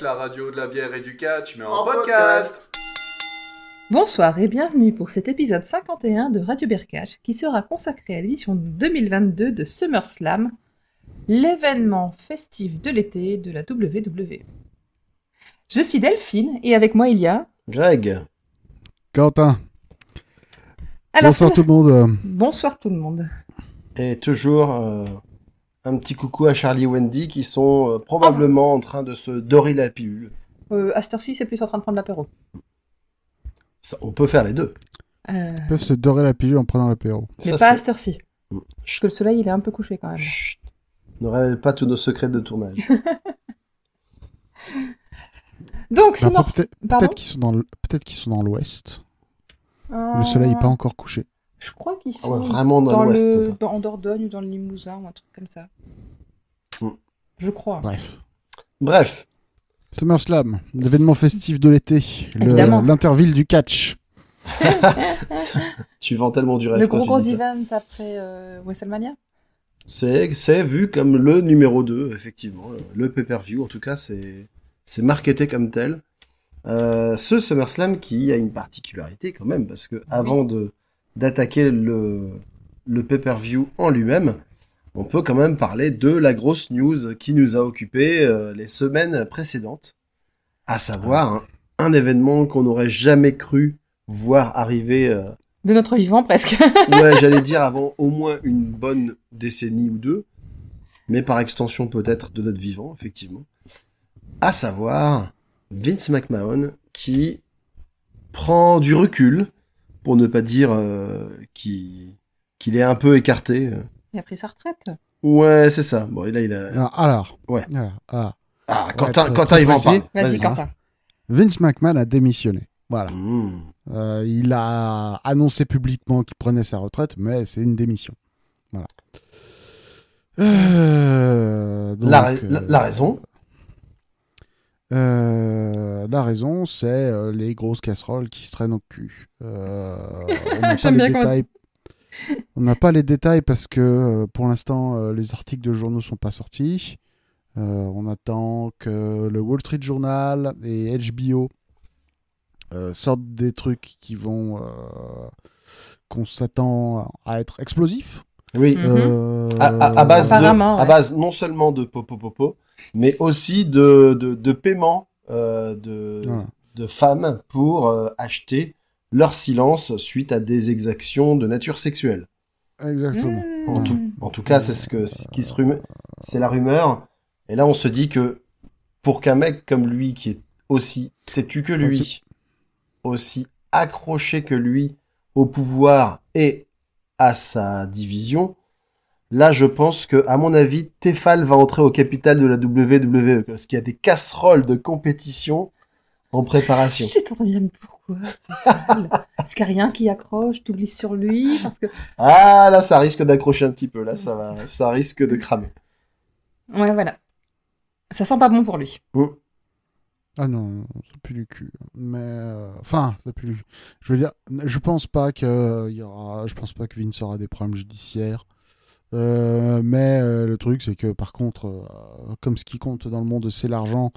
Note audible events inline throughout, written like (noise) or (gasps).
Catch, la radio de la bière et du catch, mais en, En podcast. Bonsoir et bienvenue pour cet épisode 51 de Radio Bercache qui sera consacré à l'édition 2022 de SummerSlam, l'événement festif de l'été de la WWE. Je suis Delphine et avec moi il y a... Greg. Quentin, Alors, bonsoir tout le monde. Bonsoir tout le monde. Et toujours euh, un petit coucou à Charlie et Wendy qui sont euh, probablement en train de se dorer la pilule. Euh, à cette heure-ci, c'est plus en train de prendre l'apéro. Ça, on peut faire les deux. Euh, Ils peuvent se dorer la pilule en prenant l'apéro. mais Ça, pas à c'est- cette heure-ci. Mm. Parce que le soleil, il est un peu couché quand même. Chut. Ne révèle pas tous nos secrets de tournage. (laughs) Donc, Summer... Peut-être qu'ils sont dans le- peut-être qu'ils sont dans l'ouest. Euh, Le soleil n'est pas encore couché. Je crois qu'ils Ah sont ouais, vraiment dans, dans, l'ouest. le... dans- en Dordogne ou dans le Limousin ou un truc comme ça. Mm. Je crois. Bref. Bref, SummerSlam, l'événement festif de l'été, l'interville du catch. (laughs) tu vends tellement du rêve Le gros gros event après euh, WrestleMania? C'est c'est vu comme le numéro 2, effectivement. Le pay-per-view, en tout cas, c'est c'est marketé comme tel. Euh, ce SummerSlam qui a une particularité quand même, parce que avant de d'attaquer le, le pay-per-view en lui-même, on peut quand même parler de la grosse news qui nous a occupé euh, les semaines précédentes, à savoir un, un événement qu'on n'aurait jamais cru voir arriver euh, De notre vivant presque. (laughs) ouais, (laughs) j'allais dire avant au moins une bonne décennie ou deux, mais par extension peut-être de notre vivant, effectivement. À savoir Vince McMahon qui prend du recul, pour ne pas dire euh, qui- qu'il est un peu écarté. Il a pris sa retraite. Ouais, c'est ça. Bon, et là, il a... Alors, alors, Ouais. alors, alors, Ah, Ouais, Quentin, très- Quentin très il va en parler. Vas-y, Quentin. Vince McMahon a démissionné. Voilà. Mmh. Euh, il a annoncé publiquement qu'il prenait sa retraite, mais c'est une démission. Voilà. Euh, donc, La, ra- la- euh, la raison? Euh, la raison, c'est euh, les grosses casseroles qui se traînent au cul. Euh, on n'a (laughs) pas les détails. On n'a pas les détails parce que pour l'instant, les articles de journaux sont pas sortis. On attend que le Wall Street Journal et HBO sortent des trucs qui vont qu'on s'attend à être explosifs. Oui. Mhm. Euh, À, à- à base de, à base non seulement de popo popo, mais aussi de, de, de paiement euh, de, Voilà. de femmes pour euh, acheter leur silence suite à des exactions de nature sexuelle. Exactement. Mmh. En tout, en tout cas, c'est ce que ce qui se rume, c'est la rumeur. Et là, on se dit que pour qu'un mec comme lui, qui est aussi têtu que lui, aussi accroché que lui au pouvoir et à sa division, là, je pense que, à mon avis, Tefal va entrer au capital de la WWE parce qu'il y a des casseroles de compétition en préparation. J'ai entendu bien, pourquoi Est-ce qu'il n'y a rien qui accroche? T'oublies sur lui Parce que... Ah, là, ça risque d'accrocher un petit peu. Là, ça va, ça risque de cramer. Ouais, voilà. Ça sent pas bon pour lui. Ah non, c'est plus du cul. Mais euh, enfin, c'est plus. du- Je veux dire, je pense pas que euh, il y aura. Je pense pas que Vince aura des problèmes judiciaires. Euh, mais euh, le truc, c'est que par contre, euh, comme ce qui compte dans le monde, c'est l'argent,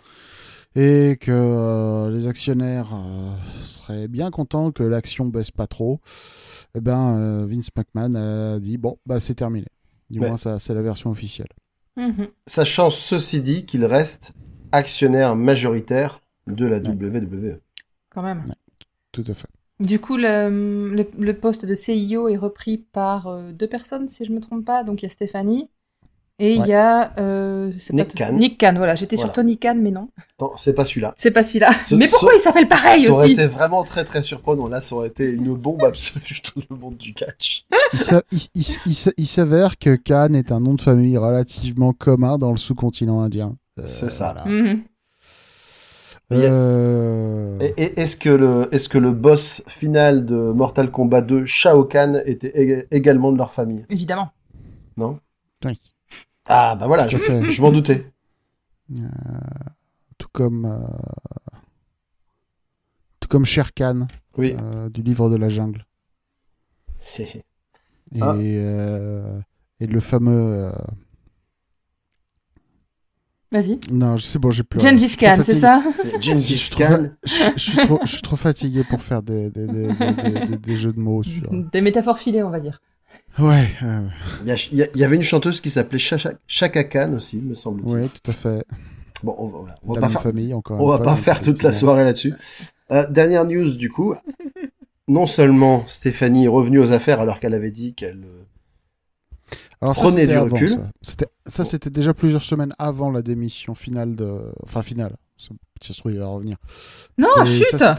et que euh, les actionnaires euh, seraient bien contents que l'action baisse pas trop, eh ben euh, Vince McMahon a dit bon, bah c'est terminé. Du Ouais. moins, ça, c'est la version officielle. Mhm. Sachant ceci dit qu'il reste actionnaire majoritaire de la WWE. Quand même. Tout à fait. Du coup, le, le, le poste de CIO est repris par euh, deux personnes, si je me trompe pas. Donc, il y a Stéphanie et il Ouais. y a... euh, c'est Nick pas- Khan. Nick Khan, voilà. J'étais sur. Tony Khan, mais non. Non, c'est pas celui-là. C'est pas celui-là. Ce- mais pourquoi ce- il s'appelle pareil ça aurait aussi été vraiment très très surprenant. Là, ça aurait été une bombe absolue (laughs) dans le monde du catch. Il s'avère que Khan est un nom de famille relativement commun dans le sous-continent indien. Euh, C'est ça. voilà. Il y a- Euh, est-ce que le est-ce que le boss final de Mortal Kombat 2, Shao Kahn, était ég- également de leur famille? Évidemment. Non? Oui. Ah bah voilà, Tout je, à fait. je m'en doutais. Tout comme. euh, Tout comme Sher Khan Oui. euh, du livre de la jungle. Et, Ah. euh, et le fameux. Vas-y. Non, je sais bon, j'ai plus. Gengis Khan, c'est ça (laughs) Gengis Khan. je- suis trop, je suis trop fatigué pour faire des, des, des, des- des- des jeux de mots sur. Des métaphores filées, on va dire. Ouais, euh, Il y, a- il y avait une chanteuse qui s'appelait Chaka, Khan aussi, me semble-t-il. ouais, tout à fait. Bon, on, va- on pas faire, famille, encore. on une va fois, pas donc, faire toute la soirée là-dessus. Euh, dernière news du coup. Non seulement Stéphanie est revenue aux affaires alors qu'elle avait dit qu'elle euh, Alors ça, Prenez c'était du avant, recul. ça. C'était, ça, c'était déjà plusieurs semaines avant la démission finale de, enfin finale. Ça, si ça se trouve, il va revenir. Non, C'était- chut ça,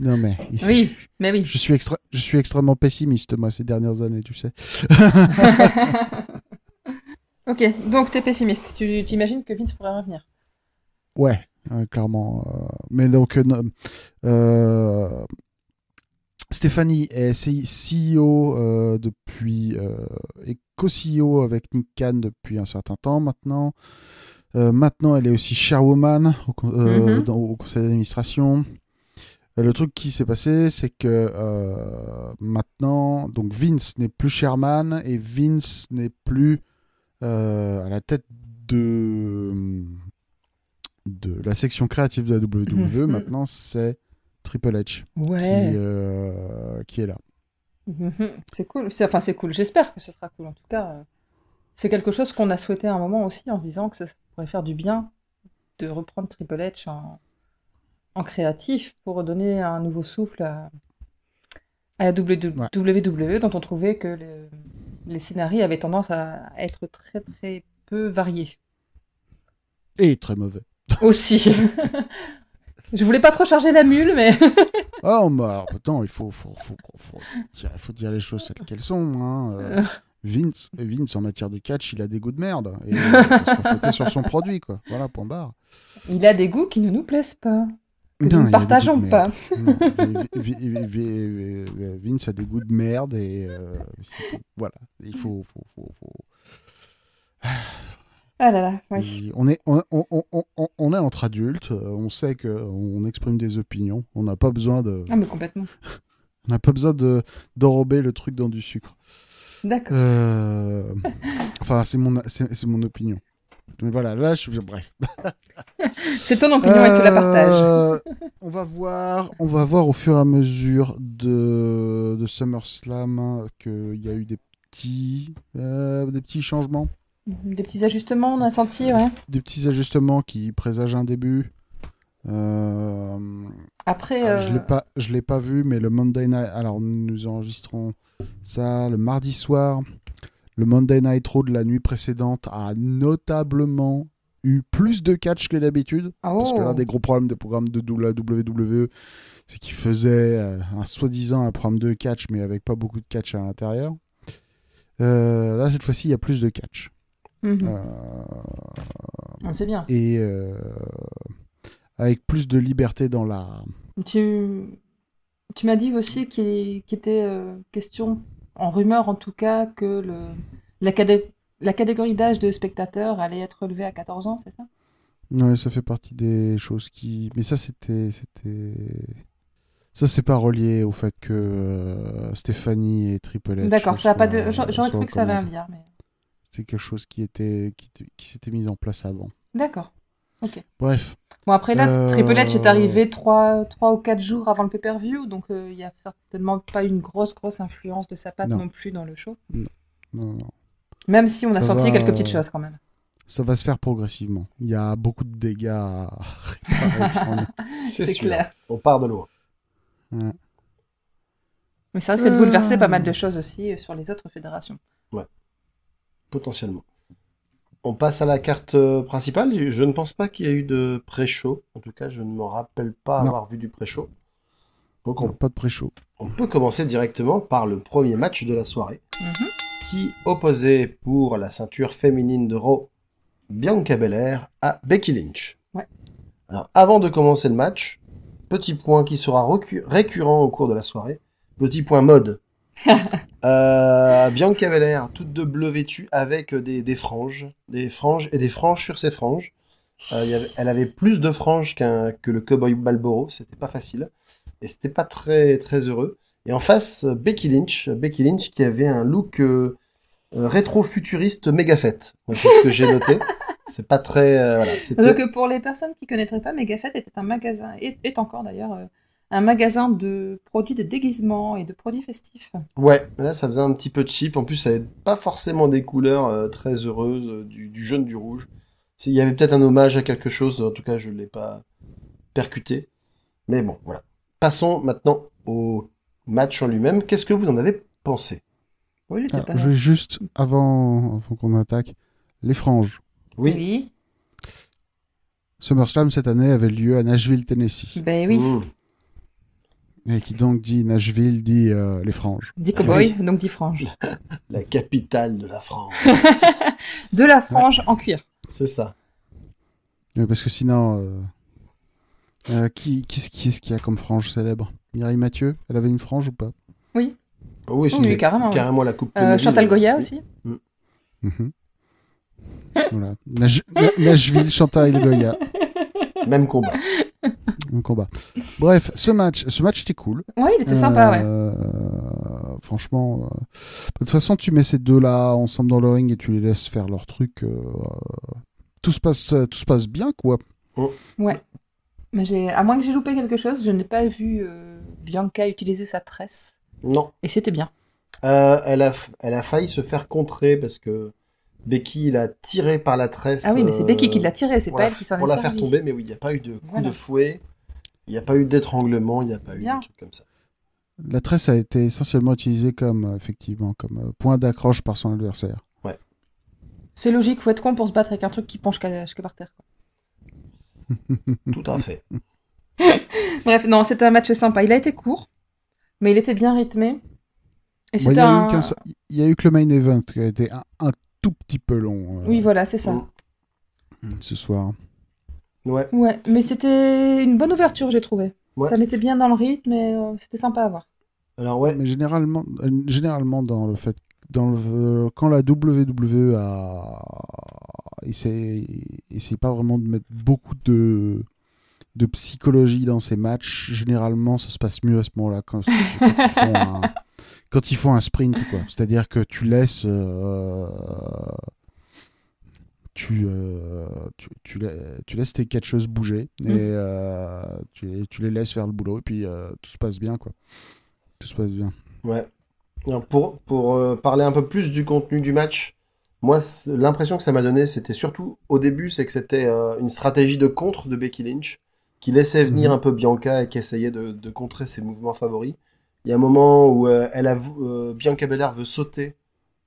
Non mais. Oui, mais oui. Je suis extra... je suis extrêmement pessimiste moi ces dernières années, tu sais. (laughs) ok, donc t'es pessimiste. Tu tu imagines que Vince pourrait revenir Ouais, euh, clairement. euh, Mais donc, euh, euh, Stéphanie est CEO euh, depuis euh, et co-CEO avec Nick Khan depuis un certain temps maintenant. Euh, maintenant, elle est aussi chairwoman au, euh, Mhm. dans- au conseil d'administration. Euh, Le truc qui s'est passé, c'est que euh, maintenant, donc Vince n'est plus chairman et Vince n'est plus euh, à la tête de de la section créative de la WWE. Mhm. maintenant, c'est Triple H qui, euh, qui est là. Mhm. C'est cool. C'est- Enfin, c'est cool. J'espère que ce sera cool. En tout cas, euh, c'est quelque chose qu'on a souhaité à un moment aussi en se disant que ça pourrait faire du bien de reprendre Triple H en, en créatif pour donner un nouveau souffle à, à la WWE dont on trouvait que le- les scénarios avaient tendance à être très très peu variés. Et très mauvais. Aussi. (laughs) Je voulais pas trop charger la mule, mais (laughs) Oh, bah, attends, il faut, faut, faut, faut, dire, faut dire les choses telles qu'elles sont. Hein. Euh, Vince, Vince, en matière de catch, il a des goûts de merde. Et euh, ça se reflétait sur son produit, quoi. Voilà, point barre. il a des goûts qui ne nous plaisent pas. Que Non, nous ne partageons pas. Non, Vince a des goûts de merde et euh, voilà, il faut. faut, faut, faut- Ah là là, oui. il- On, est, on, on, on, on- on est entre adultes, euh, on sait qu'on exprime des opinions, on n'a pas besoin de, Ah, mais complètement. (laughs) on n'a pas besoin de d'enrober le truc dans du sucre. D'accord. Euh, (laughs) Enfin, c'est mon, c'est mon opinion. Mais voilà, là, je suis bref. (laughs) C'est ton opinion et tu la partages. Euh, on va voir, on va voir au fur et à mesure de, de SummerSlam hein, qu'il y a eu des petits, euh, des petits changements, Des petits ajustements, on a senti, ouais. des petits ajustements qui présagent un début. Euh, Après, alors, euh, Je l'ai pas, je l'ai pas vu, mais le Monday Night. Alors nous enregistrons ça le mardi soir. Le Monday Night Raw de la nuit précédente a notablement eu plus de catch que d'habitude. oh. Parce que l'un des gros problèmes des programmes de la WWE, c'est qu'ils faisaient euh, un soi-disant un programme de catch, mais avec pas beaucoup de catch à l'intérieur. Euh, là, cette fois-ci, il y a plus de catch. Mhm. Euh, On sait bien. et euh, avec plus de liberté dans la. Tu, tu m'as dit aussi qu'il était euh, question, en rumeur en tout cas, que le, la, cadé- la catégorie d'âge de spectateurs allait être relevée à 14 ans, c'est ça? Ouais, ça fait partie des choses qui. Mais ça, c'était. c'était... Ça, c'est pas relié au fait que euh, Stéphanie et Triple. D'accord, ça a pas de. soient- j'a- J'aurais cru que ça avait un lien, mais. C'est quelque chose qui, était, qui, était- qui s'était mis en place avant. D'accord. Bref. Bon, après là, Euh, Triple H est arrivé 3, ou 4 jours avant le pay-per-view, donc euh, il n'y a certainement pas une grosse, grosse influence de sa patte non, Non. plus dans le show. Non, non. Même si on a Ça va, quelques petites euh, choses quand même. Ça va se faire progressivement. Il y a beaucoup de dégâts à réparer. (laughs) c'est clair. On part de loin. Ouais. Mais ça risque de bouleverser pas mal de choses aussi sur les autres fédérations. Potentiellement. On passe à la carte euh, principale. Je ne pense pas qu'il y ait eu de pré-show. En tout cas, je ne me rappelle pas Non. avoir vu du pré-show. Donc, Non, on, pas de pré-show. on peut commencer directement par le premier match de la soirée, Mhm. qui opposait pour la ceinture féminine de Raw Bianca Belair à Becky Lynch. Ouais. Alors, avant de commencer le match, petit point qui sera recu- récurrent au cours de la soirée, petit point mode. (laughs) Euh, Bianca Belair, toute de bleu vêtue avec des, des franges, des franges et des franges sur ses franges. Euh, il y avait- elle avait plus de franges que le cowboy Malboro, c'était pas facile et c'était pas très très heureux. Et en face, Becky Lynch, Becky Lynch qui avait un look euh, Euh, rétro-futuriste méga fête. C'est ce que j'ai noté. (laughs) C'est pas très. euh, voilà, Donc, pour les personnes qui connaîtraient pas, Megafest était un magasin, et est encore d'ailleurs, un magasin de produits de déguisement et de produits festifs. Ouais, là ça faisait un petit peu cheap. En plus, ça n'avait pas forcément des couleurs euh, très heureuses, euh, du, du jaune, du rouge. Il y avait peut-être un hommage à quelque chose, en tout cas je ne l'ai pas percuté. Mais bon, voilà. Passons maintenant au match en lui-même. Qu'est-ce que vous en avez pensé? Oui, pas je vais juste, avant, avant qu'on attaque, les franges. Oui. SummerSlam cette année avait lieu à Nashville, Tennessee. Ben oui. Mmh. Et qui donc dit Nashville dit euh, les franges. Dit cowboy, donc dit frange. (laughs) La capitale de la France. (laughs) De la frange en cuir. C'est ça. Ouais, parce que sinon, euh, euh, qui, qui, est-ce qui est-ce qu'il y a comme frange célèbre? Mireille Mathieu, elle avait une frange ou pas? Oh oui, Oui, c'était carrément, ouais. carrément la coupe. Euh. Chantal Goya aussi. Mhm. Voilà. Naj- Na- Nashville, Chantal et Goya. (laughs) Même combat. Combat. Bref, ce match, ce match était cool. Oui, il était sympa, ouais. Euh, Franchement, euh, de toute façon, tu mets ces deux-là ensemble dans le ring et tu les laisses faire leur truc. euh, tout se passe, tout se passe bien, quoi. Mais j'ai, à moins que j'ai loupé quelque chose, je n'ai pas vu euh, Bianca utiliser sa tresse. Non. Et c'était bien. Euh, elle, a, f- elle a failli se faire contrer parce que Becky l'a tiré par la tresse. Ah oui, mais c'est euh, Becky qui l'a tiré, c'est pas elle qui s'en est Pour la faire tomber, mais oui, il n'y a pas eu de coup Voilà. de fouet, il n'y a pas eu d'étranglement, il n'y a pas eu de trucs comme ça. La tresse a été essentiellement utilisée comme, euh, effectivement, comme euh, point d'accroche par son adversaire. C'est logique, faut être con pour se battre avec un truc qui penche jusque par terre. quoi. (laughs) Tout à fait. (laughs) Bref, non, c'était un match sympa. Il a été court, mais il était bien rythmé. Et Bon, il c'était y a eu un... qu'un seul- il y a eu que le main event qui a été un, un tout petit peu long euh, Oui, voilà, c'est ça. Mm. ce soir. Ouais. Ouais, mais c'était une bonne ouverture, j'ai trouvé. Ouais. Ça mettait bien dans le rythme et euh, c'était sympa à voir. Alors ouais, Mais généralement, euh, généralement dans le fait, dans le, quand la WWE a essaye pas vraiment de mettre beaucoup de de psychologie dans ces matchs, généralement ça se passe mieux à ce moment-là quand, quand (laughs) ils font un, quand ils font un sprint quoi. C'est-à-dire que tu laisses euh, tu, euh, tu, tu, la- tu laisses tes catcheuses bouger et Mm. euh, tu, les- tu les laisses faire le boulot et puis euh, tout se passe bien quoi. Tout se passe bien. ouais. Alors, pour pour euh, parler un peu plus du contenu du match, moi l'impression que ça m'a donné, c'était surtout au début, c'est que c'était euh, une stratégie de contre de Becky Lynch qui laissait venir Mhm. un peu Bianca et qui essayait de, de contrer ses mouvements favoris. Il y a un moment où euh, euh, Bianca Belair veut sauter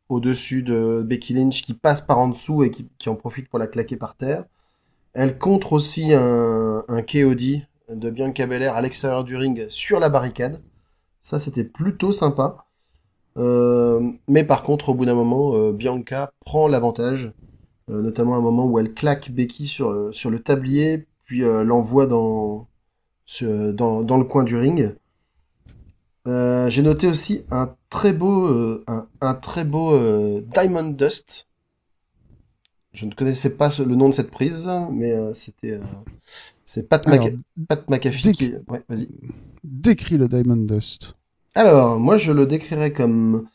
au-dessus de Becky Lynch qui passe par en dessous et qui, en profite pour la claquer par terre. Elle contre aussi un, un KOD de Bianca Belair à l'extérieur du ring sur la barricade. Ça, c'était plutôt sympa. Euh, mais par contre, au bout d'un moment, Bianca prend l'avantage, notamment à un moment où elle claque Becky sur, le tablier, puis l'envoie dans le coin du ring. Euh, J'ai noté aussi un très beau, euh, un, un très beau euh, Diamond Dust. Je ne connaissais pas le nom de cette prise, mais c'était c'est Pat, Alors, Maca- Pat McAfee qui. Ouais, vas-y. décris le Diamond Dust. Alors, moi, je le décrirais comme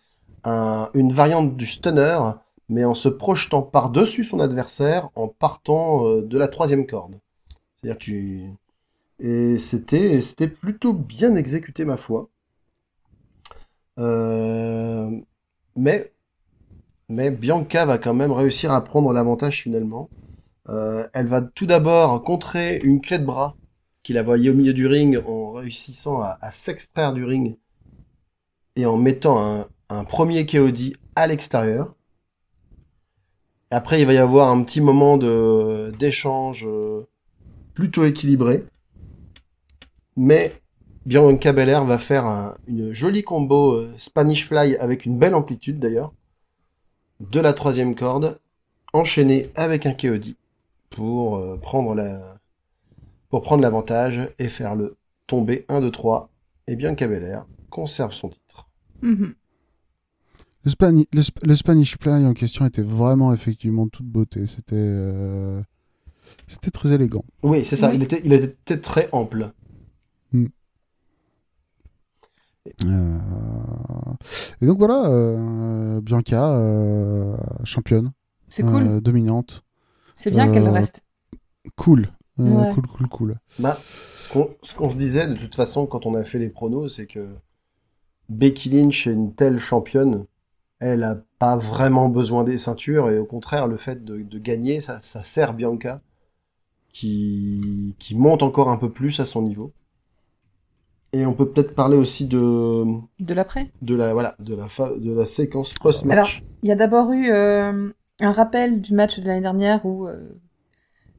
un- une variante du stunner, mais en se projetant par-dessus son adversaire, en partant de la troisième corde. C'est-à-dire que tu... Et c'était, c'était plutôt bien exécuté, ma foi. Euh, Mais, Bianca va quand même réussir à prendre l'avantage finalement. Euh, elle va tout d'abord contrer une clé de bras qu'il a voyée au milieu du ring en réussissant à, s'extraire du ring et en mettant un, premier KOD à l'extérieur. Après, il va y avoir un petit moment d'échange euh, plutôt équilibré. Mais Bianca Belair va faire un- une jolie combo euh, Spanish Fly avec une belle amplitude d'ailleurs. De la troisième corde, enchaînée avec un KOD pour euh, prendre la pour prendre l'avantage et faire le tomber 1, 2, 3. Et Bianca Belair conserve son titre. Mhm. Le, Spani- le, Sp- le Spanish Fly en question était vraiment effectivement toute beauté. C'était euh, c'était très élégant. Oui, c'est ça. Oui. Il, était, il était très ample. Euh, Et donc voilà, euh, Bianca, euh, championne, C'est cool. euh, dominante, C'est bien qu'elle le reste. cool, Ouais. cool, cool, cool. Bah, ce qu'on ce qu'on se disait de toute façon quand on a fait les pronos, c'est que Becky Lynch est une telle championne, elle a pas vraiment besoin des ceintures et au contraire le fait de, de gagner, ça, ça sert Bianca qui qui monte encore un peu plus à son niveau. Et on peut peut-être parler aussi de De l'après. de la voilà de la fa- de la séquence post-match. Il y a d'abord eu euh, un rappel du match de l'année dernière où euh,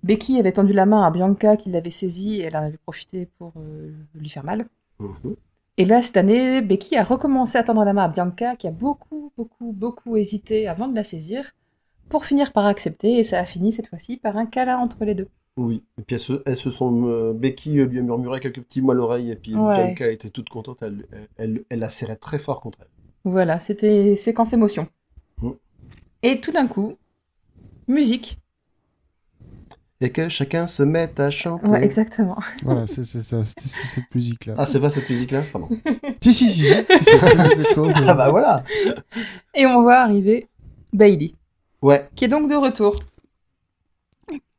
Becky avait tendu la main à Bianca qui l'avait saisie et elle en avait profité pour euh, lui faire mal. Mhm. Et là, cette année, Becky a recommencé à tendre la main à Bianca qui a beaucoup, beaucoup, beaucoup hésité avant de la saisir pour finir par accepter et ça a fini cette fois-ci par un câlin entre les deux. Oui, et puis elles se, elles se sont euh, Becky lui a murmuré quelques petits mots à l'oreille et puis Ouais. Bianca était toute contente, elle elle, elle, elle la serrait très fort contre elle. Voilà, c'était séquence émotion. Mm. Et tout d'un coup, musique. Et que chacun se mette à chanter. Ouais, exactement. (laughs) Voilà, c'est c'est ça, c'est c'est cette musique-là. Ah, c'est pas cette musique-là? Pardon. (laughs) Si, si, si, si, si, c'est- c'est quelque chose, ah bah voilà Et on voit arriver Bailey, Ouais, qui est donc de retour.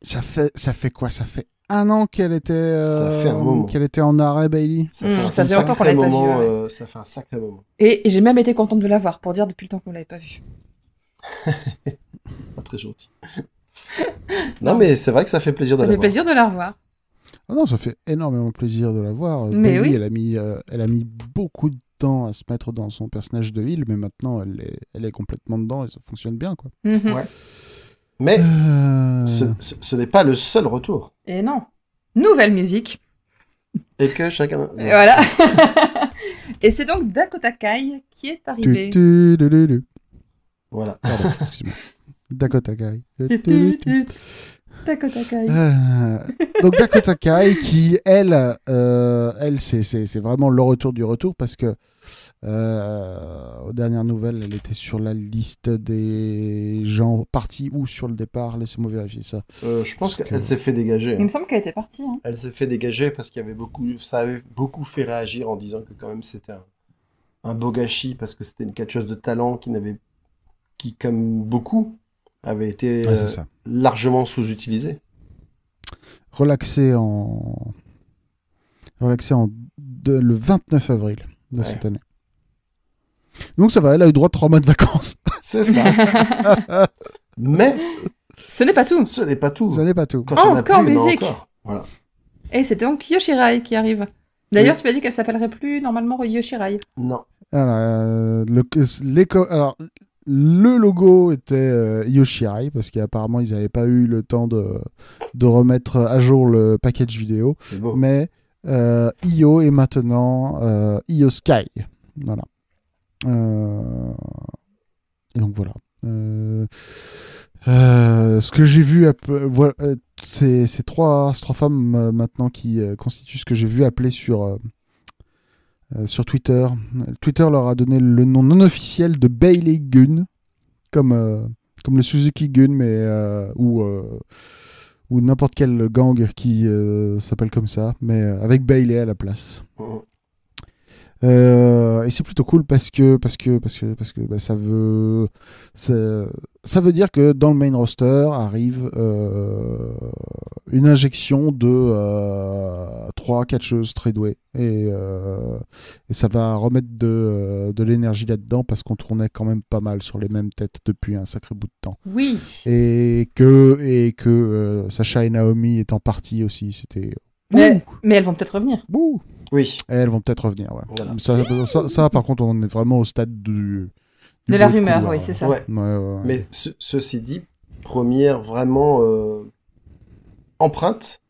Ça fait, ça fait quoi? Ça fait un an qu'elle était, euh, Ça fait qu'elle était en arrêt, Bailey? ça fait un ça faisait longtemps qu'on sacré l'avait pas vu, moment, ouais. euh, ça fait un sacré moment. Et j'ai même été contente de la voir pour dire depuis le temps qu'on l'avait pas vue. (laughs) Pas très gentil. non mais c'est vrai que ça fait plaisir de Ça la fait voir. plaisir de la revoir. Ah non, ça fait énormément plaisir de la voir. Mais Bailey, oui. elle a mis, euh, elle a mis beaucoup de temps à se mettre dans son personnage de ville, mais maintenant elle est, elle est complètement dedans et ça fonctionne bien, quoi. Mhm. Ouais. Mais Euh, ce, ce- ce n'est pas le seul retour. Et non. Nouvelle musique. Et que chacun... Et voilà. (laughs) Et c'est donc Dakota Kai qui est tu- arrivé. tu- du- du- du. Voilà. Pardon, (laughs) excuse-moi. Dakota Kai. Tu- tu- tu- Dakota Kai. Euh, donc Dakota Kai qui elle euh, elle c'est c'est c'est vraiment le retour du retour parce que euh, aux dernières nouvelles elle était sur la liste des gens partis ou sur le départ laissez-moi vérifier ça Euh, je pense qu'elle que- s'est fait dégager. Il me semble qu'elle était partie. hein. Elle s'est fait dégager parce qu'il y avait beaucoup, ça avait beaucoup fait réagir en disant que quand même c'était un, un beau gâchis parce que c'était une catcheuse de talent qui n'avait, qui comme beaucoup avait été Ouais, euh, largement sous-utilisée. relaxé en relaxé en de- le 29 avril de Ouais. cette année donc ça va elle a eu droit à trois mois de vacances (laughs) C'est ça. (laughs) Mais Ce n'est pas tout. ce n'est pas tout. ça n'est pas tout Quand a Encore plus, musique. encore. Voilà. Et c'était donc Yoshirai qui arrive. D'ailleurs, Oui. tu m'as dit qu'elle s'appellerait plus normalement Yoshirai. Non. Alors, euh, le, l'éco- alors, le logo était euh, Yoshirai, parce qu'apparemment, ils n'avaient pas eu le temps de, de remettre à jour le package vidéo. C'est beau. Mais euh, Io est maintenant euh, Io Sky. Voilà. Euh, et donc, voilà. Euh, euh, ce que j'ai vu, voilà, ces trois femmes maintenant qui constituent ce que j'ai vu appeler sur, sur Twitter. Twitter leur a donné le nom non officiel de Bailey Gun, comme, comme le Suzuki Gun, mais ou, ou n'importe quel gang qui s'appelle comme ça, mais avec Bailey à la place. Mhm. Euh, et c'est plutôt cool parce que parce que parce que parce que bah, ça veut ça, ça veut dire que dans le main roster arrive euh, une injection de euh, trois catcheuses très douées et, euh, et ça va remettre de, de l'énergie là-dedans parce qu'on tournait quand même pas mal sur les mêmes têtes depuis un sacré bout de temps Oui. et que et que Sacha et Naomi étant partis aussi c'était Mais, mais elles vont peut-être revenir. Bouh Oui. et elles vont peut-être revenir. Ouais. Voilà. Ça, ça, ça, par contre, on est vraiment au stade du. du De la rumeur, oui, c'est ça. Ouais. Ouais, ouais, ouais. Mais ce- ceci dit, première vraiment euh, empreinte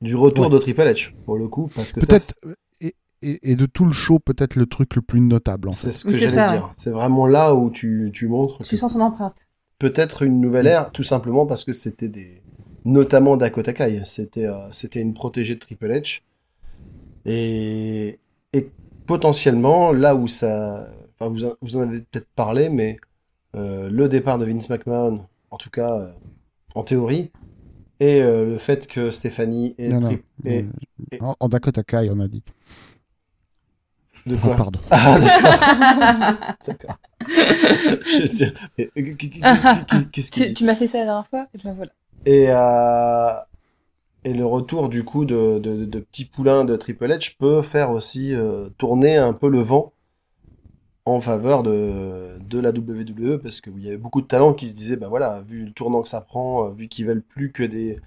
du retour Ouais. de Triple H pour le coup, parce que ça, Peut-être. Et, et, et de tout le show, peut-être le truc le plus notable. En c'est fait. ce que Oui, c'est j'allais ça, dire. C'est vraiment là où tu, tu montres que Tu sens son empreinte. peut-être une nouvelle ère, tout simplement parce que c'était des, notamment Dakota Kai, c'était euh, c'était une protégée de Triple H, et, et potentiellement là où ça, enfin vous en, vous en avez peut-être parlé, mais euh, le départ de Vince McMahon, en tout cas euh, en théorie, et euh, le fait que Stéphanie et, Non, non. Et- et- En, en Dakota Kai, on a dit. de Oh, quoi pardon. (laughs) Ah d'accord, d'accord. Je veux dire, mais, Qu'est-ce qu'il Tu, tu m'as fait ça la dernière fois et ben voilà. Et, euh, et le retour du coup de, de, de petits poulains de Triple H peut faire aussi euh, tourner un peu le vent en faveur de, de la WWE parce qu'il y avait beaucoup de talents qui se disaient bah voilà vu le tournant que ça prend euh, vu qu'ils veulent plus que des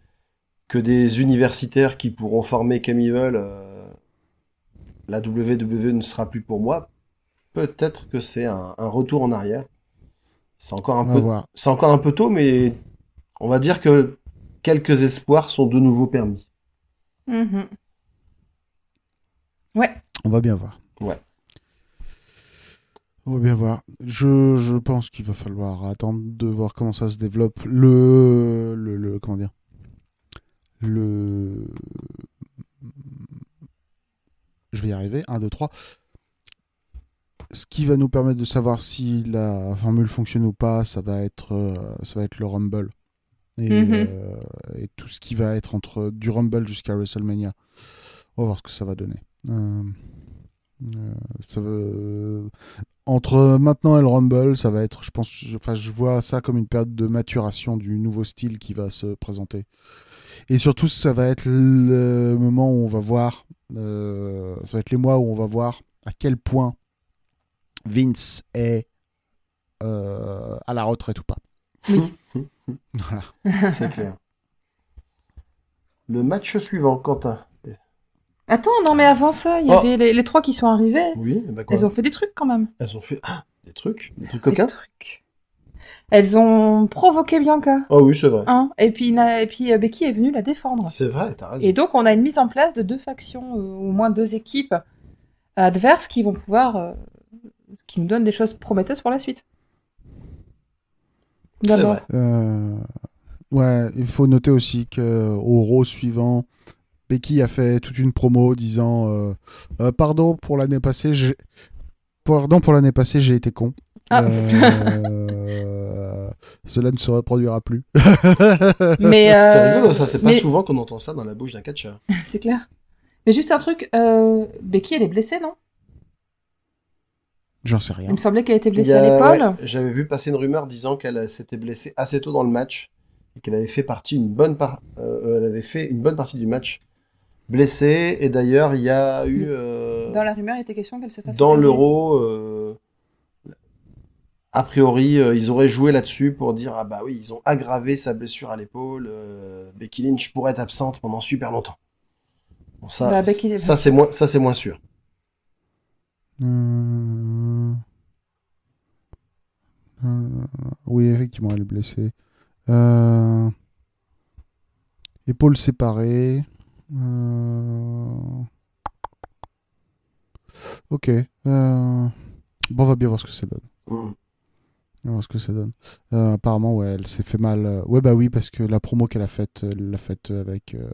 que des universitaires qui pourront former comme ils veulent euh, la WWE ne sera plus pour moi. Peut-être que c'est un, un retour en arrière. C'est encore un peu c'est encore un peu tôt, mais on va dire que quelques espoirs sont de nouveau permis. Mhm. On va bien voir. Ouais. On va bien voir. Je, je pense qu'il va falloir attendre de voir comment ça se développe. Le. Le. le- comment dire? Le. Je vais y arriver. 1, 2, 3. Ce qui va nous permettre de savoir si la formule fonctionne ou pas, ça va être, euh, ça va être le Rumble. Et, Mhm. euh, et tout ce qui va être entre du Rumble jusqu'à WrestleMania. On va voir ce que ça va donner. Euh, euh, ça entre maintenant et le Rumble, ça va être, je pense, enfin, je vois ça comme une période de maturation du nouveau style qui va se présenter. Et surtout, ça va être le moment où on va voir, euh, ça va être les mois où on va voir à quel point Vince est euh, à la retraite ou pas. Oui. (laughs) Voilà. (laughs) C'est clair. Le match suivant, Quentin. Attends, non mais avant ça, il y Oh. avait les, les trois qui sont arrivés. Oui, bah quoi Elles ont fait des trucs quand même. Elles ont fait ah, des trucs, des trucs coquins. Des trucs. Elles ont provoqué Bianca. Oh oui, c'est vrai. Hein et puis, Na- et puis euh, Becky est venue la défendre. C'est vrai, t'as raison. Et donc on a une mise en place de deux factions, euh, au moins deux équipes adverses qui vont pouvoir, euh, qui nous donnent des choses prometteuses pour la suite. C'est D'abord. vrai. Euh, ouais, il faut noter aussi que au Raw suivant, Becky a fait toute une promo disant euh, Euh, pardon pour l'année passée, j'ai pardon pour l'année passée, j'ai été con. Ah. Euh, (laughs) Cela ne se reproduira plus. (laughs) Mais euh, C'est rigolo, ça. C'est pas mais- souvent qu'on entend ça dans la bouche d'un catcheur. (laughs) c'est clair. Mais juste un truc, euh, Becky elle est blessée, non? J'en sais rien. Il me semblait qu'elle était blessée a- à l'épaule. ouais, J'avais vu passer une rumeur disant qu'elle s'était blessée assez tôt dans le match et qu'elle avait fait partie une bonne par- euh, elle avait fait une bonne partie du match blessée. Et d'ailleurs, il y a eu euh, Dans la rumeur, il était question qu'elle se fasse. dans l'euro, euh, a priori, euh, ils auraient joué là-dessus pour dire ah bah oui, ils ont aggravé sa blessure à l'épaule. euh, Becky Lynch pourrait être absente pendant super longtemps. Bon, ça, Bah, Becky- ça c'est moins, ça c'est moins sûr. Euh, euh, Oui, effectivement, elle est blessée. Euh, Épaule séparée. Euh, Ok. Euh, Bon, on va bien voir ce que ça donne. Mm. On va voir ce que ça donne. Euh, apparemment, ouais, elle s'est fait mal. euh, Ouais, bah oui, parce que la promo qu'elle a faite, elle l'a faite avec, euh,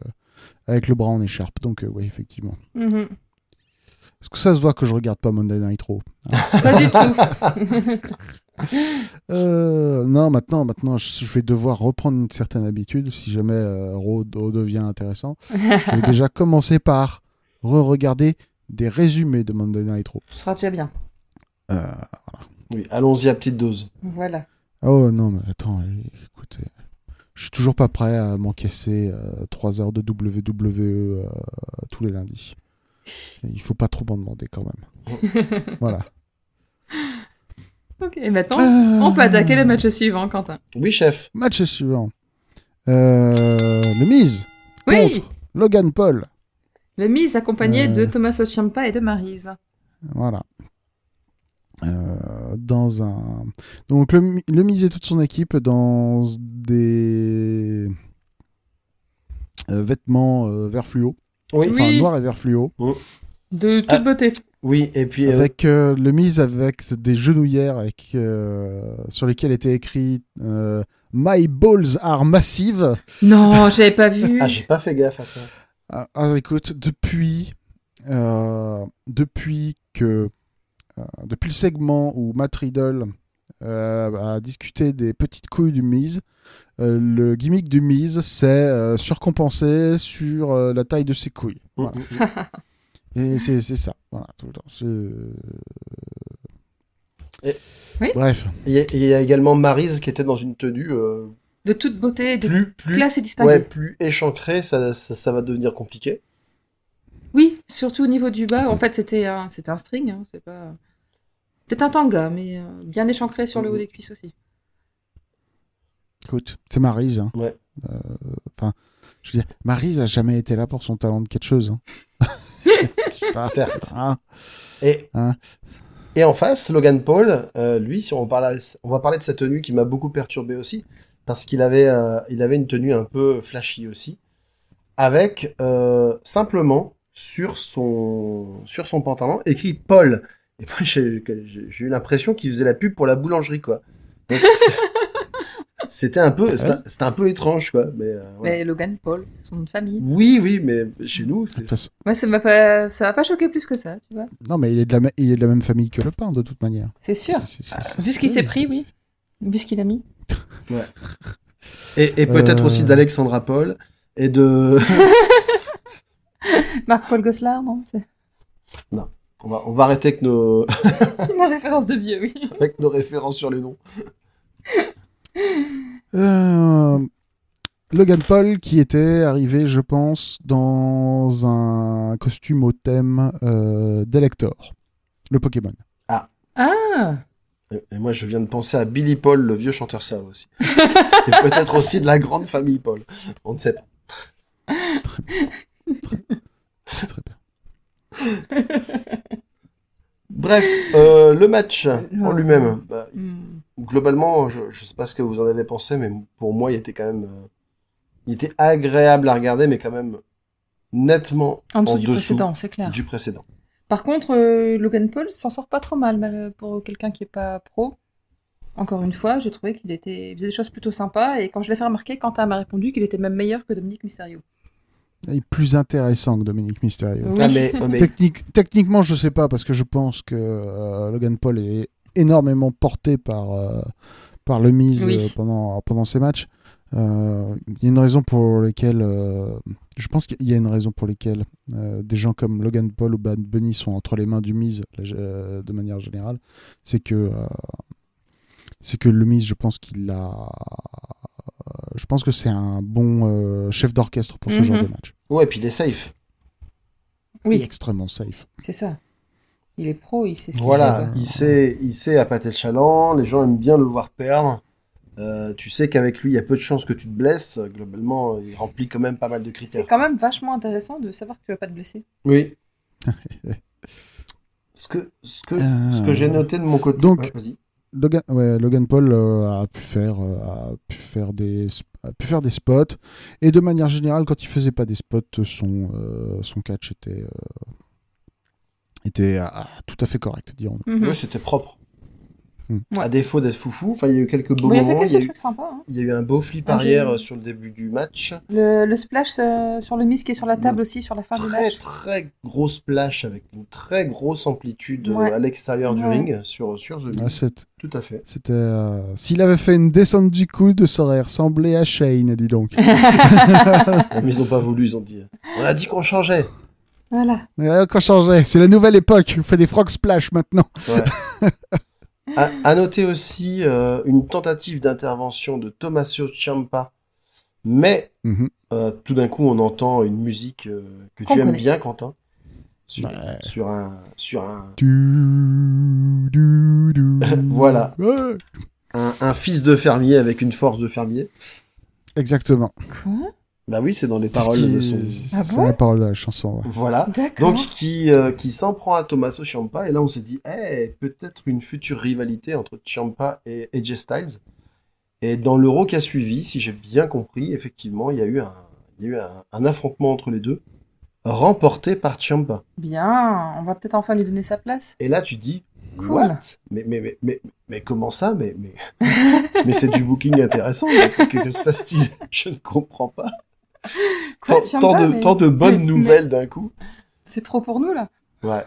avec le bras en écharpe. Donc, euh, oui, effectivement. Est-ce que ça se voit que je regarde pas Monday Night Raw Pas du tout. (laughs) (laughs) Euh, non, maintenant, maintenant, je je vais devoir reprendre une certaine habitude si jamais euh, Raw devient intéressant. Je vais (laughs) déjà commencer par re-regarder des résumés de Monday Night Raw. Ce sera déjà bien. Euh, Oui, allons-y à petite dose. Voilà. oh non, mais attends, écoutez, je suis toujours pas prêt à m'encaisser 3 heures de WWE euh, tous les lundis. Il faut pas trop m'en demander quand même. (laughs) voilà. Ok, et maintenant, Euh, on peut attaquer le match suivant, Quentin. Oui, chef. Match suivant. Euh, le Miz Oui, contre Logan Paul. le Miz accompagné Euh. de Thomas Ciampa et de Maryse. Voilà. Euh, dans un donc le, le Miz et toute son équipe dans des euh, vêtements euh, vert fluo, Oui. enfin Oui. noir et vert fluo, De toute Ah. beauté. Oui, et puis euh, avec euh, le Miz avec des genouillères avec, euh, sur lesquelles était écrit euh, My balls are massive. Non, j'avais pas vu. ah, j'ai pas fait gaffe à ça. Ah, ah, écoute, depuis, euh, depuis que, euh, depuis le segment où Matt Riddle euh, a discuté des petites couilles du Miz, euh, le gimmick du Miz, c'est euh, surcompenser sur euh, la taille de ses couilles. Voilà. (laughs) Et c'est c'est ça, voilà, tout le temps. C'est- Bref. Il y, a- il y a également Maryse qui était dans une tenue euh, De toute beauté, de plus, plus, classe et distinguée. ouais, plus échancrée, ça, ça, ça va devenir compliqué. Oui, surtout au niveau du bas. En fait, c'était un, c'était un string. Hein, c'est pas. Peut-être un tanga, mais euh, bien échancré sur le haut des cuisses aussi. Écoute, c'est Maryse. Hein. Ouais. Euh, Enfin, je veux dire, Maryse a jamais été là pour son talent de catcheuse. Hein. (laughs) Certes. Hein. Et, Hein. et en face, Logan Paul, euh, lui, si on, parle, on va parler de sa tenue qui m'a beaucoup perturbé aussi, parce qu'il avait, euh, il avait une tenue un peu flashy aussi, avec euh, simplement sur son, sur son pantalon écrit Paul. Et moi, j'ai eu l'impression qu'il faisait la pub pour la boulangerie, quoi. Donc, C'était un peu, c'était c'était un peu étrange, quoi. Mais, euh, voilà. Mais Logan Paul, son nom de famille. Oui, oui, mais chez nous, c'est Moi, ça m'a pas, ça m'a pas choqué plus que ça, tu vois. Non, mais il est, de la, ma- il est de la même famille que le pain, de toute manière. C'est sûr. Vu ce qu'il s'est pris, oui. Vu ce qu'il a mis. (laughs) et, et peut-être Euh. aussi d'Alexandra Paul et de. (laughs) Marc-Paul Gosselin, non C'est on va, on va arrêter avec nos, (laughs) une référence de vieux, oui. avec nos références sur les noms. Euh, Logan Paul qui était arrivé, je pense, dans un costume au thème euh, d'Elector, le Pokémon. Ah Et, et moi, je viens de penser à Billy Paul, le vieux chanteur ça aussi. et peut-être aussi de la grande famille Paul. On ne sait pas. Très bien. Bref, euh, le match en lui-même. bah, Hmm. Globalement, je, je sais pas ce que vous en avez pensé, mais pour moi, il était quand même, euh, il était agréable à regarder, mais quand même nettement En dessous en du dessous précédent, c'est clair. du précédent. Par contre, euh, Logan Paul s'en sort pas trop mal, pour quelqu'un qui est pas pro. Encore une fois, j'ai trouvé qu'il était il faisait des choses plutôt sympas et quand je l'ai fait remarquer, Quentin m'a répondu qu'il était même meilleur que Dominique Mysterio. Il est plus intéressant que Dominique Mysterio. Oui. Ah, mais, oh, mais- Technique, techniquement, je sais pas, parce que je pense que euh, Logan Paul est énormément porté par, euh, par le mise Oui. euh, pendant, pendant ces matchs. Euh, Il y a une raison pour laquelle, euh, je pense qu'il y a une raison pour laquelle euh, des gens comme Logan Paul ou Bad Bunny sont entre les mains du mise euh, de manière générale. C'est que, euh, c'est que le mise, je pense qu'il a, je pense que c'est un bon euh, chef d'orchestre pour ce Mhm. genre de match. ouais, et puis il est safe. Il est Oui, extrêmement safe. c'est ça. Il est pro, il sait ce qu'il Voilà, fait. il sait, il sait appâter le chaland, les gens aiment bien le voir perdre. Euh, tu sais qu'avec lui, il y a peu de chances que tu te blesses. Euh, Globalement, il remplit quand même pas mal de C'est critères. quand même vachement intéressant de savoir que tu vas pas te blesser. Oui. ce (laughs) que, ce que, ce que Euh, j'ai noté de mon côté. donc- Ouais, vas-y. Logan, ouais, Logan Paul euh, a pu faire euh, a pu faire des a pu faire des spots et de manière générale quand il faisait pas des spots son euh, son catch était euh, était ah, tout à fait correct dirons Mhm. Ouais, c'était propre. Ouais. À défaut d'être foufou, enfin, il y a eu quelques beaux Oui, moments. Il y, quelques a eu, trucs sympas. hein. il y a eu un beau flip Ah, arrière euh, sur le début du match. Le, le splash euh, sur le miss qui est sur la table aussi sur la fin du match. très gros splash avec une très grosse amplitude euh, Ouais. à l'extérieur du ring sur, sur The Ah, Miz. c'est- Tout à fait. c'était euh, s'il avait fait une descente du coude ça aurait ressemblé à Shane dis donc (laughs) Mais ils ont pas voulu, ils ont dit. On a dit qu'on changeait. Voilà. Mais, euh, qu'on changeait c'est la nouvelle époque on fait des frog splash maintenant Ouais. à, à noter aussi euh, une tentative d'intervention de Tommaso Ciampa, mais Mhm. euh, tout d'un coup on entend une musique euh, que tu aimes bien, Quentin, sur, Ouais. sur un sur un, Du- du- du- (laughs) Voilà. Ouais. un un fils de fermier avec une force de fermier. exactement Quoi? Bah oui, c'est dans les paroles qui- de son. Ah c'est bon la parole de la chanson ouais. Voilà. D'accord. Donc qui euh, qui s'en prend à Tommaso Ciampa et là on s'est dit eh, peut-être une future rivalité entre Ciampa et AJ Styles. Et dans l'Euro qui a suivi, si j'ai bien compris, effectivement, il y a eu un il y a eu un, un affrontement entre les deux remporté par Ciampa. Bien, on va peut-être enfin lui donner sa place. Et là tu dis Cool. what? Mais, mais mais mais mais comment ça? Mais mais (laughs) mais c'est du booking intéressant. Que se passe-t-il? (laughs) Je ne comprends pas. Quoi, Tant, tiens tant pas, de mais- tant de bonnes mais- nouvelles d'un coup. C'est trop pour nous là. Ouais.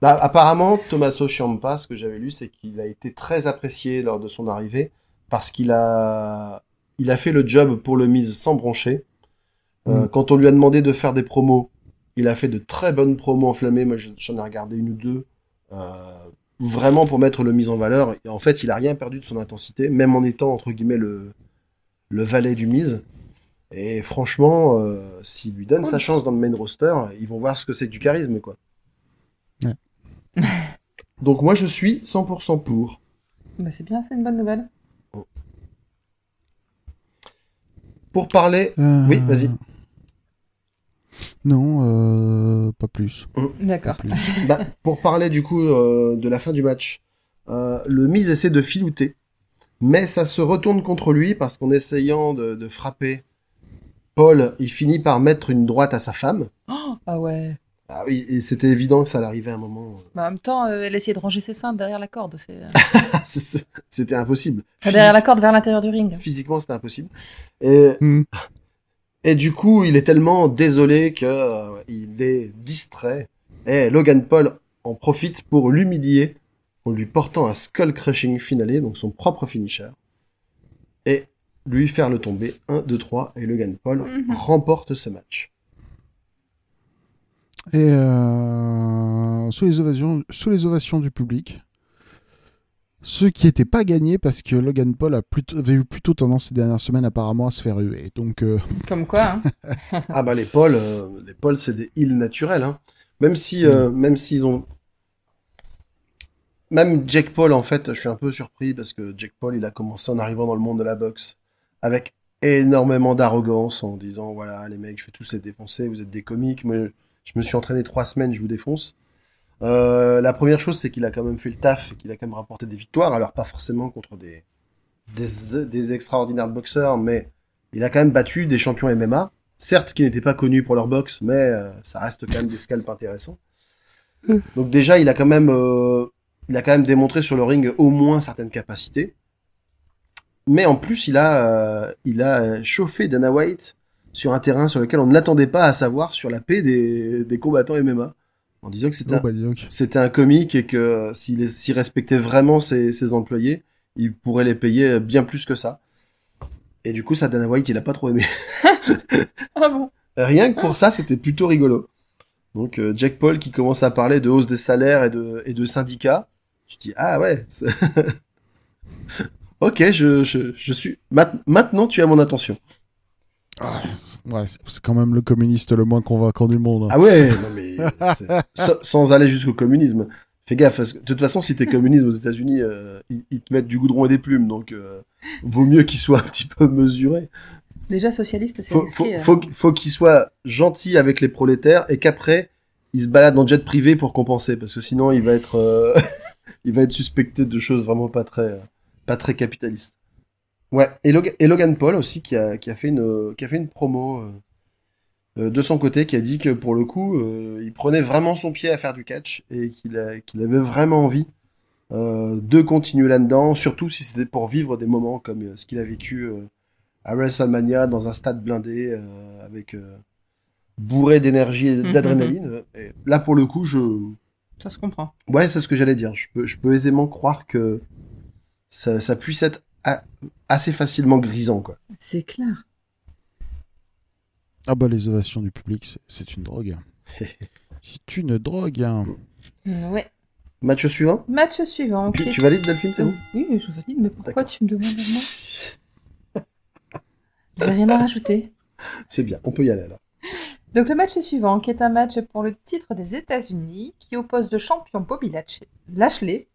Bah, apparemment, Tommaso Ciampa, ce que j'avais lu, c'est qu'il a été très apprécié lors de son arrivée parce qu'il a, il a fait le job pour le mise sans broncher. Euh, Mm. Quand on lui a demandé de faire des promos, il a fait de très bonnes promos enflammées. Moi, j'en ai regardé une ou deux. Euh, vraiment pour mettre le mise en valeur. Et en fait, il a rien perdu de son intensité, même en étant entre guillemets le le valet du mise. Et franchement, euh, s'il lui donne Cool. sa chance dans le main roster, ils vont voir ce que c'est du charisme, quoi. Ouais. Donc moi, je suis 100% pour. Bah, c'est bien, c'est une bonne nouvelle. Pour parler, Euh, Oui, vas-y. Non, euh, pas plus. D'accord. Pas plus. (laughs) bah, pour parler du coup euh, de la fin du match, euh, le mise essaie de filouter, mais ça se retourne contre lui parce qu'en essayant de, de frapper Paul, il finit par mettre une droite à sa femme. Oh, ah ouais. Ah oui, et c'était évident que ça allait arriver à un moment. Bah, en même temps, euh, elle essayait de ranger ses seins derrière la corde. c'est- euh, (laughs) c'était impossible. Enfin, derrière la corde vers l'intérieur du ring. Physiquement, c'était impossible. Et, Hmm. et du coup, il est tellement désolé que euh, il est distrait. Et Logan Paul en profite pour l'humilier en lui portant un skull crushing finale, donc son propre finisher, lui faire le tomber 1, 2, 3, et Logan Paul Mhm. remporte ce match. Et euh, sous, les ovations, sous les ovations du public, ce qui n'était pas gagné parce que Logan Paul a plutôt, avait eu plutôt tendance ces dernières semaines apparemment à se faire huer. Donc euh, Comme quoi, hein. (laughs) ah bah les Paul, euh, les Paul c'est des îles naturelles, hein. Même si, euh, même s'ils ont, même Jake Paul en fait, je suis un peu surpris parce que Jake Paul il a commencé en arrivant dans le monde de la boxe avec énormément d'arrogance en disant voilà les mecs je vais tous les défoncer, vous êtes des comiques, moi je me suis entraîné trois semaines, je vous défonce. Euh, la première chose c'est qu'il a quand même fait le taf et qu'il a quand même rapporté des victoires, alors pas forcément contre des des, des extraordinaires boxeurs, mais il a quand même battu des champions MMA certes qui n'étaient pas connus pour leur boxe, mais euh, ça reste quand même des scalps intéressants. Donc déjà, il a quand même, euh, il a quand même démontré sur le ring au moins certaines capacités. Mais en plus, il a, euh, il a chauffé Dana White sur un terrain sur lequel on ne l'attendait pas, à savoir sur la paix des, des combattants MMA, en disant que c'était oh, un, bah, c'était un comique et que s'il s'il respectait vraiment ses, ses employés, il pourrait les payer bien plus que ça. Et du coup, ça, Dana White, il a pas trop aimé. (laughs) Ah bon Rien que pour ça, c'était plutôt rigolo. Donc euh, Jack Paul qui commence à parler de hausse des salaires et de, et de syndicats. Je dis ah ouais. (laughs) ok, je, je, je suis. Maintenant, tu as mon attention. Ah, c'est- ouais, c'est quand même le communiste le moins convaincant du monde. hein. Ah ouais, (laughs) non mais sans aller jusqu'au communisme. Fais gaffe, parce que de toute façon, si t'es communiste aux États-Unis, euh, ils, ils te mettent du goudron et des plumes, donc euh, vaut mieux qu'il soit un petit peu mesuré. Déjà socialiste, c'est faut, faut, hein. faut, faut qu'il soit gentil avec les prolétaires et qu'après il se balade en jet privé pour compenser parce que sinon il va être euh, (laughs) il va être suspecté de choses vraiment pas très euh, pas très capitalistes. Ouais, et, Log- et Logan Paul aussi qui a, qui a fait une qui a fait une promo euh, euh, de son côté qui a dit que pour le coup euh, il prenait vraiment son pied à faire du catch et qu'il qu'il avait vraiment envie euh, de continuer là-dedans, surtout si c'était pour vivre des moments comme ce qu'il a vécu à WrestleMania dans un stade blindé avec bourré d'énergie et Mhm. d'adrénaline. Et là pour le coup, je Ça se comprend. ouais, c'est ce que j'allais dire. Je peux, je peux aisément croire que ça, ça puisse être a- assez facilement grisant quoi. C'est clair. Ah bah les ovations du public, c'est- c'est une drogue. (laughs) c'est une drogue. hein. Euh, ouais. Match suivant? Match suivant. Tu, tu valides Delphine, c'est bon? Oui, je valide, mais pourquoi D'accord. tu me demandes à moi? J'ai rien à rajouter. (laughs) C'est bien, on peut y aller alors. Donc le match suivant, qui est un match pour le titre des États-Unis, qui oppose le champion Bobby Lashley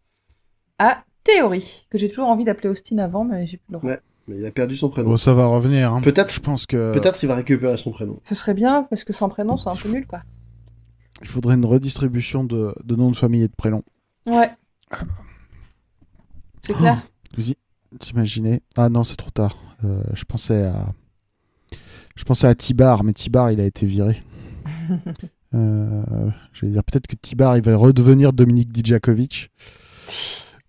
à Theory, que j'ai toujours envie d'appeler Austin avant, mais j'ai plus le droit. Ouais. Mais il a perdu son prénom. Bon, ça va revenir. hein. Peut-être- Je pense que Peut-être il va récupérer son prénom. Ce serait bien, parce que sans prénom, c'est un peu nul, quoi. il faudrait une redistribution de, de noms de famille et de prénoms. Ouais. C'est clair. Vous y- T'imaginez Ah non, c'est trop tard. Euh, je pensais à. Je pensais à Tibar, mais Tibar, il a été viré. (laughs) Euh, je vais dire peut-être que Tibar, il va redevenir Dominique Dijakovic.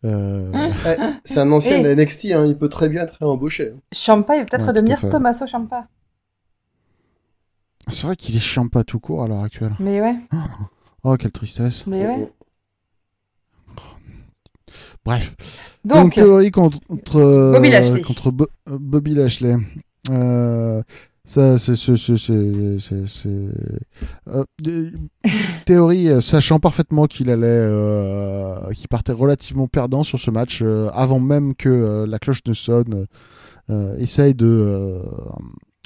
Euh, Eh, c'est un ancien Eh. de NXT, hein, il peut très bien être réembauché. hein. Champa, il va peut-être Ouais, devenir. Tommaso Champa. c'est vrai qu'il est chiant pas tout court à l'heure actuelle. Mais ouais, (gasps) Oh, quelle tristesse. mais ouais. Bref. Donc, Donc, théorie contre, contre, euh, Bobby Lashley. contre Bo- euh, Bobby Lashley. Euh, Ça, c'est, c'est, c'est, c'est, c'est- c'est- euh, (laughs) théorie, euh, sachant parfaitement qu'il allait, euh, qu'il partait relativement perdant sur ce match, euh, avant même que la cloche ne sonne, essaye de,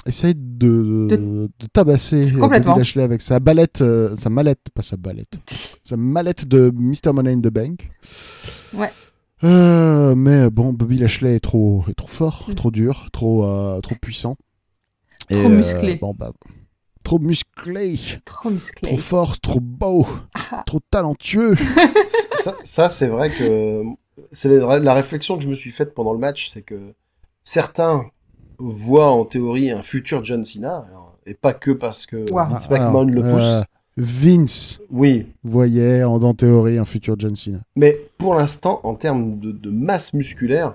essaye de, De- de tabasser. Bobby Lashley avec sa balette, sa mallette, pas sa balette, (laughs) sa mallette de Mr. Money in the Bank. Ouais. Mais bon, Bobby Lashley est trop, est trop fort, Mm. trop dur, trop, trop puissant. Trop musclé. bon, bah, trop musclé, Trop musclé. trop fort, trop beau, Ah, trop talentueux. (laughs) ça, ça, c'est vrai que c'est la, la réflexion que je me suis faite pendant le match, c'est que certains voient en théorie un futur John Cena, alors, et pas que parce que Wow. Vince McMahon le Alors, pousse. euh, Vince Oui, voyait en, en théorie un futur John Cena. mais pour l'instant, en termes de, de masse musculaire, euh,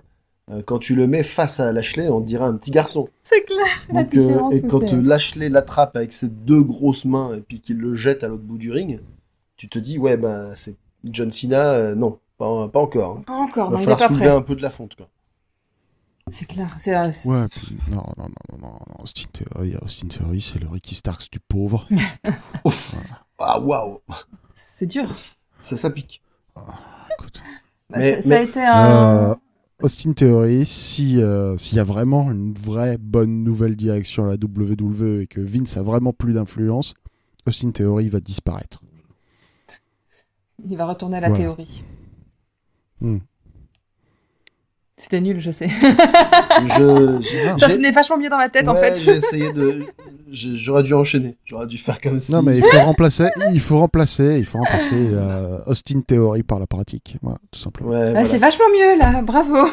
quand tu le mets face à Lashley, on dirait un petit garçon. C'est clair, la euh, différence. et quand euh, Lashley l'attrape avec ses deux grosses mains et puis qu'il le jette à l'autre bout du ring, tu te dis, ouais, ben, c'est John Cena, euh, non, pas, pas encore. hein. Pas encore, Il non, va il est falloir pas soulever prêt. un peu de la fonte, quoi. C'est clair. C'est, euh, Ouais, puis, non, non, non, non, non, Austin Theory, Austin Theory, c'est le Ricky Starks du pauvre. (laughs) (laughs) Ouf. Ah, waouh, c'est dur. ça, ça pique. Écoute. Bah, Mais- ça, a été un. Euh, Austin Theory, si euh, s'il y a vraiment une vraie bonne nouvelle direction à la WWE et que Vince a vraiment plus d'influence, Austin Theory va disparaître. Il va retourner à la Voilà. théorie. Hmm. C'était nul, je sais. (laughs) Je, j'ai- Ça j'ai- sonnait vachement mieux dans ma tête, en fait. J'ai essayé de. J'aurais dû enchaîner. J'aurais dû faire comme si. Non, mais il faut remplacer, il faut remplacer, il faut remplacer euh, Austin Theory par la pratique. Voilà, tout simplement. Ouais, Ah, voilà. C'est vachement mieux, là. Bravo.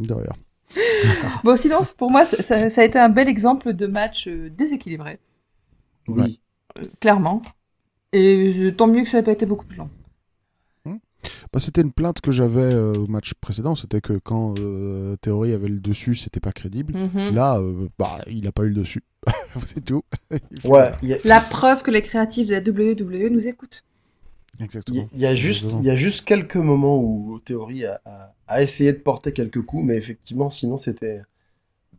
De rien. (laughs) Bon, sinon, pour moi, ça, ça- ça a été un bel exemple de match euh, déséquilibré, Oui. euh, clairement. Et je- tant mieux que ça n'a pas été beaucoup plus long. Bah, c'était une plainte que j'avais euh, au match précédent, c'était que quand euh, Theory avait le dessus, c'était pas crédible. Mhm. Là, euh, bah, il a pas eu le dessus. (laughs) C'est tout. (laughs) Ouais, a, La preuve que les créatifs de la WWE nous écoutent. il Exactement. y- il y a juste, il y a juste quelques moments où Théorie a, a, a essayé de porter quelques coups, mais effectivement, sinon, c'était,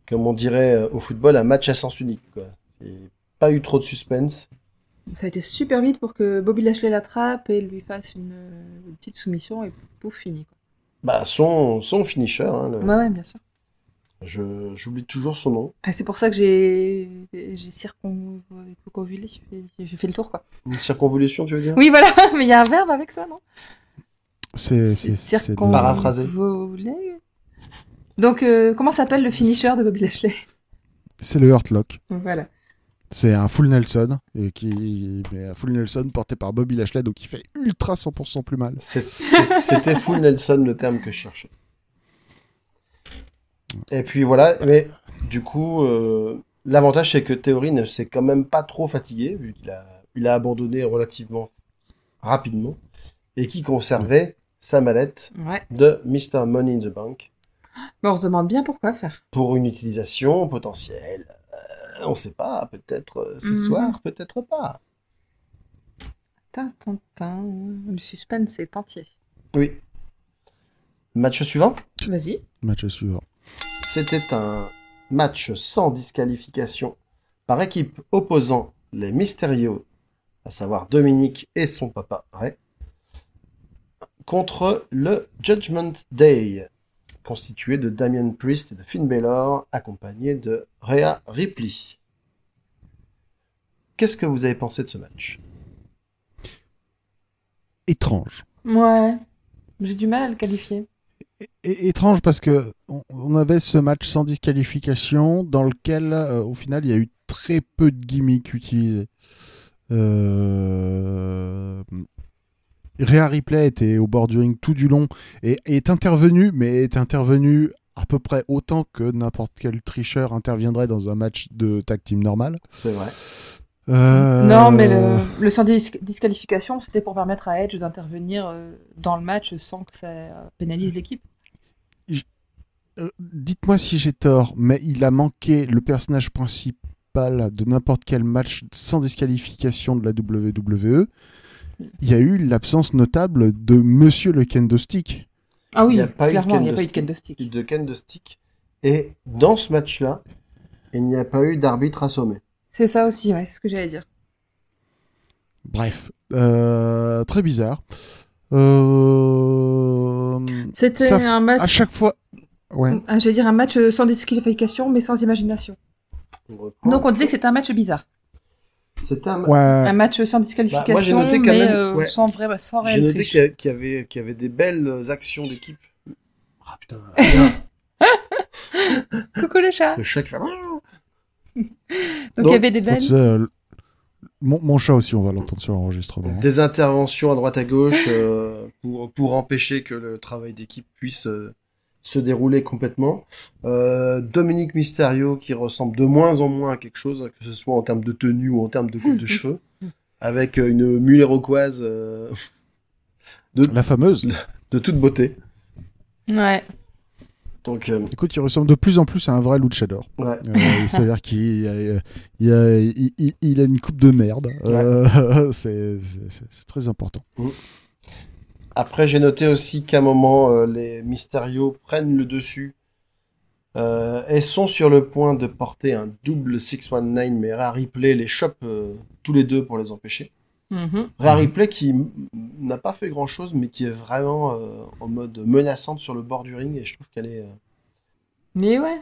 comme on dirait au football, un match à sens unique. Quoi. Et pas eu trop de suspense. Ça a été super vite pour que Bobby Lashley l'attrape et lui fasse une, euh, une petite soumission et pouf, pouf, fini. Quoi. Bah, son, son finisher, hein, le- Ouais, ouais, bien sûr. je, j'oublie toujours son nom. Ah, c'est pour ça que j'ai j'ai circonvolé. J'ai fait le tour, quoi. Une circonvolution, tu veux dire? Oui, voilà, (laughs) mais il y a un verbe avec ça, non? C'est c'est- c'est Paraphrasé. Donc, euh, comment s'appelle le finisher de Bobby Lashley? C'est le Hurt Lock. Voilà. C'est un full Nelson, et qui, mais un full Nelson porté par Bobby Lashley, donc il fait ultra 100% plus mal. C'était full Nelson le terme que je cherchais. Et puis voilà, mais du coup, euh, l'avantage c'est que Théorie ne s'est quand même pas trop fatigué, vu qu'il a, il a abandonné relativement rapidement, et qui conservait sa mallette Ouais. de Mr. Money in the Bank Mais on se demande bien pourquoi faire. pour une utilisation potentielle. On sait pas, peut-être euh, ce Mhm. soir, peut-être pas. Tin, tin, tin. Le suspense est entier. Oui. Match suivant? Vas-y. Match suivant. C'était un match sans disqualification par équipe opposant les Mysterio, à savoir Dominique et son papa Ray, contre le Judgment Day, constitué de Damien Priest et de Finn Balor, accompagné de Rhea Ripley. Qu'est-ce que vous avez pensé de ce match? Étrange. Ouais. J'ai du mal à le qualifier. É- étrange parce que on, on avait ce match sans disqualification dans lequel, euh, au final, il y a eu très peu de gimmicks utilisés. Euh... Rhea Ripley était au bord du ring tout du long et est intervenu, mais est intervenu à peu près autant que n'importe quel tricheur interviendrait dans un match de tag team normal. C'est vrai. Euh, Non, mais le, le sans dis- disqualification, c'était pour permettre à Edge d'intervenir euh, dans le match sans que ça pénalise l'équipe. Euh, Dites-moi si j'ai tort, mais il a manqué le personnage principal de n'importe quel match sans disqualification de la WWE. Il y a eu l'absence notable de Monsieur le Kendo Stick. Ah oui, Il y a pas eu de clairement, il n'y a pas eu de candlestick. candlestick. de Ken de Stick. Et dans ce match-là, Il n'y a pas eu d'arbitre assommé. C'est ça aussi, ouais, c'est ce que j'allais dire. Bref, euh, très bizarre. Euh, C'était un match. À chaque fois. Ouais. Ah, j'allais dire un match euh, sans disqualification, mais sans imagination. On. Donc on disait que c'était un match bizarre. C'était un, Ouais. Un match sans disqualification, Bah, moi, j'ai noté quand mais même- euh, ouais. sans, vrai, sans J'ai réel noté qu'il y, avait, qu'il y avait des belles actions d'équipe. Ah putain, bien. (laughs) Coucou les chats le chat qui fait... Donc il y avait des belles. euh, mon, mon chat aussi, on va l'entendre sur l'enregistrement. Des interventions à droite à gauche euh, pour, pour empêcher que le travail d'équipe puisse euh, se dérouler complètement. Euh, Dominique Mysterio qui ressemble de moins en moins à quelque chose, que ce soit en termes de tenue ou en termes de coupe de (laughs) cheveux, avec euh, une mule iroquoise euh, La fameuse. de toute beauté. Ouais. Donc, euh, Écoute, il ressemble de plus en plus à un vrai luchador. ouais. Euh, C'est-à-dire (laughs) qu'il a, il a, il, a une coupe de merde. Euh, (laughs) c'est c'est- c'est très important. Après, j'ai noté aussi qu'à un moment, euh, les Mysterio prennent le dessus euh, et sont sur le point de porter un double 619, mais Rhea Ripley les chope euh, tous les deux pour les empêcher. Mhm. Rhea Ripley qui n'a pas fait grand chose, mais qui est vraiment en mode menaçante sur le bord du ring, et je trouve qu'elle est Mais ouais.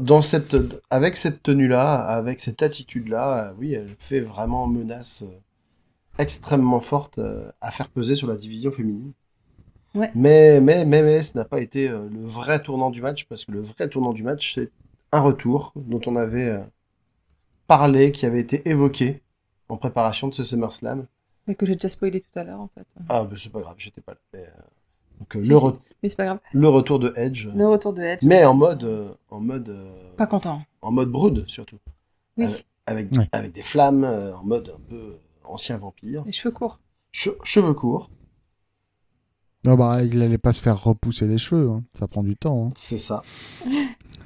dans cette, avec cette tenue-là, avec cette attitude-là, oui, elle fait vraiment menace extrêmement forte euh, à faire peser sur la division féminine. Ouais. Mais, mais, mais, mais, ce n'a pas été euh, le vrai tournant du match, parce que le vrai tournant du match, c'est un retour dont on avait euh, parlé, qui avait été évoqué en préparation de ce SummerSlam. Mais que j'ai déjà spoilé tout à l'heure en fait. Ah, mais c'est pas grave, j'étais pas là. Mais, euh, donc, euh, Si, le, si. re- Mais c'est pas grave. le retour de Edge, Le retour de Edge. mais en mode, euh, en mode, euh, Pas content. en mode brood surtout. Oui. Euh, avec, Ouais. avec des flammes, euh, en mode un peu euh, ancien vampire. Les cheveux courts. Che- cheveux courts, Ah bah, il allait pas se faire repousser les cheveux. hein. Ça prend du temps. hein. c'est ça.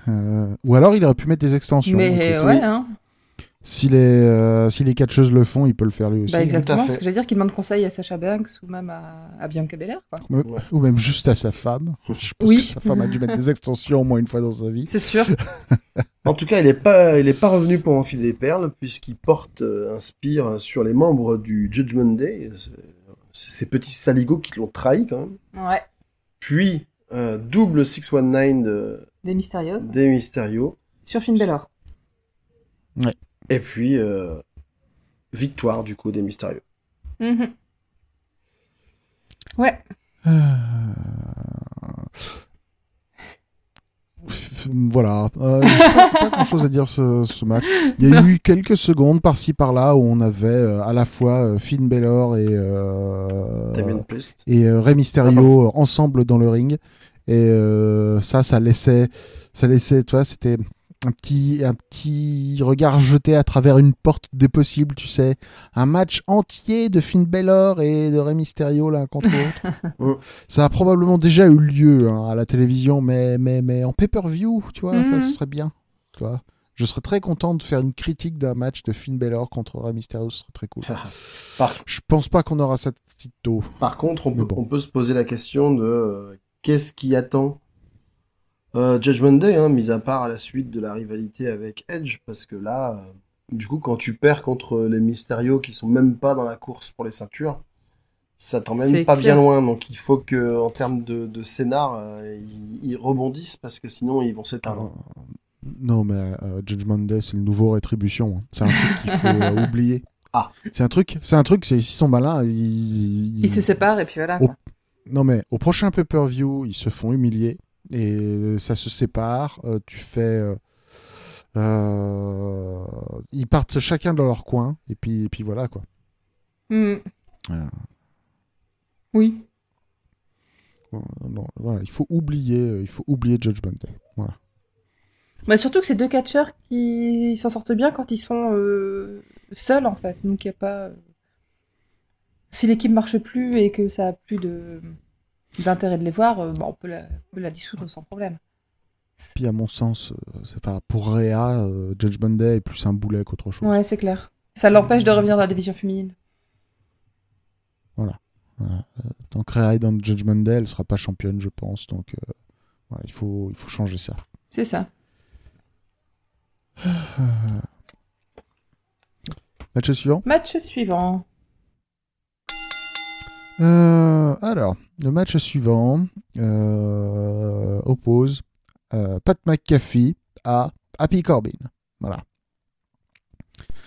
Euh, ou alors, il aurait pu mettre des extensions. mais Écoute, ouais, oui. hein. Si les, euh, si les catcheuses le font, il peut le faire lui aussi. Bah exactement. fait. Ce que je veux dire, qu'il demande conseil à Sacha Banks ou même à, à Bianca Belair, quoi. Ouais. Ouais. Ou même juste à sa femme. (laughs) Je pense Oui. que sa femme a dû mettre des extensions au moins une fois dans sa vie. C'est sûr. (laughs) En tout cas, il est pas, il est pas revenu pour enfiler des perles, puisqu'il porte euh, un spire sur les membres du Judgment Day. C'est ces petits saligots qui l'ont trahi quand même. Ouais. Puis, euh, double 619 de, Des mystérieuses. des Mysterio. Sur Finn Balor. Et puis, euh, victoire du coup des Mysterio. Mhm. Ouais. Euh, Voilà, euh, pas, pas grand chose à dire ce, ce match. Il y a eu quelques secondes par-ci par-là où on avait euh, à la fois euh, Finn Balor et, euh, et euh, Rey Mysterio ensemble dans le ring. Et euh, ça, ça laissait, ça laissait, tu vois, c'était un petit, un petit regard jeté à travers une porte des possibles, tu sais. Un match entier de Finn Balor et de Rey Mysterio l'un contre l'autre. (laughs) ça a probablement déjà eu lieu hein, à la télévision, mais, mais, mais en pay-per-view, tu vois, ça Mhm. ce serait bien. Tu vois. Je serais très content de faire une critique d'un match de Finn Balor contre Rey Mysterio, ce serait très cool. Par, Je pense pas qu'on aura cette petite tôt. par contre, on peut, bon. on peut se poser la question de euh, qu'est-ce qui attend euh, Judgment Day, hein, mis à part à la suite de la rivalité avec Edge, parce que là, euh, du coup, quand tu perds contre les Mysterio qui sont même pas dans la course pour les ceintures, ça t'emmène pas clair. bien loin. Donc il faut que, en termes de, de scénar, euh, ils, ils rebondissent parce que sinon ils vont s'éteindre. Non, mais euh, Judgment Day, c'est le nouveau Rétribution. hein. C'est un truc qu'il faut euh, (laughs) oublier. Ah. C'est un truc, c'est un truc, c'est s'ils sont malins, ils, Ils se séparent et puis voilà. Non, mais au prochain pay-per-view, ils se font humilier et ça se sépare. euh, tu fais. euh, euh, ils partent chacun dans leur coin et puis, et puis voilà quoi. Euh, Oui. non, voilà, il faut oublier, il faut oublier Judgment Day. Voilà. Bah, surtout que c'est deux catcheurs qui s'en sortent bien quand ils sont euh, seuls en fait. Donc il y a pas. Si l'équipe marche plus et que ça a plus de d'intérêt de les voir, euh, bah, on peut la, on peut la dissoudre sans problème. Puis à mon sens, euh, pas pour Rhea, euh, Judgment Day est plus un boulet qu'autre chose. Ouais, c'est clair. Ça l'empêche de revenir dans la division féminine. Tant que Rhea est dans Judgment Day, elle sera pas championne, je pense. Donc euh, voilà, il faut, il faut changer ça. C'est ça. (sighs) Match suivant? Match suivant. Euh, alors, le match suivant euh, oppose euh, Pat McAfee à Happy Corbin. Voilà.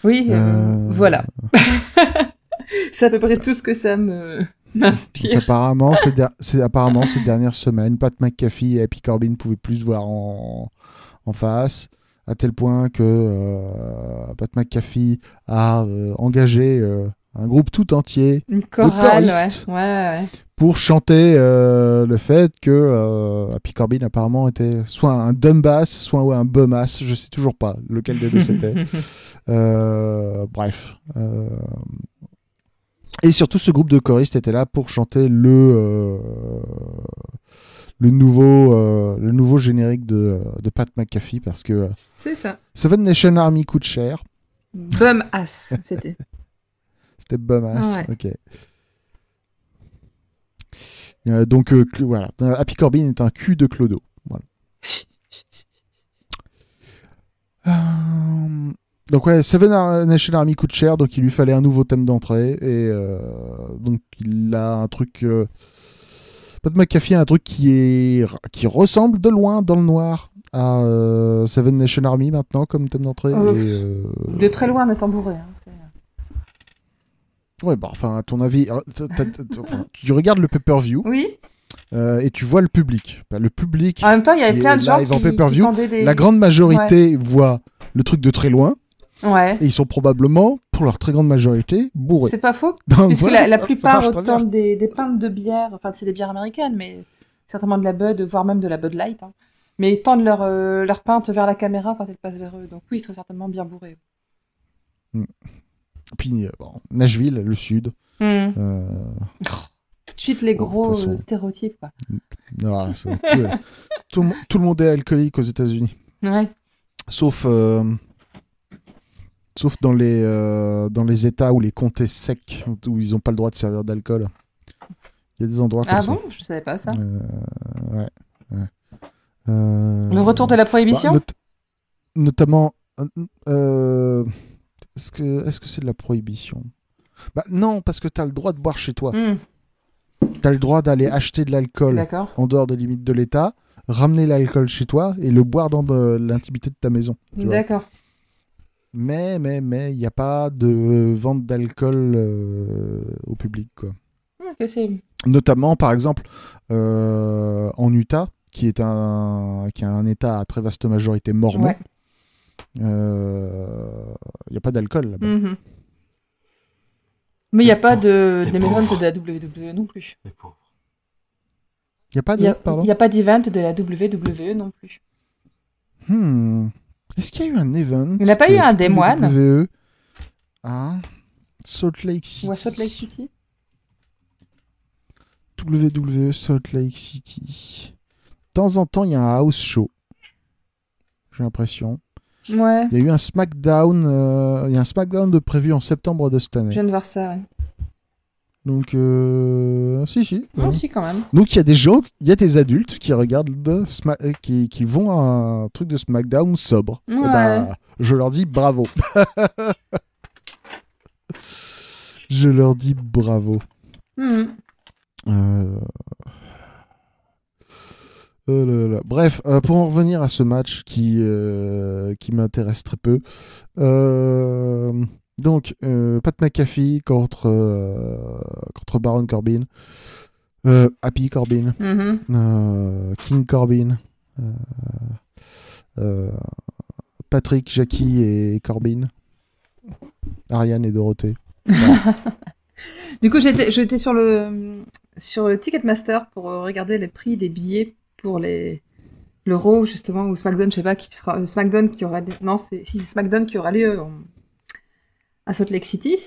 Oui, voilà. (laughs) C'est à peu près tout ce que ça me m'inspire. apparemment, ces, der- apparemment, ces dernières semaines, Pat McAfee et Happy Corbin ne pouvaient plus se voir en, en face, à tel point que euh, Pat McAfee a euh, engagé euh, un groupe tout entier Une chorale, ouais. choristes. ouais, ouais. pour chanter euh, le fait que euh, Happy Corbin apparemment était soit un dumb bass, soit un bum ass, je sais toujours pas lequel des deux c'était. (laughs) Euh, bref. euh, Et surtout, ce groupe de choristes était là pour chanter le le nouveau euh, le nouveau générique de, de Pat McAfee parce que euh, C'est ça. Seven Nation Army coûte cher. Bum ass, c'était. (laughs) C'était bum ass. Ouais. Ok. Euh, donc euh, voilà, Happy Corbin est un cul de Clodo. Voilà. (laughs) Euh, Donc ouais, Seven Nation Army coûte cher, donc il lui fallait un nouveau thème d'entrée et euh, donc il a un truc. Euh... Pat McAfee a un truc qui est qui ressemble de loin dans le noir à euh, Seven Nation Army maintenant comme thème d'entrée. Oh. et, euh, De très loin, on est tambouré. Hein. Ouais, bah enfin à ton avis, tu regardes le pay-per-view Oui. euh, et tu vois le public. Bah, le public, En même temps, il y avait qui plein de gens live en qui, pay-per-view, qui des... la grande majorité voit le truc de très loin Ouais. et ils sont probablement, pour leur très grande majorité, bourrés. C'est pas faux. (laughs) Donc, Puisque voilà, la, la ça- ça plupart tendent des, des pintes de bière, enfin c'est des bières américaines, mais certainement de la Bud, voire même de la Bud Light. hein. Mais ils tendent leur, euh, leur pinte vers la caméra quand elle passe vers eux. Donc oui, très certainement bien bourrés. Puis euh, bon, Nashville, le sud. Hmm. euh, (laughs) Tout de suite les gros façon. euh, stéréotypes. Quoi. ah, tout, (laughs) tout le mo- tout le monde est alcoolique aux États-Unis, Ouais. sauf euh, sauf dans les euh, dans les États où les comtés secs où ils n'ont pas le droit de servir d'alcool. Il y a des endroits comme Ah ça. bon? Je savais pas ça. Ouais, ouais. Le retour de la bah, prohibition? not- notamment, euh, est-ce que c'est de la prohibition? Bah non, parce que tu as le droit de boire chez toi. Hmm, Tu as le droit d'aller acheter de l'alcool en dehors des limites de l'État, ramener l'alcool chez toi et le boire dans de- l'intimité de ta maison. D'accord. Mais mais mais il n'y a pas de vente d'alcool euh, au public quoi. C'est... notamment par exemple euh, en Utah qui est un qui a un état à très vaste majorité mormon Ouais. Euh, il n'y a pas d'alcool là-bas Mhm. Mais il n'y a pas de, d'event de la WWE non plus. Il n'y a pas de n'y a, pardon il y a pas d'event de la WWE non plus. Hmm. est-ce qu'il y a eu un event Il n'y a pas eu un Day WWE à Salt Lake City ou à Salt Lake City WWE Salt Lake City de temps en temps il y a un house show j'ai l'impression Ouais, il y a eu un SmackDown euh, il y a un SmackDown de prévu en septembre de cette je année viens de voir ça. Ouais. Donc, euh, si, si. Ouais. si, quand même. Donc, il y a des gens, il y a des adultes qui regardent, le Sma- euh, qui, qui vont à un truc de SmackDown sobre. Et Ouais. bah, je leur dis bravo. (laughs) je leur dis bravo. Euh, oh là là là. Bref, euh, pour en revenir à ce match qui, euh, qui m'intéresse très peu. euh, donc, Pat McAfee contre, contre Baron Corbin. Happy Corbin. Mhm. euh, King Corbin. Patrick, Jackie et Corbin. Ariane et Dorothée. (laughs) Du coup, j'étais, j'étais sur le sur Ticketmaster pour regarder les prix des billets pour les le Raw justement ou SmackDown, je sais pas qui sera euh, SmackDown qui aura non c'est si c'est SmackDown qui aura lieu en- à Salt Lake City.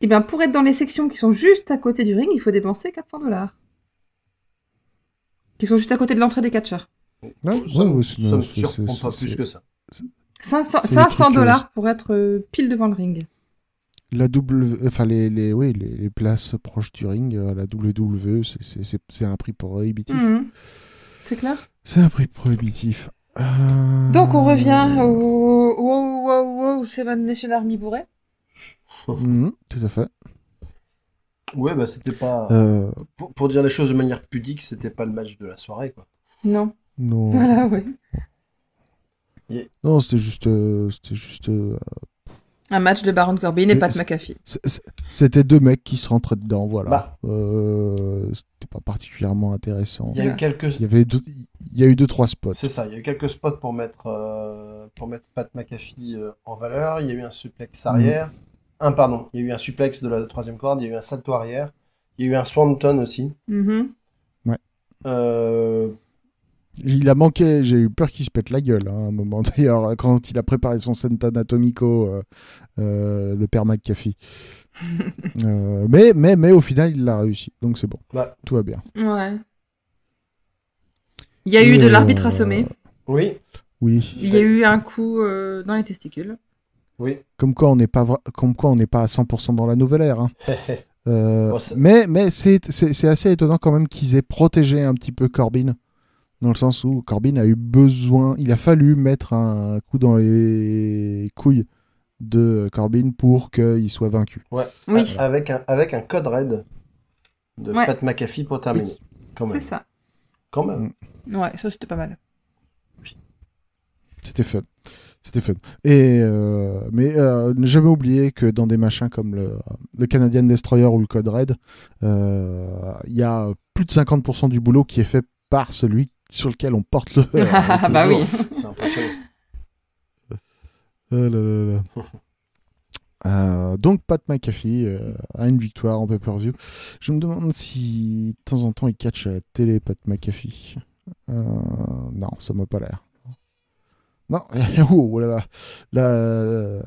Et bien pour être dans les sections qui sont juste à côté du ring, il faut dépenser 400 dollars. Qui sont juste à côté de l'entrée des catcheurs. Ouais, Ça, ouais, me- ouais, c'est- ça me c'est- surprend pas plus que ça. 500 C'est des 500 trucs, euh, dollars pour être euh, pile devant le ring. La W, enfin les, les, oui, les, les places proches du ring, euh, la WWE, c'est- un prix prohibitif. Mhm. C'est clair? C'est un prix prohibitif. Euh, Donc on revient au, au Seven Nation Army bourré Mhm, tout à fait. Ouais, bah c'était pas. Euh, Pour, pour dire les choses de manière pudique, c'était pas le match de la soirée, quoi. Non. non, Voilà, oui. non, c'était juste, euh, c'était juste, euh, Un match de Baron Corbin et Pat McAfee. c'était deux mecs qui se rentraient dedans, voilà. Bah. Euh, c'était pas particulièrement intéressant. Il y a eu Ouais. quelques. Il y avait deux, il y a eu deux trois spots. C'est ça, il y a eu quelques spots pour mettre, euh, pour mettre Pat McAfee euh, en valeur. Il y a eu un suplex arrière. Un, pardon, il y a eu un suplex de la troisième corde. Il y a eu un salto arrière. Il y a eu un swanton aussi. Mhm. Euh, Il a manqué, j'ai eu peur qu'il se pète la gueule hein, à un moment (laughs) d'ailleurs quand il a préparé son Senton Atomico, euh, euh, le père McAfee. (laughs) Euh, mais, mais, mais au final il l'a réussi, donc c'est bon, bah, tout va bien. Ouais. Il y a eu de l'arbitre euh, assommé. oui, Oui, Il y a eu un coup euh, dans les testicules. oui. comme quoi on n'est pas, vra- comme quoi on n'est pas à 100% dans la nouvelle ère. hein. (laughs) Euh, Bon, mais mais c'est c'est- c'est assez étonnant quand même qu'ils aient protégé un petit peu Corbin, dans le sens où Corbin a eu besoin, il a fallu mettre un coup dans les couilles de Corbin pour qu'il soit vaincu. Ouais. Oui. Avec un, avec un code raid de Ouais. Pat McAfee pour terminer. C'est ça. Quand même. Ouais, ça c'était pas mal. C'était fun. C'était fun. Et euh, mais euh, ne jamais oublier que dans des machins comme le, le Canadian Destroyer ou le Code Red, euh, il y a plus de 50% du boulot qui est fait par celui sur lequel on porte le. Ah (laughs) bah oui. (laughs) C'est impressionnant. Oh là là là. (laughs) Euh, donc Pat McAfee euh, a une victoire en pay-per-view. Je me demande si de temps en temps il catch à la télé Pat McAfee. Euh, non, ça m'a pas l'air. Non, oh, oh là là. La,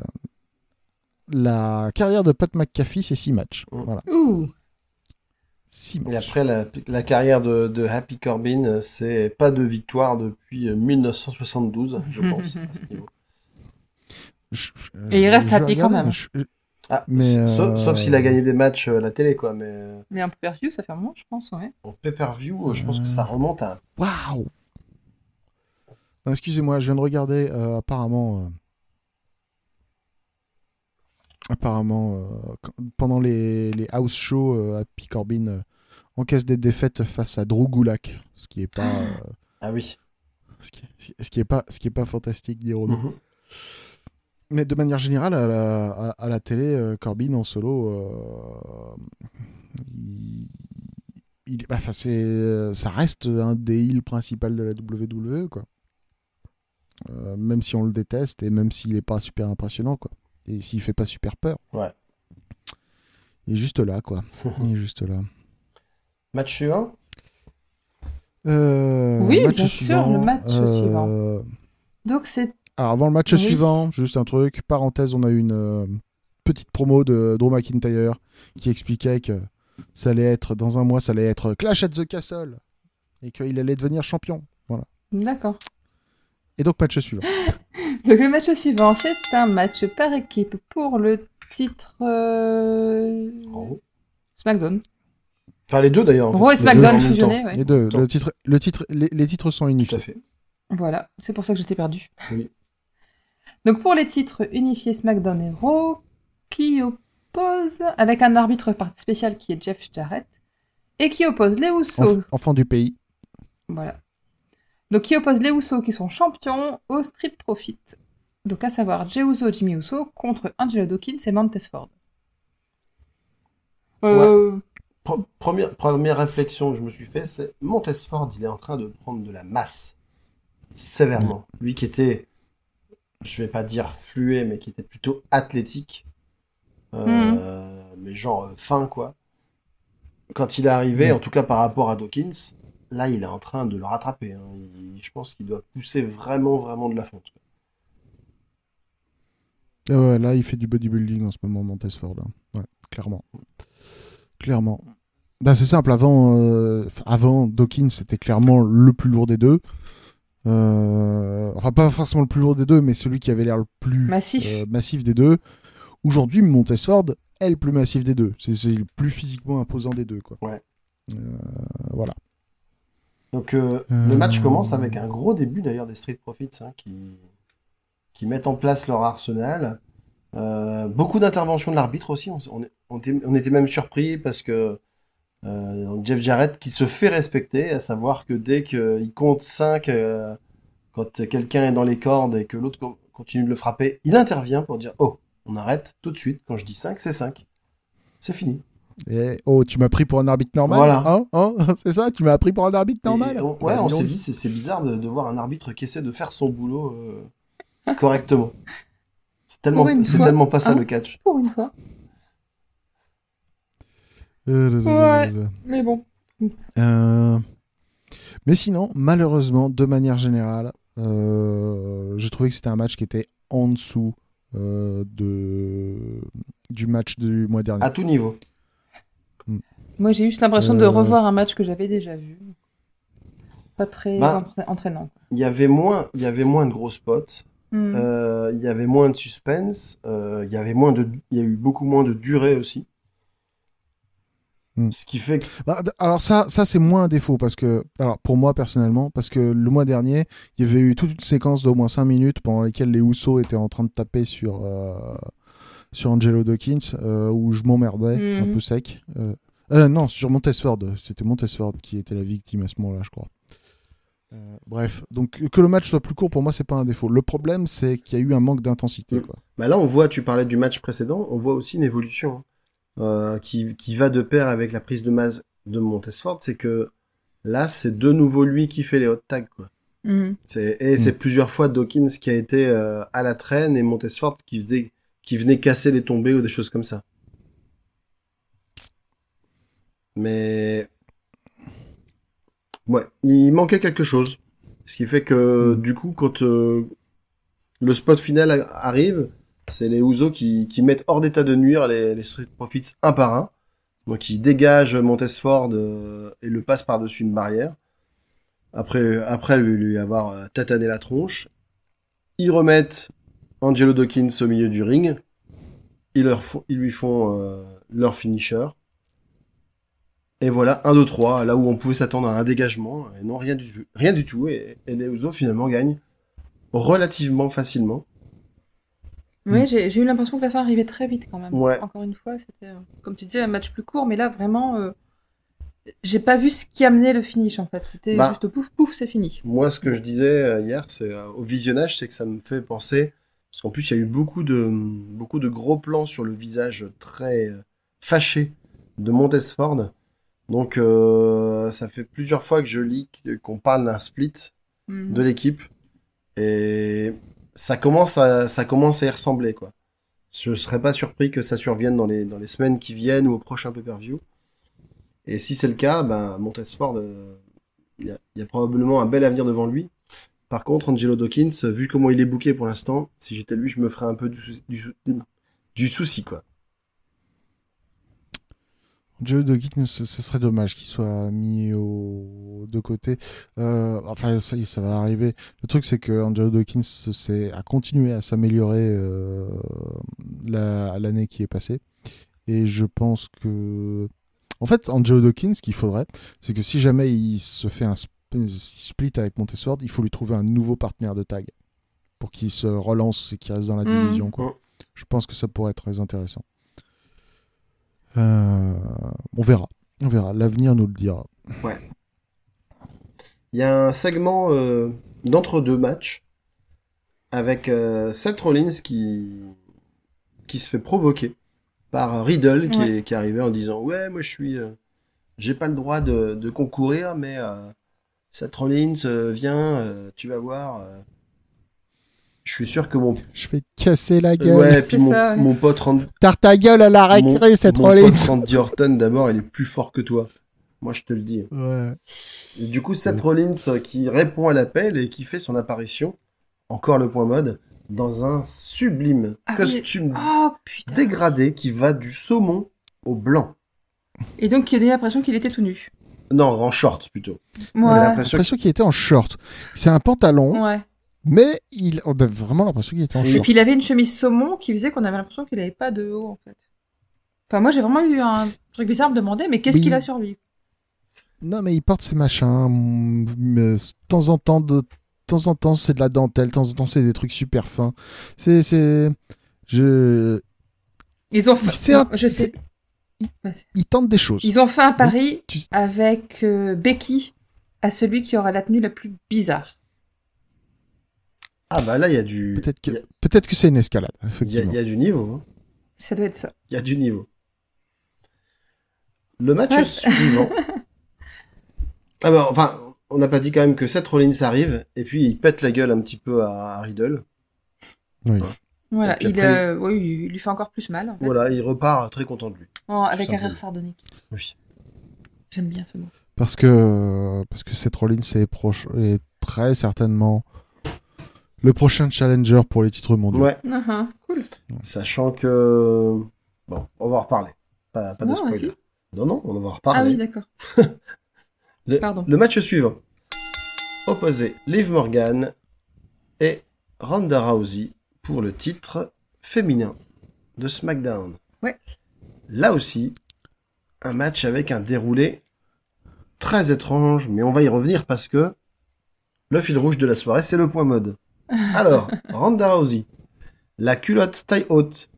la carrière de Pat McAfee, c'est 6 matchs. Mm. Voilà, Ouh. 6 Et après, la, la carrière de, de Happy Corbin, euh, c'est pas de victoire depuis euh, 1972, je (laughs) pense, à ce niveau. Je- je- Et il reste happy quand même. mais je- Ah, Mais, sauf, euh, sauf s'il a gagné des matchs euh, à la télé, quoi. Mais euh, Mais un pay-per-view, ça fait un moment, je pense, ouais. en pay-per-view, euh, je pense que ça remonte à. Waouh Excusez-moi, je viens de regarder euh, apparemment. Euh, apparemment, euh, pendant les, les house shows, euh, Happy Corbin euh, encaisse des défaites face à Drew Gulak, ce qui est pas, euh, Ah oui. ce qui, ce qui est pas, ce qui est pas fantastique, dirons-nous. Mhm. Mais de manière générale, à la, à, à la télé, euh, Corbin en solo, euh, il, il- bah, ça reste un des heals principaux de la WWE, quoi. Euh, même si on le déteste et même s'il est pas super impressionnant, quoi. Et s'il fait pas super peur. Ouais. Il est juste là, quoi. (laughs) il est juste là. Match suivant? Euh, Oui, match bien sûr, le match suivant. Donc c'est Alors avant le match Oui. suivant, juste un truc, parenthèse, on a eu une euh, petite promo de Drew McIntyre qui expliquait que ça allait être, dans un mois, ça allait être Clash at the Castle et qu'il allait devenir champion. Voilà. d'accord. Et donc match suivant. (laughs) Donc le match suivant, c'est un match par équipe pour le titre euh, Raw. SmackDown. Enfin, les deux d'ailleurs. Raw et SmackDown fusionnés, ouais. Les deux, le titre, le titre, les, les titres sont Tout unifiés. à fait. Voilà, c'est pour ça que j'étais perdu. Oui. (laughs) Donc pour les titres unifiés SmackDown et Raw, qui oppose avec un arbitre spécial qui est Jeff Jarrett et qui oppose les Usos. Enf- enfant du pays. Voilà. Donc qui oppose les Usos qui sont champions au Street Profit. Donc à savoir Jey Uso et Jimmy Uso contre Angelo Dawkins et Montez Ford. Euh, première, première réflexion que je me suis fait, c'est Montesford, il est en train de prendre de la masse. Sévèrement. Lui qui était, je vais pas dire fluet, mais qui était plutôt athlétique. Euh, Mais genre euh, fin, quoi. Quand il est arrivé, Mhm. en tout cas par rapport à Dawkins, là, il est en train de le rattraper. hein. Il- je pense qu'il doit pousser vraiment, vraiment de la fonte. Ah ouais, là, il fait du bodybuilding en ce moment, Montesford. là. Ouais, clairement. Clairement. Bah, c'est simple, avant, euh, avant Dawkins, c'était clairement le plus lourd des deux. Euh, enfin, pas forcément le plus lourd des deux, mais celui qui avait l'air le plus Massif. euh, massif des deux. Aujourd'hui, Montesford est le plus massif des deux. C'est c'est le plus physiquement imposant des deux. Quoi. Ouais. Euh, voilà. Donc euh, Euh, le match commence avec un gros début d'ailleurs des Street Profits hein, qui, qui mettent en place leur arsenal. Euh, beaucoup d'interventions de l'arbitre aussi. On, était, on était même surpris parce que euh, Jeff Jarrett qui se fait respecter, à savoir que dès qu'il compte 5, quand quelqu'un est dans les cordes et que l'autre co- continue de le frapper, il intervient pour dire Oh, on arrête tout de suite. Quand je dis 5, c'est 5. C'est fini. Et, oh, tu m'as pris pour un arbitre normal Voilà. Hein Hein (laughs) C'est ça Tu m'as pris pour un arbitre normal on- Bah, ouais, on s'est dit, c'est bizarre de, de voir un arbitre qui essaie de faire son boulot euh, correctement. C'est tellement, c'est tellement pas ça hein. le catch. Pour une fois. Euh, Ouais. Mais bon. Euh, Mais sinon, malheureusement, de manière générale, euh, j'ai trouvé que c'était un match qui était en dessous euh, de... du match du mois dernier. À tout niveau. Moi, j'ai juste l'impression de Euh. revoir un match que j'avais déjà vu. Pas très Bah. entra- entraînant. Il y avait moins, il y avait moins de gros spots. Hmm. Euh, il y avait moins de suspense. euh, il y avait moins de, il y a eu beaucoup moins de durée aussi. Hmm. Ce qui fait que Bah, alors ça, ça c'est moins un défaut parce que, alors pour moi personnellement, parce que le mois dernier, il y avait eu toute une séquence d'au moins 5 minutes pendant lesquelles les Housseaux étaient en train de taper sur euh, sur Angelo Dawkins euh, où je m'emmerdais un Mhm. peu sec. Euh, non, sur Montesford, c'était Montesford qui était la victime à ce moment-là, je crois. Euh, bref, donc que le match soit plus court pour moi c'est pas un défaut. Le problème c'est qu'il y a eu un manque d'intensité. Mm. Bah là, on voit, tu parlais du match précédent, on voit aussi une évolution hein, euh, qui, qui va de pair avec la prise de masse de Montesford. C'est que là, c'est de nouveau lui qui fait les hot tags. Quoi. C'est, et c'est plusieurs fois Dawkins qui a été euh, à la traîne et Montesford qui, faisait, qui venait casser les tombées ou des choses comme ça. Mais. Ouais, il manquait quelque chose. Ce qui fait que, Mm. du coup, quand euh, le spot final arrive, c'est les Ouzo qui, qui mettent hors d'état de nuire les, les Street Profits un par un. Donc, ils dégagent Montesford euh, et le passent par-dessus une barrière. Après, après lui, lui avoir euh, tatané la tronche. Ils remettent Angelo Dawkins au milieu du ring. Ils, leur font, ils lui font euh, leur finisher. Et voilà, 1, 2, 3, là où on pouvait s'attendre à un dégagement. Et non, rien du tout. Rien du tout. Et, et les Usos finalement gagnent relativement facilement. Oui, j'ai j'ai eu l'impression que la fin arrivait très vite quand même. Ouais. Encore une fois, c'était, euh, comme tu disais, un match plus court, mais là, vraiment, euh, j'ai pas vu ce qui amenait le finish en fait. C'était Bah. juste pouf, pouf, c'est fini. Moi, ce que je disais euh, hier, c'est euh, au visionnage, c'est que ça me fait penser, parce qu'en plus, il y a eu beaucoup de, beaucoup de gros plans sur le visage très fâché de Montesford. Donc, euh, ça fait plusieurs fois que je lis qu'on parle d'un split Mhm. de l'équipe, et ça commence à, ça commence à y ressembler, quoi. Je serais pas surpris que ça survienne dans les, dans les semaines qui viennent ou au prochain pay-per-view. Et si c'est le cas, ben, Montesford, euh, il y, a- il y a probablement un bel avenir devant lui. Par contre, Angelo Dawkins, vu comment il est booké pour l'instant, si j'étais lui, je me ferais un peu du, du souci, quoi. Joe Dawkins, ce ce serait dommage qu'il soit mis au... de côté. Euh, enfin, ça, y est, ça va arriver. Le truc, c'est que Angelo Dawkins c'est, a continué à s'améliorer euh, la- l'année qui est passée. Et je pense que. En fait, Angelo Dawkins, ce qu'il faudrait, c'est que si jamais il se fait un sp- split avec Montesford, il faut lui trouver un nouveau partenaire de tag pour qu'il se relance et qu'il reste dans la Mm. division. Quoi. Mm. Je pense que ça pourrait être très intéressant. Euh, on verra. On verra. L'avenir nous le dira. Il y a un segment euh, d'entre-deux matchs avec euh, Seth Rollins qui, qui se fait provoquer par Riddle qui, Ouais. est, qui est arrivé en disant Ouais, moi je suis. euh, j'ai pas le droit de, de concourir, mais euh, Seth Rollins, euh, viens, euh, tu vas voir. Je suis sûr que mon. Je vais te casser la gueule. Ouais, puis mon, ça, ouais. mon pote Randy, Tarte ta gueule à la mon, récré, cette mon Rollins. pote Randy Orton, d'abord, il est plus fort que toi. Moi, je te le dis. Ouais. Et du coup, Seth Rollins euh, qui répond à l'appel et qui fait son apparition, encore le point mode, dans un sublime Ah costume Oh dégradé qui va du saumon au blanc. Et donc, il a l'impression qu'il était tout nu. Non, en short plutôt. On a Ouais. l'impression qu'il était en short. C'est un pantalon, Ouais. Mais il... on a vraiment l'impression qu'il était en Et Et short. puis, il avait une chemise saumon qui faisait qu'on avait l'impression qu'il avait pas de haut en fait. Enfin, moi, j'ai vraiment eu un truc bizarre à me demander, mais qu'est-ce Oui. qu'il a sur lui? Non, mais il porte ses machins. mm, De temps en temps, de, de temps en temps, c'est de la dentelle. De temps en temps, c'est des trucs super fins. C'est, c'est... Je... Ils ont fait. Un- Je sais. Ils tentent des choses. Ils ont fait un pari Tu- avec euh, Becky à celui qui aura la tenue la plus bizarre. Ah bah là, il y a du... Peut-être que, a- peut-être que c'est une escalade, Il y, a, effectivement. il y a du niveau. hein. Ça doit être ça. Il y a du niveau. Le match Ouais. suivant. (laughs) Ah bah, enfin, on n'a pas dit quand même que Seth Rollins arrive, et puis il pète la gueule un petit peu à, à Riddle. Oui. Voilà, il, après, euh, oui, il lui fait encore plus mal. En fait. Voilà, il repart très content de lui. Oh, avec un rire sardonique. Oui. J'aime bien ce mot. Parce que, parce que Seth Rollins est, proche, est très certainement le prochain challenger pour les titres mondiaux. Ouais, Ah, ah, cool. sachant que... Bon, on va en reparler. Pas, pas de Non, spoiler. Non, non, on va en Ah reparler. oui, d'accord. (laughs) le, pardon. le match suivant. Opposé Liv Morgan et Ronda Rousey pour le titre féminin de SmackDown. Ouais. Là aussi, un match avec un déroulé très étrange, mais on va y revenir parce que le fil rouge de la soirée, c'est le point mode. Alors, Ronda Rousey, la culotte taille haute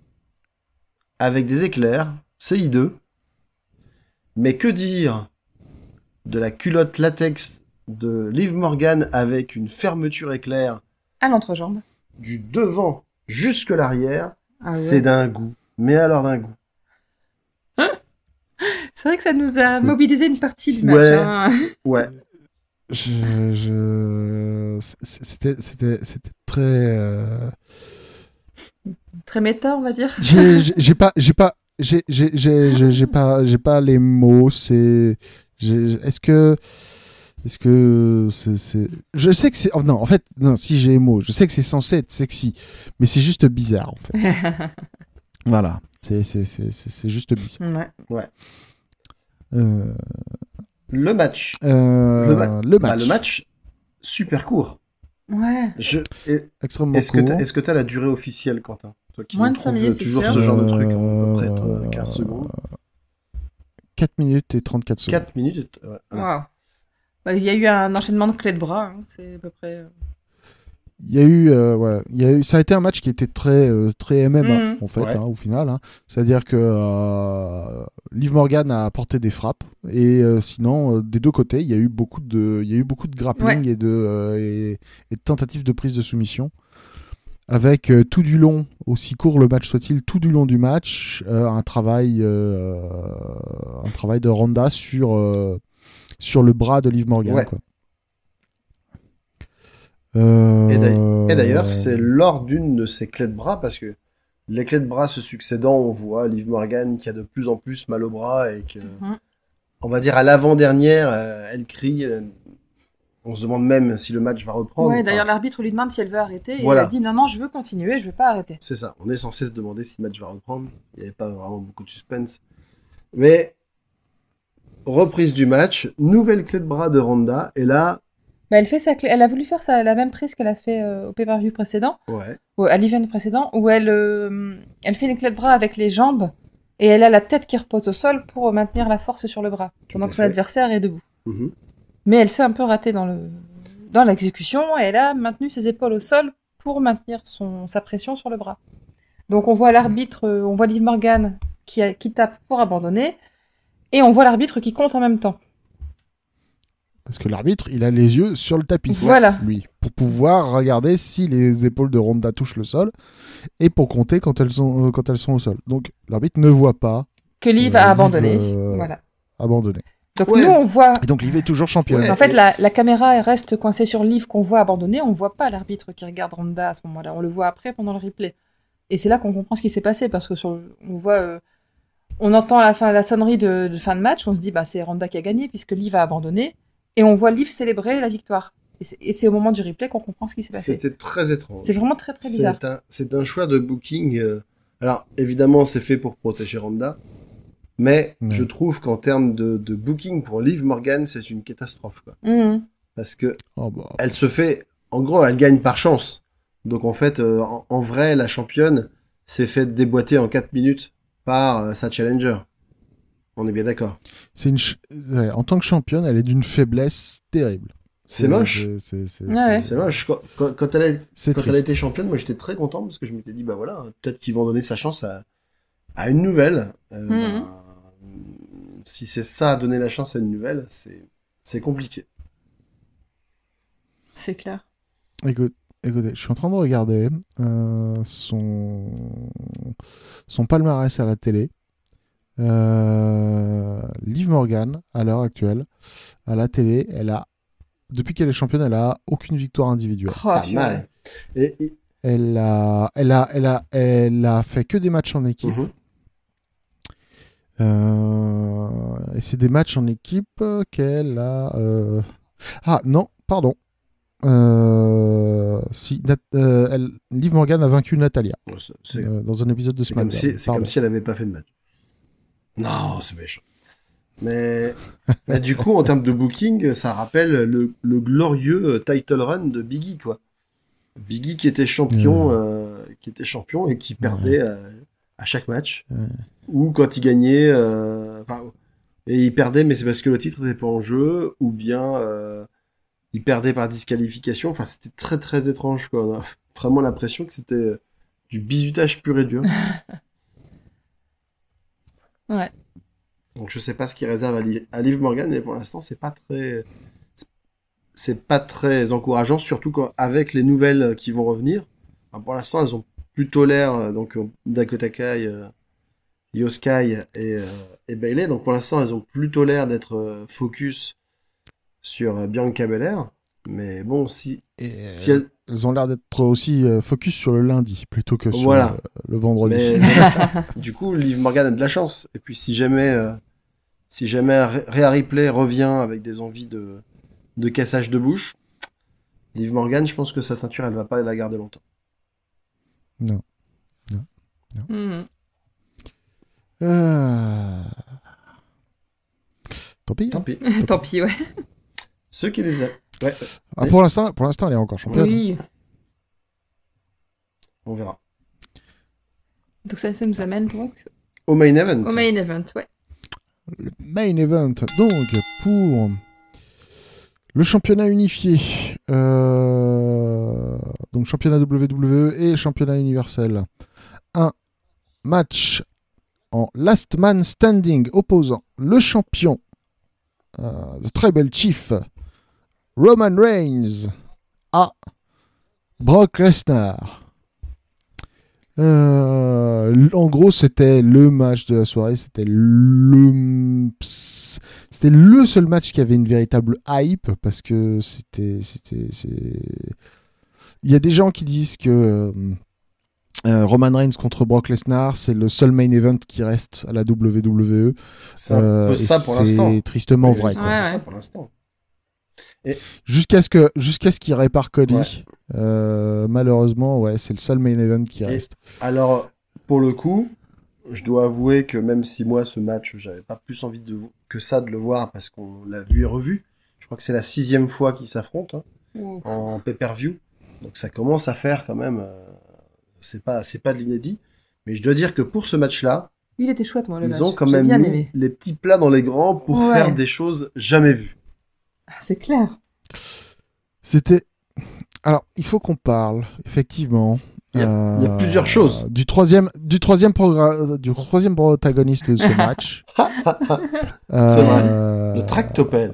avec des éclairs, CI2. Mais que dire de la culotte latex de Liv Morgan avec une fermeture éclair À l'entrejambe. du devant jusque l'arrière, Ah ouais. c'est d'un goût. Mais alors d'un goût. C'est vrai que ça nous a mobilisé une partie du match. Ouais. hein. Ouais. Je, je... C'était, c'était, c'était très. euh, Très méta, on va dire. J'ai, (laughs) pas, j'ai pas, j'ai, j'ai, j'ai, j'ai- j'ai pas, j'ai pas les mots. C'est, est-ce que, est-ce que c'est, c'est- je sais que c'est, oh non, en fait, non, si j'ai les mots, je sais que c'est censé être sexy, mais c'est juste bizarre en fait. (laughs) Voilà, c'est, c'est, c'est, juste bizarre. Ouais. Euh, Le match. euh, Le ma- le Bah, match, le match, super court. Ouais. Je... extrêmement Est-ce que court. t'as est-ce que t'as la durée officielle, Quentin? Toi qui Moins de cinq trouves minutes, c'est toujours sûr. ce genre de truc en Euh, près de 15 secondes. 4 minutes et 34 secondes. 4 minutes. et- ouais, voilà. Waouh. Bah, Il y a eu un enchaînement de clés de bras. hein, C'est à peu près. euh, Il y a eu, euh, ouais, il y a eu, ça a été un match qui était très, euh, très MMA en fait, Ouais. hein, au final. hein. C'est-à-dire que euh, Liv Morgan a apporté des frappes et euh, sinon euh, des deux côtés, il y a eu beaucoup de, il y a eu beaucoup de grappling et de euh, et, et de tentatives de prise de soumission. Avec euh, tout du long, aussi court le match soit-il, tout du long du match, euh, un travail, euh, un travail de Ronda sur euh, sur le bras de Liv Morgan. Ouais. Quoi. Euh, Et d'ailleurs- Et d'ailleurs, c'est lors d'une de ces clés de bras, parce que les clés de bras se succédant, on voit Liv Morgan qui a de plus en plus mal au bras et que, Mhm. On va dire à l'avant-dernière, euh, elle crie. euh, on se demande même si le match va reprendre. Ouais, d'ailleurs, l'arbitre lui demande si elle veut arrêter. Et Voilà. elle a dit non, non, je veux continuer, je veux pas arrêter. C'est ça. On est censé se demander si le match va reprendre. Il n'y avait pas vraiment beaucoup de suspense. Mais reprise du match, nouvelle clé de bras de Ronda. Et là, Bah, elle, fait sa clé... elle a voulu faire sa... la même prise qu'elle a fait euh, au pay-per-view précédent, ouais, ou à l'event précédent, où elle, elle fait une clé de bras avec les jambes et elle a la tête qui repose au sol pour maintenir la force sur le bras, pendant que son fait. adversaire est debout. Mhm. Mais elle s'est un peu ratée dans le dans l'exécution et elle a maintenu ses épaules au sol pour maintenir son sa pression sur le bras. Donc on voit l'arbitre, euh, on voit Liv Morgan qui, a- qui tape pour abandonner et on voit l'arbitre qui compte en même temps. Parce que l'arbitre, il a les yeux sur le tapis. Voilà. Lui, pour pouvoir regarder si les épaules de Ronda touchent le sol et pour compter quand elles sont, euh, quand elles sont au sol. Donc l'arbitre ne voit pas Que Liv Euh, a Liv, abandonné. euh, Voilà. abandonner. Donc Ouais. nous on voit. Et donc Liv est toujours championne. Ouais. En fait, la, la caméra reste coincée sur Liv qu'on voit abandonner. On voit pas l'arbitre qui regarde Ronda à ce moment-là. On le voit après pendant le replay. Et c'est là qu'on comprend ce qui s'est passé parce que sur le- on voit, euh, on entend la fin, la sonnerie de, de fin de match. On se dit bah c'est Ronda qui a gagné puisque Liv a abandonné. Et on voit Liv célébrer la victoire. Et c'est- au moment du replay qu'on comprend ce qui s'est passé. c'était très étrange. C'est vraiment très très bizarre. C'est un, choix de booking. euh, Alors, évidemment, c'est fait pour protéger Ronda. Mais je trouve qu'en termes de, de booking pour Liv Morgan, c'est une catastrophe. Quoi. Mhm. Parce que Oh, bah, elle se fait. En gros, elle gagne par chance. Donc, en fait, euh, en, en vrai, la championne s'est fait déboîter en 4 minutes par euh, sa challenger. On est bien d'accord. c'est une ch- ouais, en tant que championne, elle est d'une faiblesse terrible. C'est moche. c'est- Ouais, ouais. Moche. Quand, quand, quand elle a, quand elle a triste. été championne, moi j'étais très content parce que je m'étais dit, bah voilà, peut-être qu'ils vont donner sa chance à, à une nouvelle. Euh, Mhm. bah, si c'est ça, donner la chance à une nouvelle, c'est c'est compliqué. C'est clair. Écoute, écoutez, je suis en train de regarder euh, son son palmarès à la télé. Euh, Liv Morgan, à l'heure actuelle, à la télé, elle a depuis qu'elle est championne, elle a aucune victoire individuelle. Oh, purée. mal. Et, et- Elle a, elle a, elle a, elle a fait que des matchs en équipe. Mhm. Euh, et c'est des matchs en équipe qu'elle a. euh, Ah non, pardon. Euh, Si, Nat- euh, elle... Liv Morgan a vaincu Natalia euh, dans un épisode de c'est comme, SmackDown. si, comme si elle avait pas fait de match. Non, c'est méchant. Mais, mais du coup, en termes de booking, ça rappelle le, le glorieux title run de Biggie, quoi. Biggie qui était champion, euh, qui était champion et qui perdait euh, à chaque match. Ouais. Ou quand il gagnait, euh, et il perdait, mais c'est parce que le titre n'était pas en jeu, ou bien euh, il perdait par disqualification. Enfin, c'était très très étrange, quoi. On (laughs) a vraiment l'impression que c'était du bizutage pur et dur. (laughs) Ouais. Donc je sais pas ce qu'il réserve à, Li- à Liv Morgan, mais pour l'instant c'est pas très, c'est pas très encourageant, surtout avec les nouvelles qui vont revenir. Enfin, pour l'instant elles ont plutôt l'air euh, donc euh, Dakota Kai, euh, Io Sky et, euh, et Bailey. Donc pour l'instant elles ont plutôt l'air d'être euh, focus sur Bianca Belair. Mais bon si Et, si elles, Elles ont l'air d'être aussi euh, focus sur le lundi plutôt que sur Voilà. euh, le vendredi. Mais (laughs) du coup, Liv Morgan a de la chance. Et puis si jamais, euh, si jamais Rhea Ripley revient avec des envies de, de cassage de bouche, Liv Morgan, je pense que sa ceinture, elle va pas la garder longtemps. Non. Mhm. Euh, Tant pis. Tant hein. pis. (laughs) Tant pis, ouais. Ceux qui les aiment. Ouais, Ah, pour l'instant, pour l'instant, elle est encore championne. Oui. on verra. Donc ça, ça nous amène donc Au main event. au main event, ouais. Le main event, donc, pour le championnat unifié, euh, donc championnat WWE et championnat universel. Un match en last man standing opposant le champion, euh, The Tribal Chief, Roman Reigns, à Brock Lesnar. Euh, en gros, c'était le match de la soirée. C'était le, c'était le seul match qui avait une véritable hype parce que c'était. Il y a des gens qui disent que euh, euh, Roman Reigns contre Brock Lesnar, c'est le seul main event qui reste à la WWE. C'est Euh, ça pour l'instant. C'est tristement Oui, vrai. Ouais, ça pour l'instant. Jusqu'à ce que, jusqu'à ce qu'il répare Cody. Ouais. Euh, malheureusement, ouais, c'est le seul main event qui Et- reste. Alors, pour le coup, je dois avouer que même si moi, ce match, j'avais pas plus envie de, que ça de le voir parce qu'on l'a vu et revu, je crois que c'est la sixième fois qu'ils s'affrontent hein, en pay-per-view. Donc ça commence à faire quand même. euh, c'est pas, c'est pas de l'inédit. Mais je dois dire que pour ce match-là, Il était chouette, moi, le match. ils ont quand même mis aimé. les petits plats dans les grands pour Ouais. faire des choses jamais vues. C'est clair. C'était. Alors, il faut qu'on parle, effectivement. Il y a- il y a plusieurs choses. Du troisième, du troisième, du troisième protagoniste de ce (laughs) match. (laughs) C'est vrai. Euh, Le tractopelle.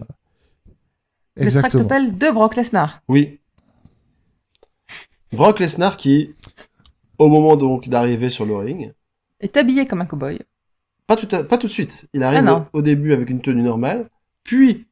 Le Exactement. tractopelle de Brock Lesnar. Oui. Brock Lesnar qui, au moment donc d'arriver sur le ring, Est habillé comme un cowboy. Pas tout, à- pas tout de suite. Il arrive Ah au début avec une tenue normale, puis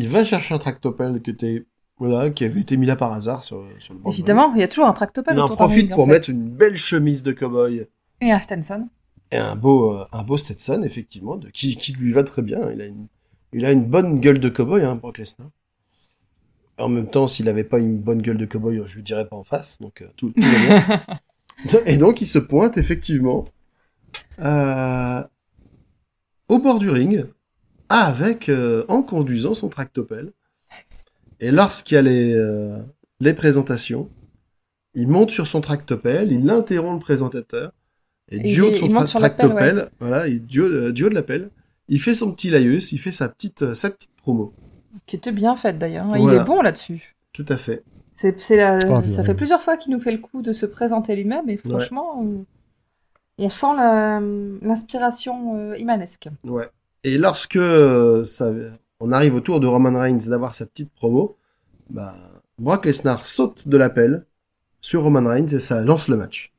il va chercher un tractopelle qui était voilà, qui avait été mis là par hasard sur, le Évidemment, il y a toujours un tractopelle. Il en profite en pour fait. mettre une belle chemise de cowboy Et un Stenson. et un beau euh, un beau Stetson effectivement, de, qui, qui lui va très bien. Il a une il a une bonne gueule de cowboy, hein, Brock Lesnar. En même temps, s'il avait pas une bonne gueule de cowboy, je lui dirais pas en face, donc euh, tout, tout va bien. (laughs) Et donc il se pointe effectivement euh, au bord du ring avec euh, en conduisant son tractopelle. Et lorsqu'il y a les, euh, les présentations, il monte sur son tractopelle, il interrompt le présentateur et, du il haut de son il tra- tractopelle, voilà, et du haut, euh, du haut de la pelle, il fait son petit laïus, il fait sa petite euh, sa petite promo. Qui était bien faite d'ailleurs. Il Voilà. est bon là-dessus. Tout à fait. C'est, c'est la- Ah, ça bien. fait plusieurs fois qu'il nous fait le coup de se présenter lui-même et franchement, on, on sent la- l'inspiration euh, imanesque. Ouais. Et lorsque euh, ça, on arrive au tour de Roman Reigns d'avoir sa petite promo, bah, Brock Lesnar saute de l'appel sur Roman Reigns et ça lance le match.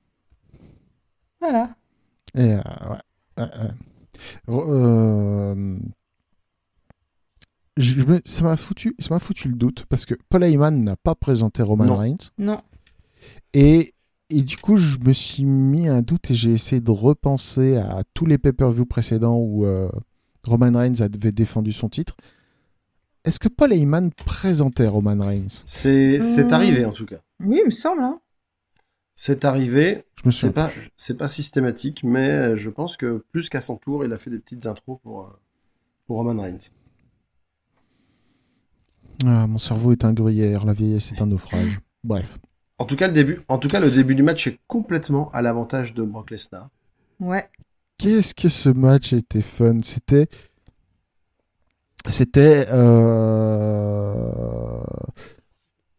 Voilà. Et, euh, ouais. Ouais, ouais. Re- euh, je me- ça m'a foutu, ça m'a foutu le doute parce que Paul Heyman n'a pas présenté Roman Non. Reigns Non. et, et du coup je me suis mis un doute et j'ai essayé de repenser à tous les pay-per-view précédents où euh, Roman Reigns avait défendu son titre. Est-ce que Paul Heyman présentait Roman Reigns? C'est Hmm. arrivé en tout cas. Oui, il me semble. hein. C'est arrivé. Je me C'est souviens. pas c'est pas systématique, mais euh, je pense que plus qu'à son tour, il a fait des petites intros pour euh, pour Roman Reigns. Ah, mon cerveau est un gruyère, la vieillesse est un naufrage. Bref. En tout cas le début, en tout cas le début du match est complètement à l'avantage de Brock Lesnar. Ouais. Qu'est-ce que ce match était fun? C'était. C'était. euh,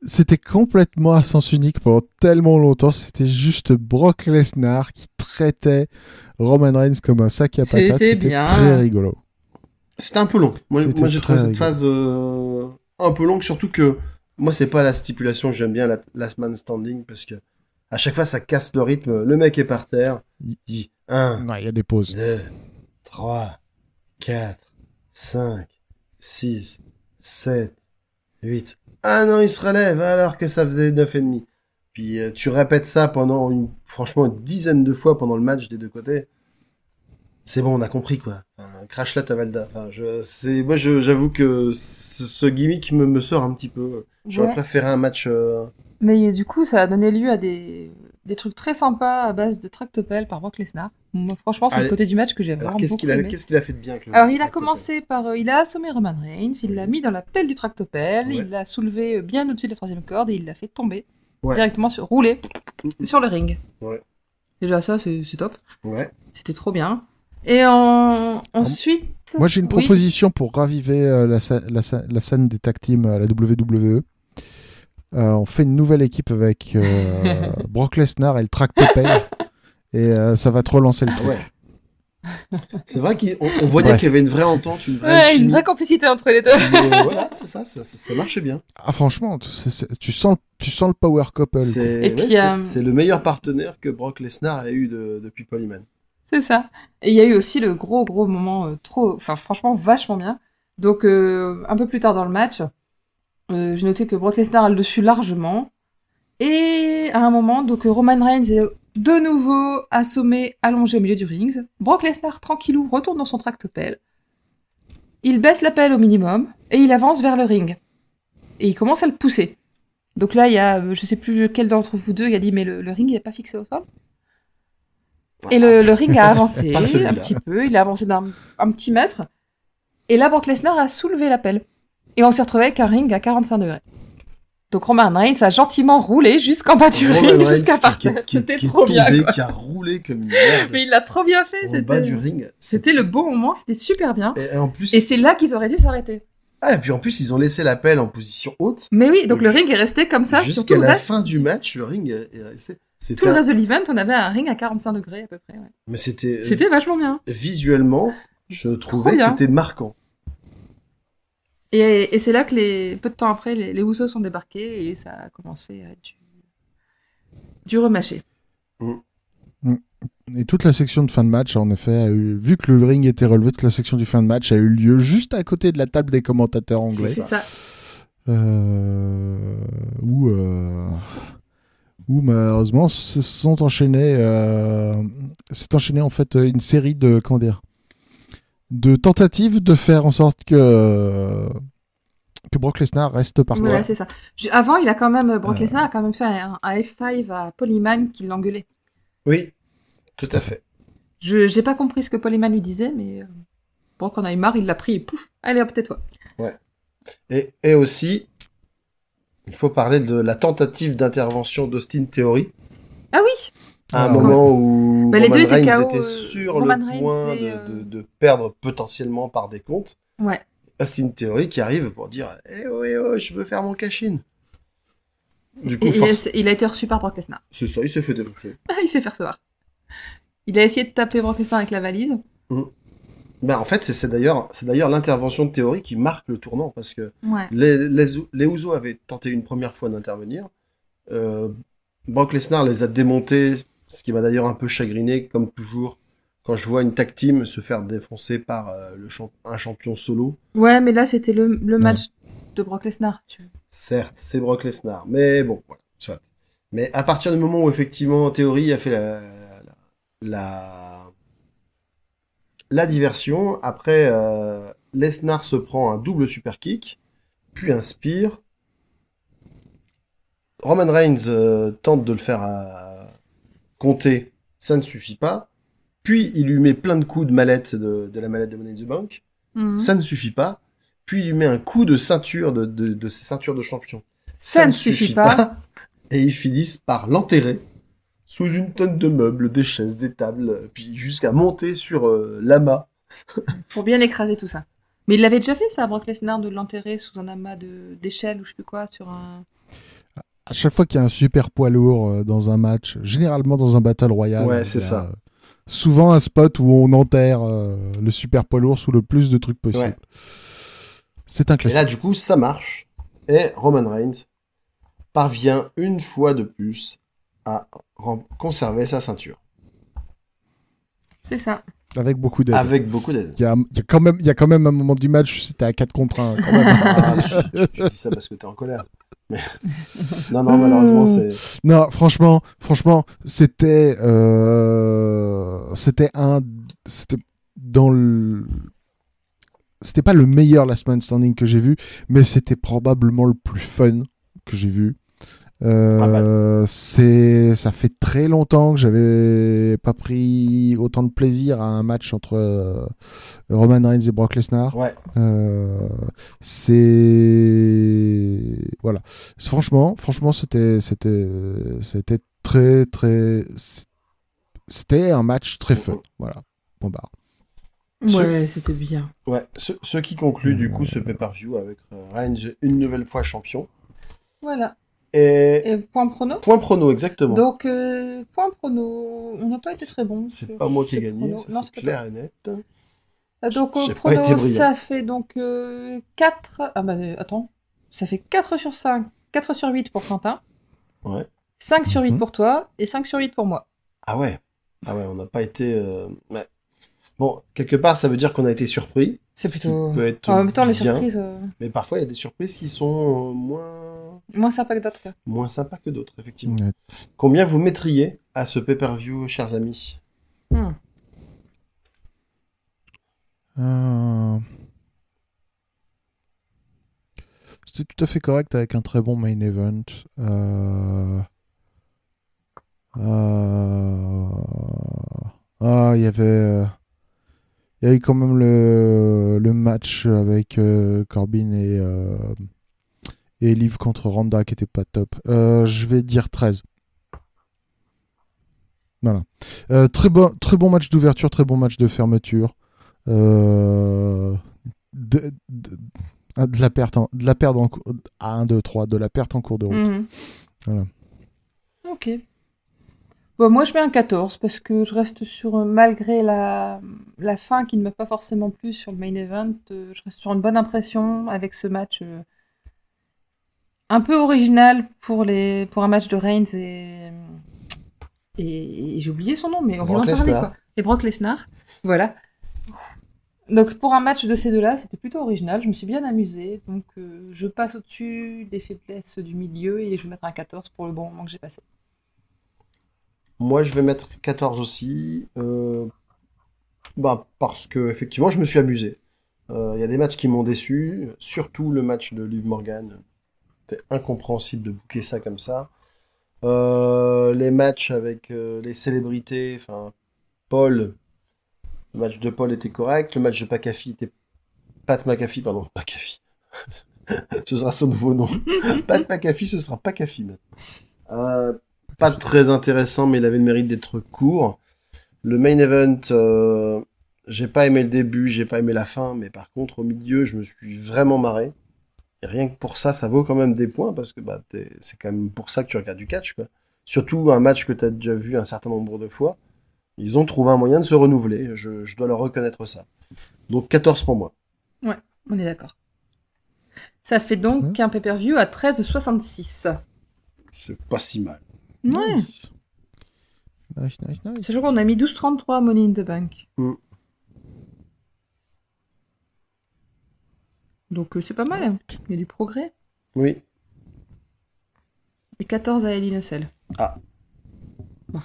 C'était complètement à sens unique pendant tellement longtemps. C'était juste Brock Lesnar qui traitait Roman Reigns comme un sac à patates. C'était bien. très rigolo. C'était un peu long. Moi, j'ai trouvé cette rigolo. phase euh, un peu longue, surtout que moi, c'est pas la stipulation que j'aime bien, la last man standing, parce que à chaque fois, ça casse le rythme. Le mec est par terre, il dit 1, Non, il y a des pauses. 2, 3, 4, 5, 6, 7, 8. Ah non, il se relève alors que ça faisait 9 et demi. Puis euh, tu répètes ça pendant une, franchement une dizaine de fois pendant le match des deux côtés. C'est bon, on a compris quoi. Enfin, crash la Tavalda. Enfin, je, c'est, moi, je- j'avoue que ce, ce gimmick me, me sort un petit peu. J'aurais Ouais. préféré un match. euh, Mais du coup, ça a donné lieu à des, des trucs très sympas à base de tractopelle par Brock Lesnar. Moi, franchement, c'est le côté du match que j'ai vraiment qu'est-ce beaucoup qu'il a, aimé. qu'est-ce qu'il a fait de bien avec le Alors, il a commencé par. euh, il a assommé Roman Reigns, il l'a mis dans la pelle du tractopelle, Ouais. il l'a soulevé euh, bien au-dessus de la troisième corde et il l'a fait tomber Ouais. directement sur, rouler sur le ring. Ouais. Déjà, ça, c'est c'est top. Ouais. C'était trop bien. Et en... ensuite. Moi, j'ai une Oui. proposition pour raviver euh, la, la scène des tag teams à la WWE. Euh, on fait une nouvelle équipe avec euh, (laughs) Brock Lesnar et le Tractopelle. et euh, ça va te relancer le Ah truc. ouais. C'est vrai qu'on on voyait qu'il y avait une vraie entente, une vraie Ouais, alchimie. une vraie complicité entre les deux. Mais voilà, c'est ça, ça, ça, ça marchait bien. Ah, franchement, tu, sens, tu sens le power couple. C'est Et ouais, puis, c'est- euh, le meilleur partenaire que Brock Lesnar a eu de- depuis Paul Heyman. C'est ça. Et il y a eu aussi le gros, gros moment euh, trop. Enfin, franchement, vachement bien. Donc, euh, un peu plus tard dans le match, euh, j'ai noté que Brock Lesnar a le dessus largement. Et à un moment, donc Roman Reigns est de nouveau assommé, allongé au milieu du ring. Brock Lesnar, tranquillou, retourne dans son tractopelle. Il baisse la pelle au minimum et il avance vers le ring. Et il commence à le pousser. Donc là, il y a, euh, je sais plus lequel d'entre vous deux, il a dit, mais le, le ring n'est pas fixé au sol. Et le, le ring a avancé un petit peu, il a avancé d'un un petit mètre. Et là, Brock Lesnar a soulevé la pelle. Et on s'est retrouvé avec un ring à 45 degrés. Donc Roman Reigns a gentiment roulé jusqu'en bas du Roman ring, jusqu'à par terre. C'était trop bien, quoi. Qui a roulé comme une merde Mais il l'a trop bien fait, au bas du c'était... ring. C'était le bon moment, c'était super bien. Et en plus, Et c'est là qu'ils auraient dû s'arrêter. ah, et puis en plus, ils ont laissé la pelle en position haute. Mais oui, donc le ring est resté comme ça. Jusqu'à la reste. fin du match, le ring est est resté. Tout C'était, le reste de l'event, on avait un ring à 45 degrés à peu près. ouais. mais c'était, C'était vachement bien. visuellement, je trouvais que c'était marquant. Et, et c'est là que les peu de temps après, les, les sont débarqués et ça a commencé à du, du remâché. Et toute la section de fin de match, en effet, a eu, vu que le ring était relevé, toute la section du fin de match a eu lieu juste à côté de la table des commentateurs anglais. C'est ça. Euh, où, euh, où malheureusement se sont enchaînés, euh, s'est enchaîné en fait une série de comment dire, de tentatives de faire en sorte que que Brock Lesnar reste par Voilà, c'est ça. Avant, il a quand même, Brock Euh. Lesnar a quand même fait un, un F5 à Polyman qui l'engueulait. Oui, tout à fait. Je j'ai pas compris ce que Polyman lui disait, mais euh, Brock en a eu marre, il l'a pris et pouf, allez hop, tais-toi. Et, et aussi, il faut parler de la tentative d'intervention d'Austin Theory. Ah oui À un Ah, moment où Bah, les deux étaient Reigns KO, était sur Roman le Reigns point de, euh, de- de perdre potentiellement par des comptes. Ouais. Austin Theory qui arrive pour dire Eh oh, eh oh, je veux faire mon cash-in. Du coup, et force- il a été reçu par Brock Lesnar. c'est ça, il s'est fait défoncer. (laughs) il s'est fait recevoir. Il a essayé de taper Brock Lesnar avec la valise. Ben, en fait, c'est c'est d'ailleurs c'est d'ailleurs l'intervention de Theory qui marque le tournant parce que Ouais. les, les, les Usos avaient tenté une première fois d'intervenir. Euh, Brock Lesnar les a démontés, ce qui m'a d'ailleurs un peu chagriné, comme toujours, quand je vois une tag team se faire défoncer par euh, le champ- un champion solo. Ouais, mais là, c'était le, le match de Brock Lesnar. Tu... Certes, c'est Brock Lesnar, mais bon, voilà, soit. Mais à partir du moment où effectivement Theory a fait la, la, la, la diversion, après euh, Lesnar se prend un double super kick, puis spear. Roman Reigns euh, tente de le faire à compter, ça ne suffit pas. Puis il lui met plein de coups de mallette de, de la mallette de Money in the Bank. Mhm. Ça ne suffit pas. Puis il lui met un coup de ceinture de, de, de ses ceintures de champion. Ça ne suffit pas. (laughs) Et ils finissent par l'enterrer sous une tonne de meubles, des chaises, des tables, puis jusqu'à monter sur euh, l'amas. (laughs) Pour bien écraser tout ça. Mais il l'avait déjà fait, ça, Brock Lesnar, de l'enterrer sous un amas de- d'échelles ou je sais plus quoi, sur un. À chaque fois qu'il y a un super poids lourd euh, dans un match, généralement dans un battle royal, Ouais, c'est ça. euh, souvent un spot où on enterre euh, le super poids lourd sous le plus de trucs possible. Ouais. C'est un Et classique. là, du coup, ça marche. Et Roman Reigns parvient une fois de plus à conserver sa ceinture. C'est ça. Avec beaucoup d'aide. Avec beaucoup d'aide. Il y a, il y a quand même, il y a quand même un moment du match où c'était à 4 contre 1. Quand même. Ah, je, je dis ça parce que t'es en colère. (laughs) Non, non, malheureusement, c'est. non, franchement, franchement, c'était, euh, c'était un, c'était dans le, c'était pas le meilleur Last Man Standing que j'ai vu, mais c'était probablement le plus fun que j'ai vu. Euh, c'est, ça fait très longtemps que j'avais pas pris autant de plaisir à un match entre euh, Roman Reigns et Brock Lesnar. Ouais. Euh, c'est voilà. Franchement, franchement, c'était c'était c'était très très c'était un match très fun. Voilà. Bon bah. Ce- Ouais, c'était bien. Ouais. Ce, ce qui conclut, du coup, ce pay-per-view avec euh, Reigns une nouvelle fois champion. Voilà. Et. Et point prono? Point prono, exactement. Donc, euh, point prono, on n'a pas été très bon. C'est pas moi qui ai les gagné, c'est clair et net. Euh, Donc, au prono, ça fait donc 4. Ah bah, euh, attends. Ça fait 4 sur 5, 4 sur 8 pour Quentin. Ouais. 5 sur 8 Mhm. pour toi et 5 sur 8 pour moi. Ah ouais. Ah ouais, on n'a pas été. euh, ouais. Bon, quelque part, ça veut dire qu'on a été surpris. C'est ce qui plutôt. peut être En même temps, les bien, surprises, euh, Mais parfois, il y a des surprises qui sont euh, moins moins sympa que d'autres. quoi. moins sympas que d'autres, effectivement. Ouais. Combien vous mettriez à ce pay-per-view, chers amis Hmm. Euh, C'était tout à fait correct avec un très bon main event. Euh, euh, Ah, il y avait. Il y a eu quand même le, le match avec euh, Corbin et, euh, et Liv contre Randa qui était pas top. Euh, je vais dire 13. Voilà. Euh, très, bon, très bon match d'ouverture, très bon match de fermeture. Euh, de, de- de la perte en, de la perte en cours à 1 2 3 de la perte en cours de route. Mhm. Voilà. Ok. Bon, moi, je mets un 14 parce que je reste sur, malgré la, la fin qui ne m'a pas forcément plu sur le main event, je reste sur une bonne impression avec ce match euh, un peu original pour, les, pour un match de Reigns et, et, et j'ai oublié son nom, mais on Brock d'en parler quoi. Et Brock Lesnar, voilà. Donc pour un match de ces deux-là, c'était plutôt original, je me suis bien amusée, donc euh, je passe au-dessus des faiblesses du milieu et je vais mettre un 14 pour le bon moment que j'ai passé. Moi, je vais mettre 14 aussi. euh, bah, parce que, effectivement, je me suis amusé. Euh, Il y a des matchs qui m'ont déçu, surtout le match de Liv Morgan. C'était incompréhensible de bouquer ça comme ça. Euh, les matchs avec euh, les célébrités, enfin, Paul, le match de Paul était correct, le match de McAfee était. Pat McAfee, pardon, McAfee. (laughs) ce sera son nouveau nom. (laughs) Pat McAfee, ce sera McAfee maintenant. Euh, pas très intéressant, mais il avait le mérite d'être court. Le main event, j'ai pas aimé le début, j'ai pas aimé la fin, mais par contre, au milieu, je me suis vraiment marré. Et rien que pour ça, ça vaut quand même des points, parce que bah, c'est quand même pour ça que tu regardes du catch, quoi. Surtout un match que tu as déjà vu un certain nombre de fois. Ils ont trouvé un moyen de se renouveler, je, je dois leur reconnaître ça. Donc 14 pour moi. On est d'accord. Ça fait donc un pay-per-view à 13,66. C'est pas si mal. Ouais. Nice. Nice, nice, nice. Sachant qu'on a mis 12,33 à Money in the Bank. Mm. Donc euh, c'est pas mal. hein. Il y a du progrès. Oui. Et 14 à Eddie Nussel. Ah. Bon.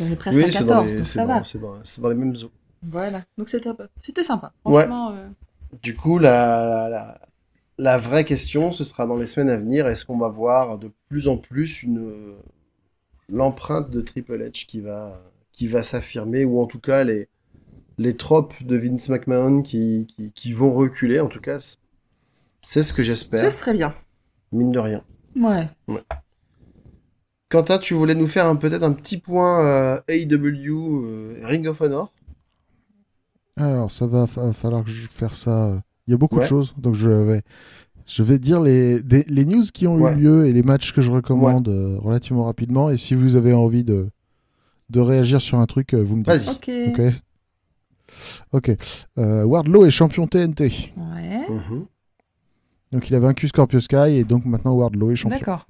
On est presque oui, à c'est 14, dans, les- donc c'est ça dans- va. c'est dans- c'est dans les mêmes eaux. Voilà. Donc c'était c'était sympa. Ouais. Franchement, euh, Du coup, la, la, la vraie question, ce sera dans les semaines à venir, est-ce qu'on va voir de plus en plus une l'empreinte de Triple H qui va, qui va s'affirmer, ou en tout cas les, les tropes de Vince McMahon qui, qui, qui vont reculer, en tout cas, c'est ce que ce j'espère, serait bien. mine de rien. Ouais. Quentin, tu voulais nous faire un- peut-être un petit point euh, AEW euh, Ring of Honor Alors, ça va fa- falloir que je fasse ça. euh, Il y a beaucoup Ouais. de choses, donc je vais, je vais dire les, des- les news qui ont Ouais. eu lieu et les matchs que je recommande euh, relativement rapidement. Et si vous avez envie de, de réagir sur un truc, vous me dites. Vas-y. Ok. Ok. Euh, Wardlow est champion TNT. Ouais. Mhm. Donc il a vaincu Scorpio Sky et donc maintenant Wardlow est champion. D'accord.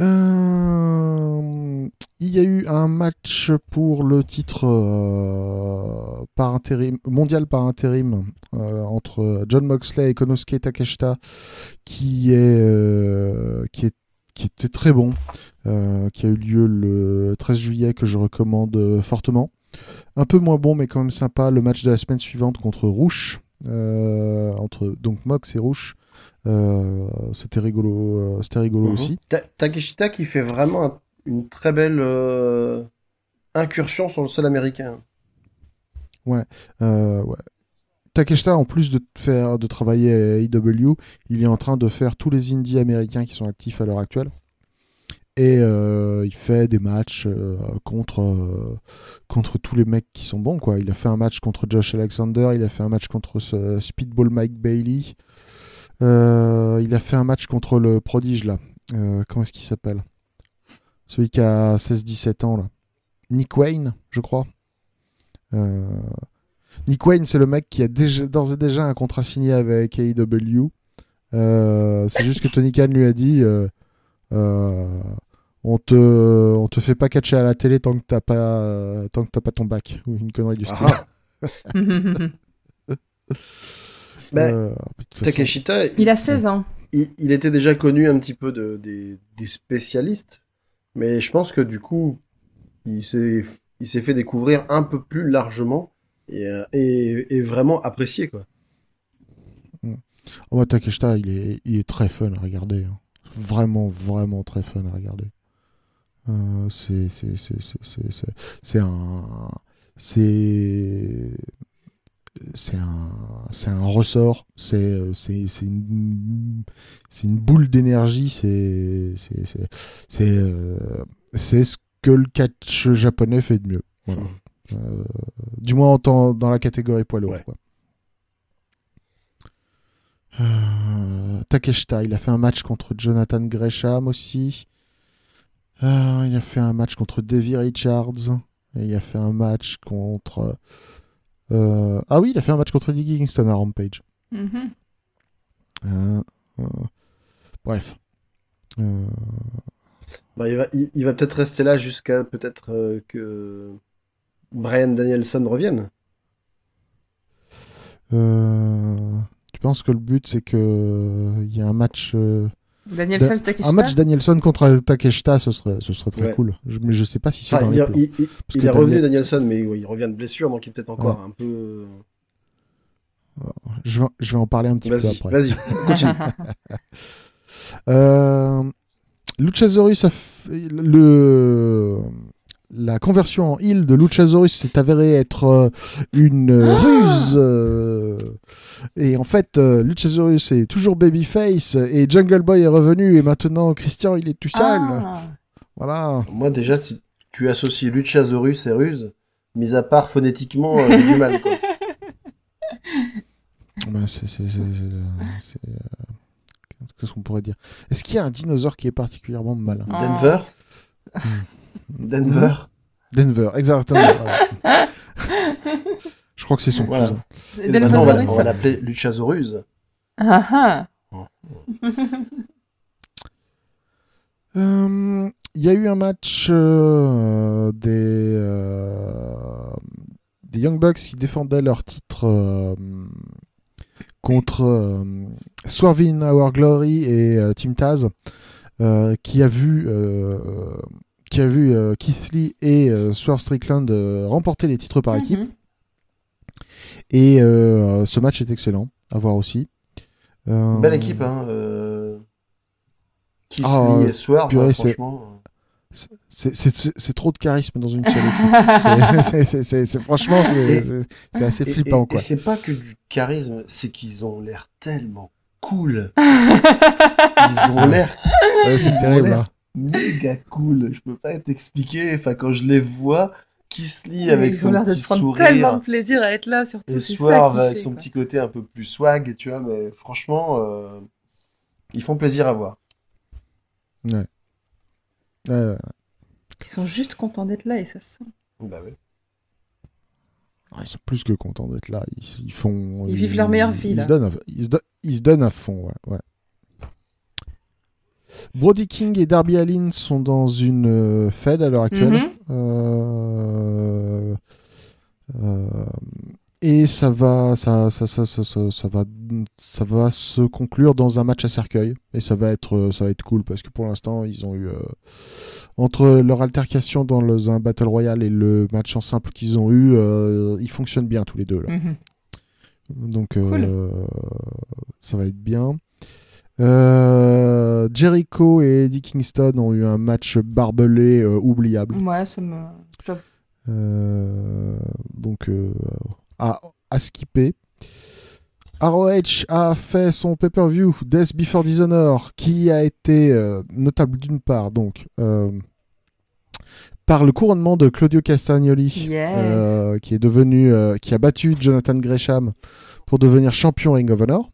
Euh, il y a eu un match pour le titre euh, par intérim, mondial par intérim euh, entre John Moxley et Konosuke Takeshita qui est, qui est qui était très bon, qui a eu lieu le 13 juillet que je recommande fortement. Un peu moins bon mais quand même sympa le match de la semaine suivante contre Rouge, entre donc Mox et Rouge. Euh, c'était rigolo, euh, c'était rigolo Mhm. aussi. Ta- Takeshita qui fait vraiment un- une très belle euh, incursion sur le sol américain. Euh, ouais. Takeshita, en plus de faire de travailler à AEW, il est en train de faire tous les indies américains qui sont actifs à l'heure actuelle. Et euh, il fait des matchs euh, contre, euh, contre tous les mecs qui sont bons. Quoi. Il a fait un match contre Josh Alexander, il a fait un match contre Speedball Mike Bailey, il a fait un match contre le prodige là. Comment est-ce qu'il s'appelle? Celui qui a 16-17 ans là. Nick Wayne, je crois. Nick Wayne, c'est le mec qui a d'ores et déjà un contrat signé avec AEW. C'est juste que Tony Khan lui a dit on te on te fait pas catcher à la télé tant que t'as pas euh, tant que t'as pas ton bac ou une connerie du style. (laughs) Ah. Ben, Euh, toute façon, Takeshita, Il a 16 ans. il, il était déjà connu un petit peu de, des, des spécialistes, mais je pense que du coup, il s'est il s'est fait découvrir un peu plus largement et, euh, et, et vraiment apprécié quoi. Oh, Takeshita, il est, il est très fun à regarder. hein. Vraiment, vraiment très fun à regarder. Euh, c'est, un, c'est, c'est un, c'est un ressort. C'est, euh, c'est, une, c'est une boule d'énergie. C'est, c'est, c'est, c'est, euh, c'est ce que le catch japonais fait de mieux. Voilà. Euh, du moins en temps- dans la catégorie poids lourd. Ouais. quoi. Euh, Takeshita, il a fait un match contre Jonathan Gresham aussi. Euh, il a fait un match contre Davy Richards. Et il a fait un match contre. euh, Ah oui, il a fait un match contre Eddie Kingston à Rampage. Mhm. Euh, euh, Bref. Euh, Bah, il va, il, il va peut-être rester là jusqu'à peut-être euh, que Brian Danielson revienne. euh, Tu penses que le but c'est que il y a un match, euh, Danielson Da- Takeshita. un match Danielson contre Takeshita, ce serait, ce serait très Ouais. cool. Je, mais je sais pas si c'est Enfin, dans il, les il- plans. il- Parce il que est revenu Daniel- Danielson, mais il revient de blessure, donc il est peut-être encore un peu. Je vais, je vais en parler un petit peu après. vas-y, continue. (laughs) Euh, Luchasaurus a fait- le la conversion en heal de Luchasaurus s'est avérée être euh, une euh, ruse euh, et en fait Luchasaurus est toujours babyface et Jungle Boy est revenu et maintenant Christian il est tout seul Ah. voilà Moi, déjà, si tu associes Luchasaurus et Ruse, Mis à part phonétiquement, j'ai du mal, quoi. Bah, c'est, c'est, c'est, c'est, c'est, euh, Qu'est-ce qu'on pourrait dire? Est-ce qu'il y a un dinosaure qui est particulièrement malin Ah. Denver? (laughs) Denver Denver, exactement. (laughs) voilà. Je crois que c'est son Voilà. cousin. Et maintenant, on va, Delphosaurus. on va l'appeler Luchasaurus. Ah ah. (laughs) Euh, Il y a eu un match euh, des, euh, des Young Bucks qui défendaient leur titre euh, contre euh, Swerve in Our Glory et euh, Team Taz, euh, qui a vu, euh, qui a vu euh, Keith Lee et euh, Swerve Strickland euh, remporter les titres par équipe. Mhm. Et euh, ce match est excellent à voir aussi. Euh, Belle équipe, hein. Euh... Kiss Ah, Lee et Swerve, purée, hein, c'est- franchement. C'est- C'est c'est- c'est trop de charisme dans une (laughs) seule équipe. C'est- franchement, c'est assez Et- flippant. et, quoi. et c'est pas que du charisme, c'est qu'ils ont l'air tellement cool. (laughs) Ils ont l'air Ouais, c'est terrible. Méga cool. Je peux pas t'expliquer. Enfin, quand je les vois, Kiss Lee avec Ils ont son petit prendre tellement de sourire plaisir à être là, surtout. et Swerve qui avec fait, son quoi. petit côté un peu plus swag, tu vois. Mais franchement, euh, ils font plaisir à voir. Ouais. Ouais, ouais. Ils sont juste contents d'être là et ça se sent. Bah ouais. Ils sont plus que contents d'être là. Ils, ils font. Ils vivent leur meilleure vie, Ils là. se donnent, à, ils se don- ils se donnent à fond. Ouais, ouais. Brody King et Darby Allin sont dans une euh, Fed à l'heure actuelle. Mhm. Euh, euh, et ça va, ça, ça, ça, ça, va, ça va se conclure dans un match à cercueil. Et ça va être, ça va être cool parce que pour l'instant, ils ont eu entre leur altercation dans le, un battle royale et le match en simple qu'ils ont eu, euh, ils fonctionnent bien tous les deux là. Mhm. Donc euh, ça va être bien. Euh, Jericho et Eddie Kingston ont eu un match barbelé euh, oubliable. Ouais, ça me. Euh, donc à, à skipper. ROH a fait son pay-per-view Death Before Dishonor qui a été notable d'une part donc par le couronnement de Claudio Castagnoli Yes. qui est devenu qui a battu Jonathan Gresham pour devenir champion Ring of Honor.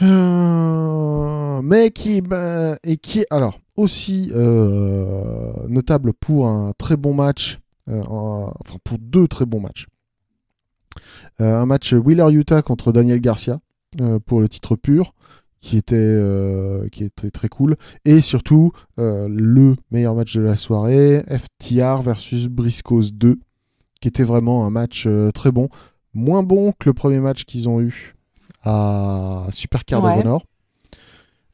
Euh, mais qui bah, et qui est alors aussi euh, notable pour un très bon match, euh, en- enfin pour deux très bons matchs. Un match Wheeler Utah contre Daniel Garcia pour le titre pur, qui était qui était très cool, et surtout le meilleur match de la soirée, FTR versus Briscoes 2, qui était vraiment un match très bon, moins bon que le premier match qu'ils ont eu à Supercard Ouais. of Honor,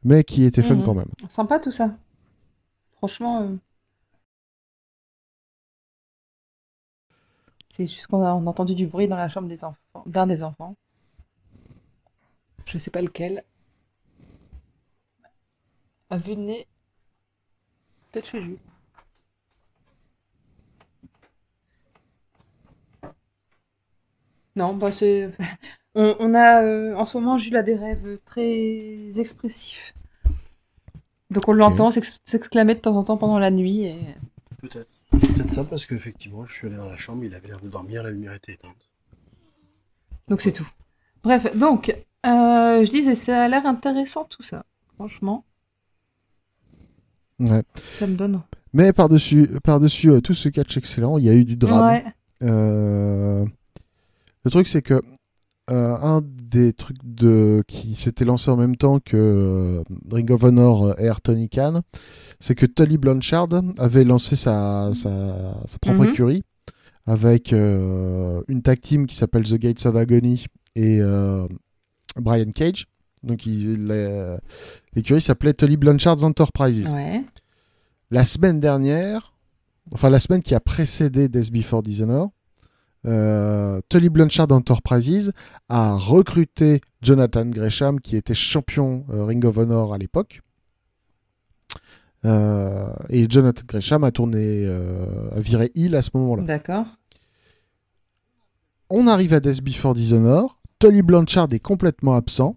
mais qui était fun Mhm. quand même. Sympa tout ça. Franchement. euh, C'est juste qu'on a, on a entendu du bruit dans la chambre des enfants, d'un des enfants. Je sais pas lequel. À vue de nez. Peut-être chez Jules. Non, bah c'est. (laughs) On, on a euh, en ce moment Jules a des rêves très expressifs. Donc on l'entend s'ex- s'exclamer de temps en temps pendant la nuit. Et... Peut-être. C'est peut-être ça parce qu'effectivement, je suis allé dans la chambre, il avait l'air de dormir, la lumière était éteinte. Donc c'est tout. Bref, donc euh, je disais, ça a l'air intéressant tout ça. Franchement, Ouais. ça me donne. Mais par-dessus par-dessus euh, tout ce catch excellent, il y a eu du drame. Ouais. Euh, Le truc, c'est que euh, un des trucs de... qui s'était lancé en même temps que euh, Ring of Honor et Tony Khan, c'est que Tully Blanchard avait lancé sa, sa, sa propre Mhm. écurie avec euh, une tag team qui s'appelle The Gates of Agony et euh, Brian Cage. Donc l'écurie s'appelait Tully Blanchard's Enterprises. Ouais. La semaine dernière, enfin la semaine qui a précédé Death Before Dishonor, euh, Tully Blanchard Enterprises a recruté Jonathan Gresham, qui était champion euh, Ring of Honor à l'époque. Euh, et Jonathan Gresham a tourné, a viré Hill à ce moment-là. D'accord. On arrive à Death Before Dishonor. Tully Blanchard est complètement absent.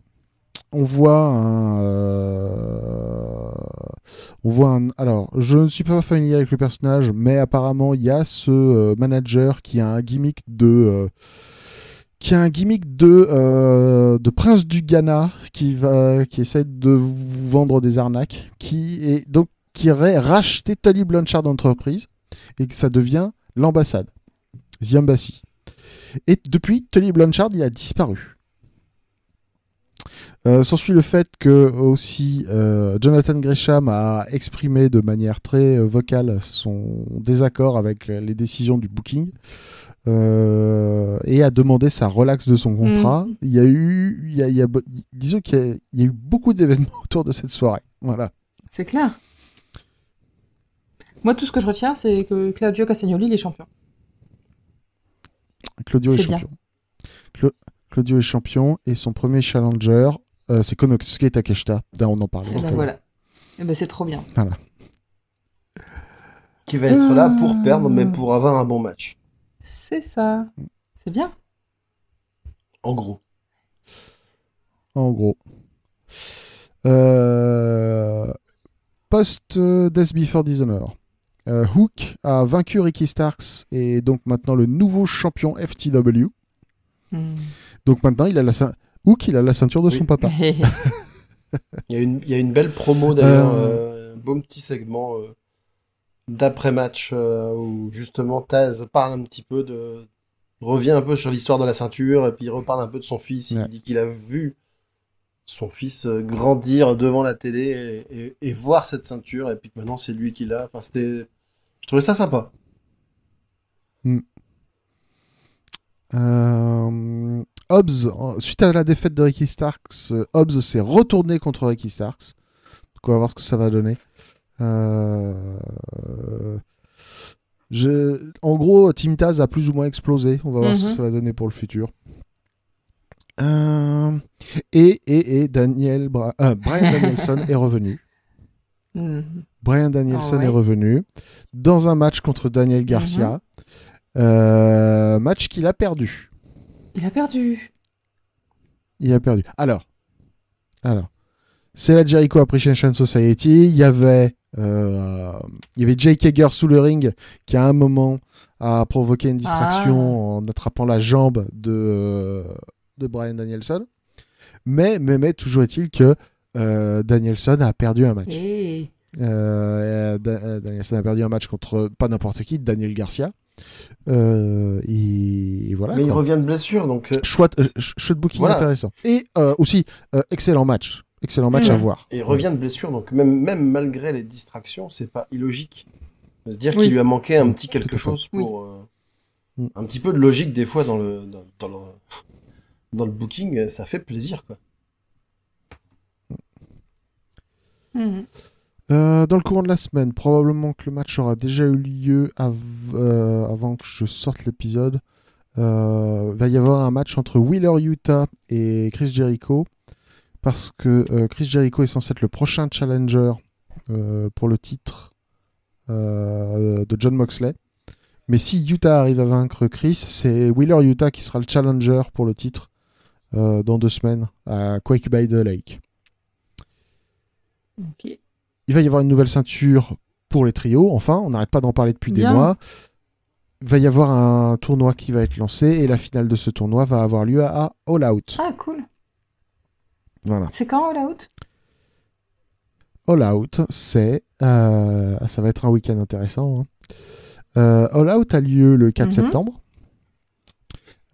On voit un, euh, on voit. Alors, je ne suis pas familier avec le personnage, mais apparemment, il y a ce euh, manager qui a un gimmick de, euh, qui a un gimmick de, de prince du Ghana qui va, qui essaie de vous vendre des arnaques, qui est donc qui aurait racheté Tully Blanchard d'entreprise et que ça devient l'ambassade, The Embassy. Et depuis, Tully Blanchard, il a disparu. Euh, S'ensuit le fait que aussi euh, Jonathan Gresham a exprimé de manière très euh, vocale son désaccord avec les décisions du booking euh, et a demandé sa relaxe de son contrat. Mhm. Il y a eu, il y a, il y a- disons qu'il y, a- il y a eu beaucoup d'événements (laughs) autour de cette soirée. Voilà. C'est clair. Moi, tout ce que je retiens, c'est que Claudio Castagnoli, il est champion. Claudio est, bien. champion. Cla- Claudio est champion et son premier challenger, euh, c'est Konosuke Takeshita. Là, on en. Et à ben l'heure. voilà. Et ben c'est trop bien. Qui va être là pour Ah. perdre, mais pour avoir un bon match. C'est ça. C'est bien. En gros. En gros. Euh, Post euh, Death Before Dishonor. Euh, Hook a vaincu Ricky Starks et donc maintenant le nouveau champion FTW. Hmm. Donc maintenant il a la cein- Hook il a la ceinture de Oui. son papa. (laughs) Il y a une, il y a une belle promo d'ailleurs, Euh. euh, un beau petit segment euh, d'après-match euh, où justement Taz parle un petit peu de. revient un peu sur l'histoire de la ceinture et puis il reparle un peu de son fils. Ouais. Il dit qu'il a vu son fils euh, grandir devant la télé et, et- et voir cette ceinture et puis que maintenant c'est lui qui l'a. Enfin, c'était. Je trouvais ça sympa. Euh, Hobbs, suite à la défaite de Ricky Starks, euh, Hobbs s'est retourné contre Ricky Starks. Donc on va voir ce que ça va donner. Euh, je- En gros, Team Taz a plus ou moins explosé. On va voir ce que Mhm. ça va donner pour le futur. Euh, Et, et, et Daniel Bra- euh, Brian (laughs) Danielson est revenu. Hmm. Brian Danielson Ah ouais. est revenu dans un match contre Daniel Garcia. Euh, match qu'il a perdu. Il a perdu. Il a perdu. Alors, alors, c'est la Jericho Appreciation Society. Il y avait, euh, il y avait Jake Hager sous le ring qui à un moment a provoqué une distraction en attrapant la jambe de de Brian Danielson. Mais, mais, mais toujours est-il que euh, Danielson a perdu un match. Da- euh, Danielson a perdu un match contre pas n'importe qui, Daniel Garcia. Euh, et, et voilà. mais il revient de blessure donc. euh, Chouette, euh, ch- chouette booking Voilà. intéressant. Et euh, aussi, euh, excellent match. Excellent match à voir. Et il revient de blessure, donc même, même malgré les distractions, c'est pas illogique. De se dire Oui. qu'il lui a manqué un petit quelque chose pour. euh, Mm. Un petit peu de logique des fois dans le, dans, dans le, dans le booking, ça fait plaisir quoi. Hmm. Euh, dans le courant de la semaine, probablement que le match aura déjà eu lieu euh, avant que je sorte l'épisode. Euh, va y avoir un match entre Wheeler Utah et Chris Jericho parce que euh, Chris Jericho est censé être le prochain challenger pour le titre de John Moxley. Mais si Utah arrive à vaincre Chris, c'est Wheeler Utah qui sera le challenger pour le titre dans deux semaines à Quake by the Lake. Il va y avoir une nouvelle ceinture pour les trios. Enfin, on n'arrête pas d'en parler depuis des mois. Il va y avoir un tournoi qui va être lancé et la finale de ce tournoi va avoir lieu à All Out. Ah, cool. Voilà. C'est quand, All Out? All Out, c'est. euh, ça va être un week-end intéressant. hein. Euh, All Out a lieu le 4 Mhm. septembre.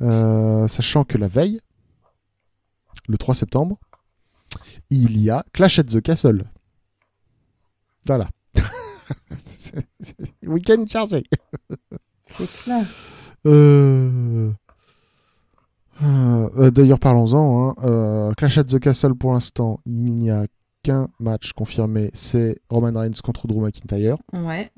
Euh, sachant que la veille, le 3 septembre, il y a Clash at the Castle. Voilà. (laughs) Week-end chargé. C'est clair. Euh, euh, euh, D'ailleurs, parlons-en. hein. Euh, Clash at the Castle, pour l'instant, il n'y a qu'un match confirmé. C'est Roman Reigns contre Drew McIntyre. Ouais.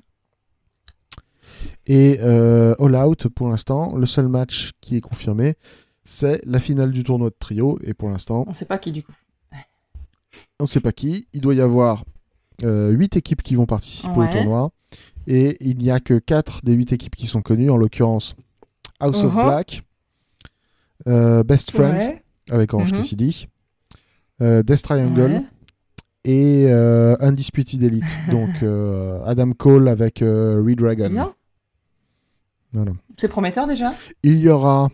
Et All Out, pour l'instant, le seul match qui est confirmé, c'est la finale du tournoi de trio. Et pour l'instant, On sait pas qui, du coup. on ne sait pas qui. Il doit y avoir 8 équipes qui vont participer Ouais. au tournoi. Et il n'y a que 4 des 8 équipes qui sont connues, en l'occurrence House of Mhm. Black, euh, Best Friends Ouais. avec Orange Mhm. Cassidy, euh, Death Triangle Ouais. et euh, Undisputed Elite. (laughs) Donc euh, Adam Cole avec euh, Reed. Voilà. C'est prometteur déjà. Il y aura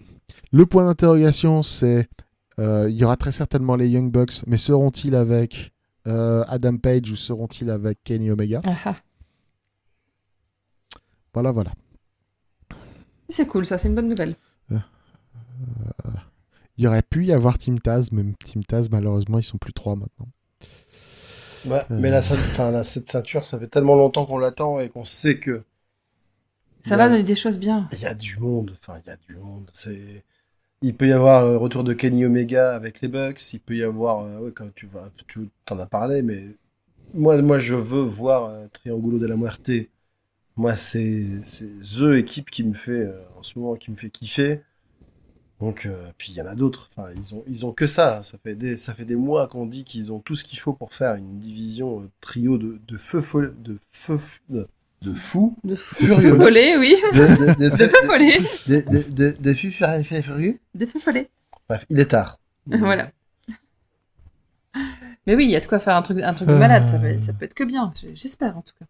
le point d'interrogation, c'est euh, il y aura très certainement les Young Bucks, mais seront-ils avec euh, Adam Page ou seront-ils avec Kenny Omega? Ah, ah. Voilà, voilà. C'est cool, ça, c'est une bonne nouvelle. Il y aurait pu y avoir Team Taz, mais Team Taz, malheureusement, ils sont plus trois maintenant. Ouais, mais la, la- cette ceinture, ça fait tellement longtemps qu'on l'attend et qu'on sait que Ça il y va a- donner des choses bien. Il y a du monde, enfin il y a du monde. C'est, il peut y avoir le retour de Kenny Omega avec les Bucks. Il peut y avoir, euh, ouais, quand tu vas, tu t'en as parlé, mais moi, moi je veux voir euh, Triangulo de la Muerte. Moi, c'est, c'est the équipe qui me fait euh, en ce moment, qui me fait kiffer. Donc, euh, puis il y en a d'autres. Enfin, ils ont, ils ont que ça. Ça fait des, ça fait des mois qu'on dit qu'ils ont tout ce qu'il faut pour faire une division euh, trio de, de feu, de feu, de, de fous. De Furieux. feu follet, oui. De, de, de, De feu follet. de, de, de, furieux. De feu follet. Bref, il est tard. (laughs) Voilà. Mais oui, il y a de quoi faire un truc, un truc de Euh. malade. Ça, va- ça peut être que bien. J'espère, en tout cas.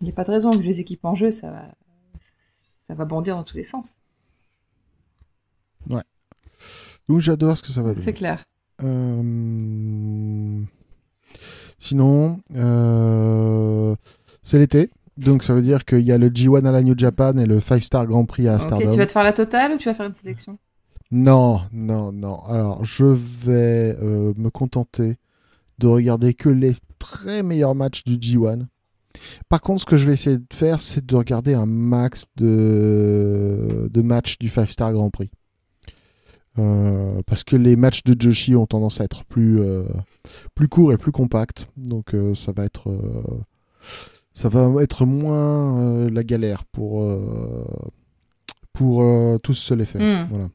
Il n'y a pas de raison que les équipes en jeu, ça va, ça va bondir dans tous les sens. Donc j'adore ce que ça va donner. C'est clair. Euh, Sinon, euh, c'est l'été. Donc ça veut dire qu'il y a le G1 à la New Japan et le 5 Star Grand Prix à Ok, Stardom. tu vas te faire la totale ou tu vas faire une sélection? Non, non, non. Alors, je vais euh, me contenter de regarder que les très meilleurs matchs du G1. Par contre, ce que je vais essayer de faire, c'est de regarder un max de, de matchs du 5 Star Grand Prix. Euh, parce que les matchs de Joshi ont tendance à être plus, euh, plus courts et plus compacts. Donc, ça va être. Ça va être moins euh, la galère pour, euh, pour euh, tous se les faire. Voilà.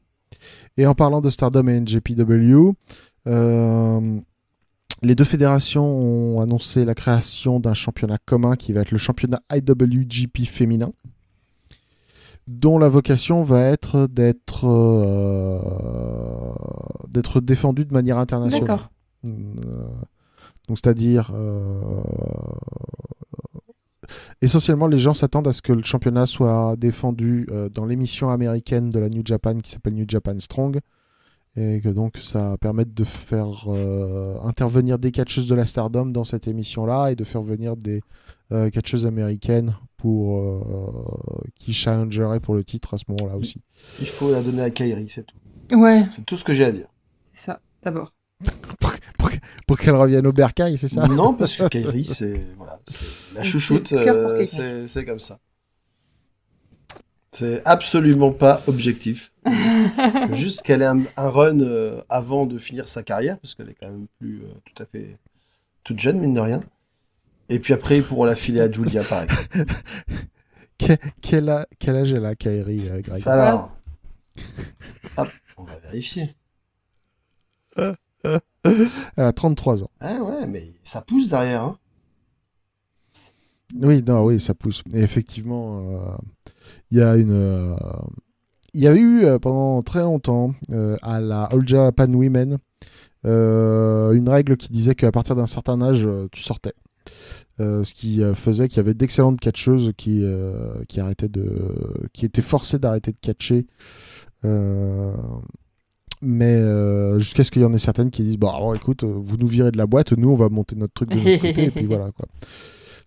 Et en parlant de Stardom et NJPW, euh, les deux fédérations ont annoncé la création d'un championnat commun qui va être le championnat IWGP féminin, dont la vocation va être d'être euh, d'être défendu de manière internationale. D'accord. Euh, donc c'est-à-dire essentiellement les gens s'attendent à ce que le championnat soit défendu euh, dans l'émission américaine de la New Japan qui s'appelle New Japan Strong et que donc ça permette de faire euh, intervenir des catcheuses de la Stardom dans cette émission-là et de faire venir des euh, catcheuses américaines pour euh, qui challengeraient pour le titre à ce moment-là aussi. Il faut la donner à Kairi, c'est tout. Ouais, C'est tout ce que j'ai à dire. c'est ça, d'abord. (laughs) pour, pour- pour qu'elle revienne au bercail, c'est ça? Non, parce que Kairi, c'est voilà, c'est la chouchoute, Cœur pour euh, c'est comme ça. C'est absolument pas objectif. (laughs) Juste qu'elle ait un, un run euh, avant de finir sa carrière, parce qu'elle est quand même plus euh, tout à fait toute jeune, mine de rien. Et puis après, ils pourront la filer à Julia, pareil. (laughs) Que- quel, a- quel âge elle a, Kairi, euh, Greg? Alors, hop, on va vérifier. Elle a 33 ans. Ah ouais, mais ça pousse derrière. Hein. Oui, non, oui, ça pousse. Et effectivement, euh, il y a une. euh, Il y a eu euh, pendant très longtemps à la All Japan Women une règle qui disait qu'à partir d'un certain âge, tu sortais. Ce qui faisait qu'il y avait d'excellentes catcheuses qui, qui, arrêtaient de, qui étaient forcées d'arrêter de catcher. Mais euh, jusqu'à ce qu'il y en ait certaines qui disent Bon, alors, écoute, euh, vous nous virez de la boîte, nous on va monter notre truc de notre (laughs) côté, et puis voilà quoi.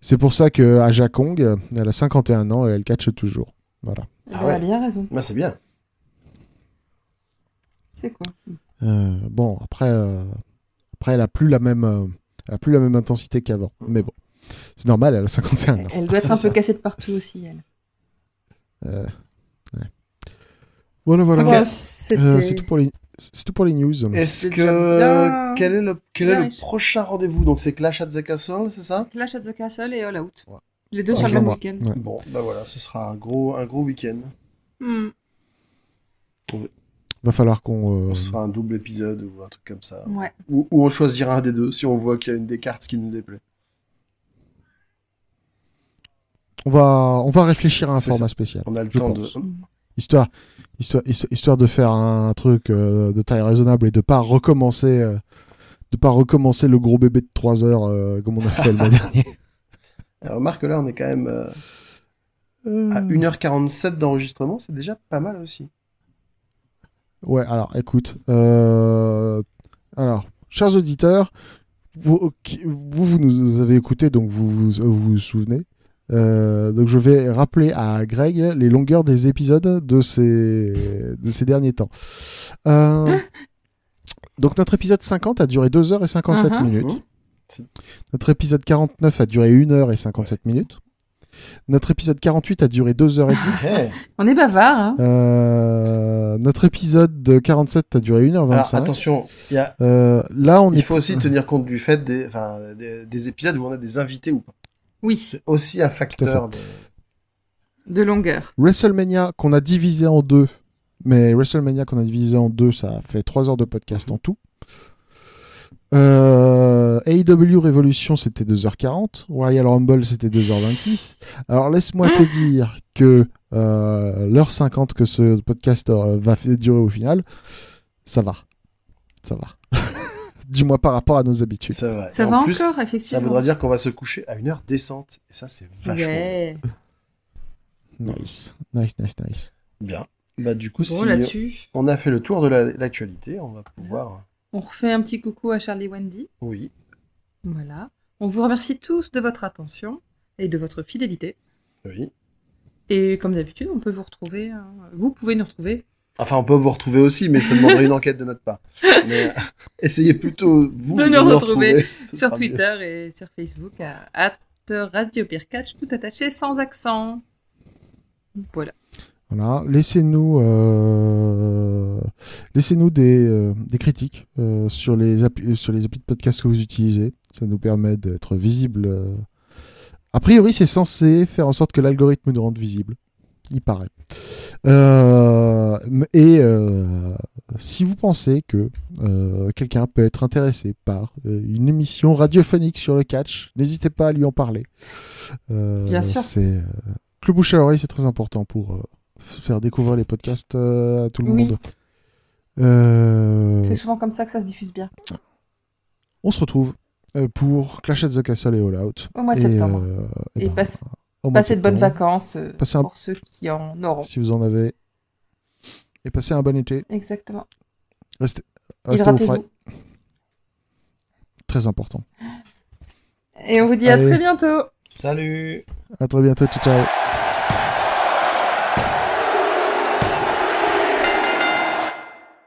C'est pour ça que Aja Kong, elle a 51 ans et elle catche toujours. Voilà. Ah Elle ouais. a bien raison. Bah, c'est bien. C'est quoi? Euh, bon, après, euh, après, elle a plus la même, euh, elle a plus la même intensité qu'avant. Mais bon, c'est normal, elle a 51 ans. Elle doit être un peu cassée de partout aussi, elle. Euh, ouais. Voilà, voilà. Bon, Euh, c'était- c'est tout pour les, c'est tout pour les news. Est-ce que bien. quel est le quel est le prochain rendez-vous? Donc c'est Clash at the Castle, c'est ça? Clash at the Castle et All Out. Ouais. Les deux Ouais, sur le même week-end. Ouais. Bon, bah voilà, ce sera un gros un gros week-end. Hmm. Va falloir qu'on. euh, On se fera un double épisode ou un truc comme ça. Ouais. Ou, ou on choisira un des deux si on voit qu'il y a une des cartes qui nous déplaît. on va, on va réfléchir à un format ça. spécial. On a le temps pense. de. Histoire, histoire, histoire, de faire un truc euh, de taille raisonnable et de pas recommencer euh, de pas recommencer le gros bébé de 3 heures euh, comme on a fait le mois (laughs) dernier. Alors, remarque là, on est quand même à Euh, 1h47 d'enregistrement, c'est déjà pas mal aussi. Ouais, alors écoute, alors, chers auditeurs, vous, vous, vous nous avez écouté, donc vous vous, vous, vous souvenez. Euh, donc je vais rappeler à Greg les longueurs des épisodes de ces, de ces derniers temps. Euh, (laughs) donc notre épisode 50 a duré 2h57 Mhm. minutes. Mhm. Notre épisode 49 a duré 1h57 minutes. Notre épisode 48 a duré 2h30. Eh, (laughs) On est bavard, hein Euh, notre épisode de 47 a duré 1h25. Alors attention, il y a- Euh, là, on il est. faut aussi (laughs) tenir compte du fait des, enfin, des, des épisodes où on a des invités ou pas. Oui, C'est aussi un facteur. de- de longueur. WrestleMania qu'on a divisé en deux. Mais WrestleMania qu'on a divisé en deux, ça fait 3 heures de podcast en tout. Euh, AEW Revolution, c'était 2h40. Royal Rumble, c'était 2h26. Alors, laisse-moi te dire que euh, l'heure 50 que ce podcast euh, va durer au final, ça va. Ça va. (laughs) du moins par rapport à nos habitudes. Ça va en plus, encore, Ça effectivement. voudra dire qu'on va se coucher à une heure décente. Et ça, c'est vachement Ouais. Nice. Nice, nice, nice. bien. Bah, du coup, Bon, si là-dessus, on a fait le tour de la- l'actualité, on va pouvoir. on refait un petit coucou à Charlie Wendy. Oui. Voilà. On vous remercie tous de votre attention et de votre fidélité. Oui. Et comme d'habitude, on peut vous retrouver. hein, Vous pouvez nous retrouver. Enfin, on peut vous retrouver aussi, mais ça demanderait une enquête de notre part. (laughs) Mais euh, essayez plutôt, vous, De nous nous retrouver sur mieux. Twitter et sur Facebook à, Radio Catch, tout attaché sans accent. Voilà. Voilà, laissez-nous euh, laissez-nous des, euh, des critiques euh, sur les applis sur les applis de podcast que vous utilisez. Ça nous permet d'être visible. euh. A priori, c'est censé faire en sorte que l'algorithme nous rende visible. Il paraît. Euh, et euh, si vous pensez que euh, quelqu'un peut être intéressé par une émission radiophonique sur le catch, n'hésitez pas à lui en parler. Bien sûr. C'est le bouche à l'oreille, c'est très important pour faire découvrir les podcasts à tout le Oui. monde. C'est souvent comme ça que ça se diffuse bien. on se retrouve pour Clash at the Castle et All Out. Au mois de Et, septembre. euh, Et ben, passe- Passez de bonnes vacances euh, Passez un- pour ceux qui en auront. Si vous en avez. Et passez un bon été. Exactement. Restez, restez au frais. Très important. Et on vous dit à très bientôt. Salut À très bientôt. Ciao, ciao.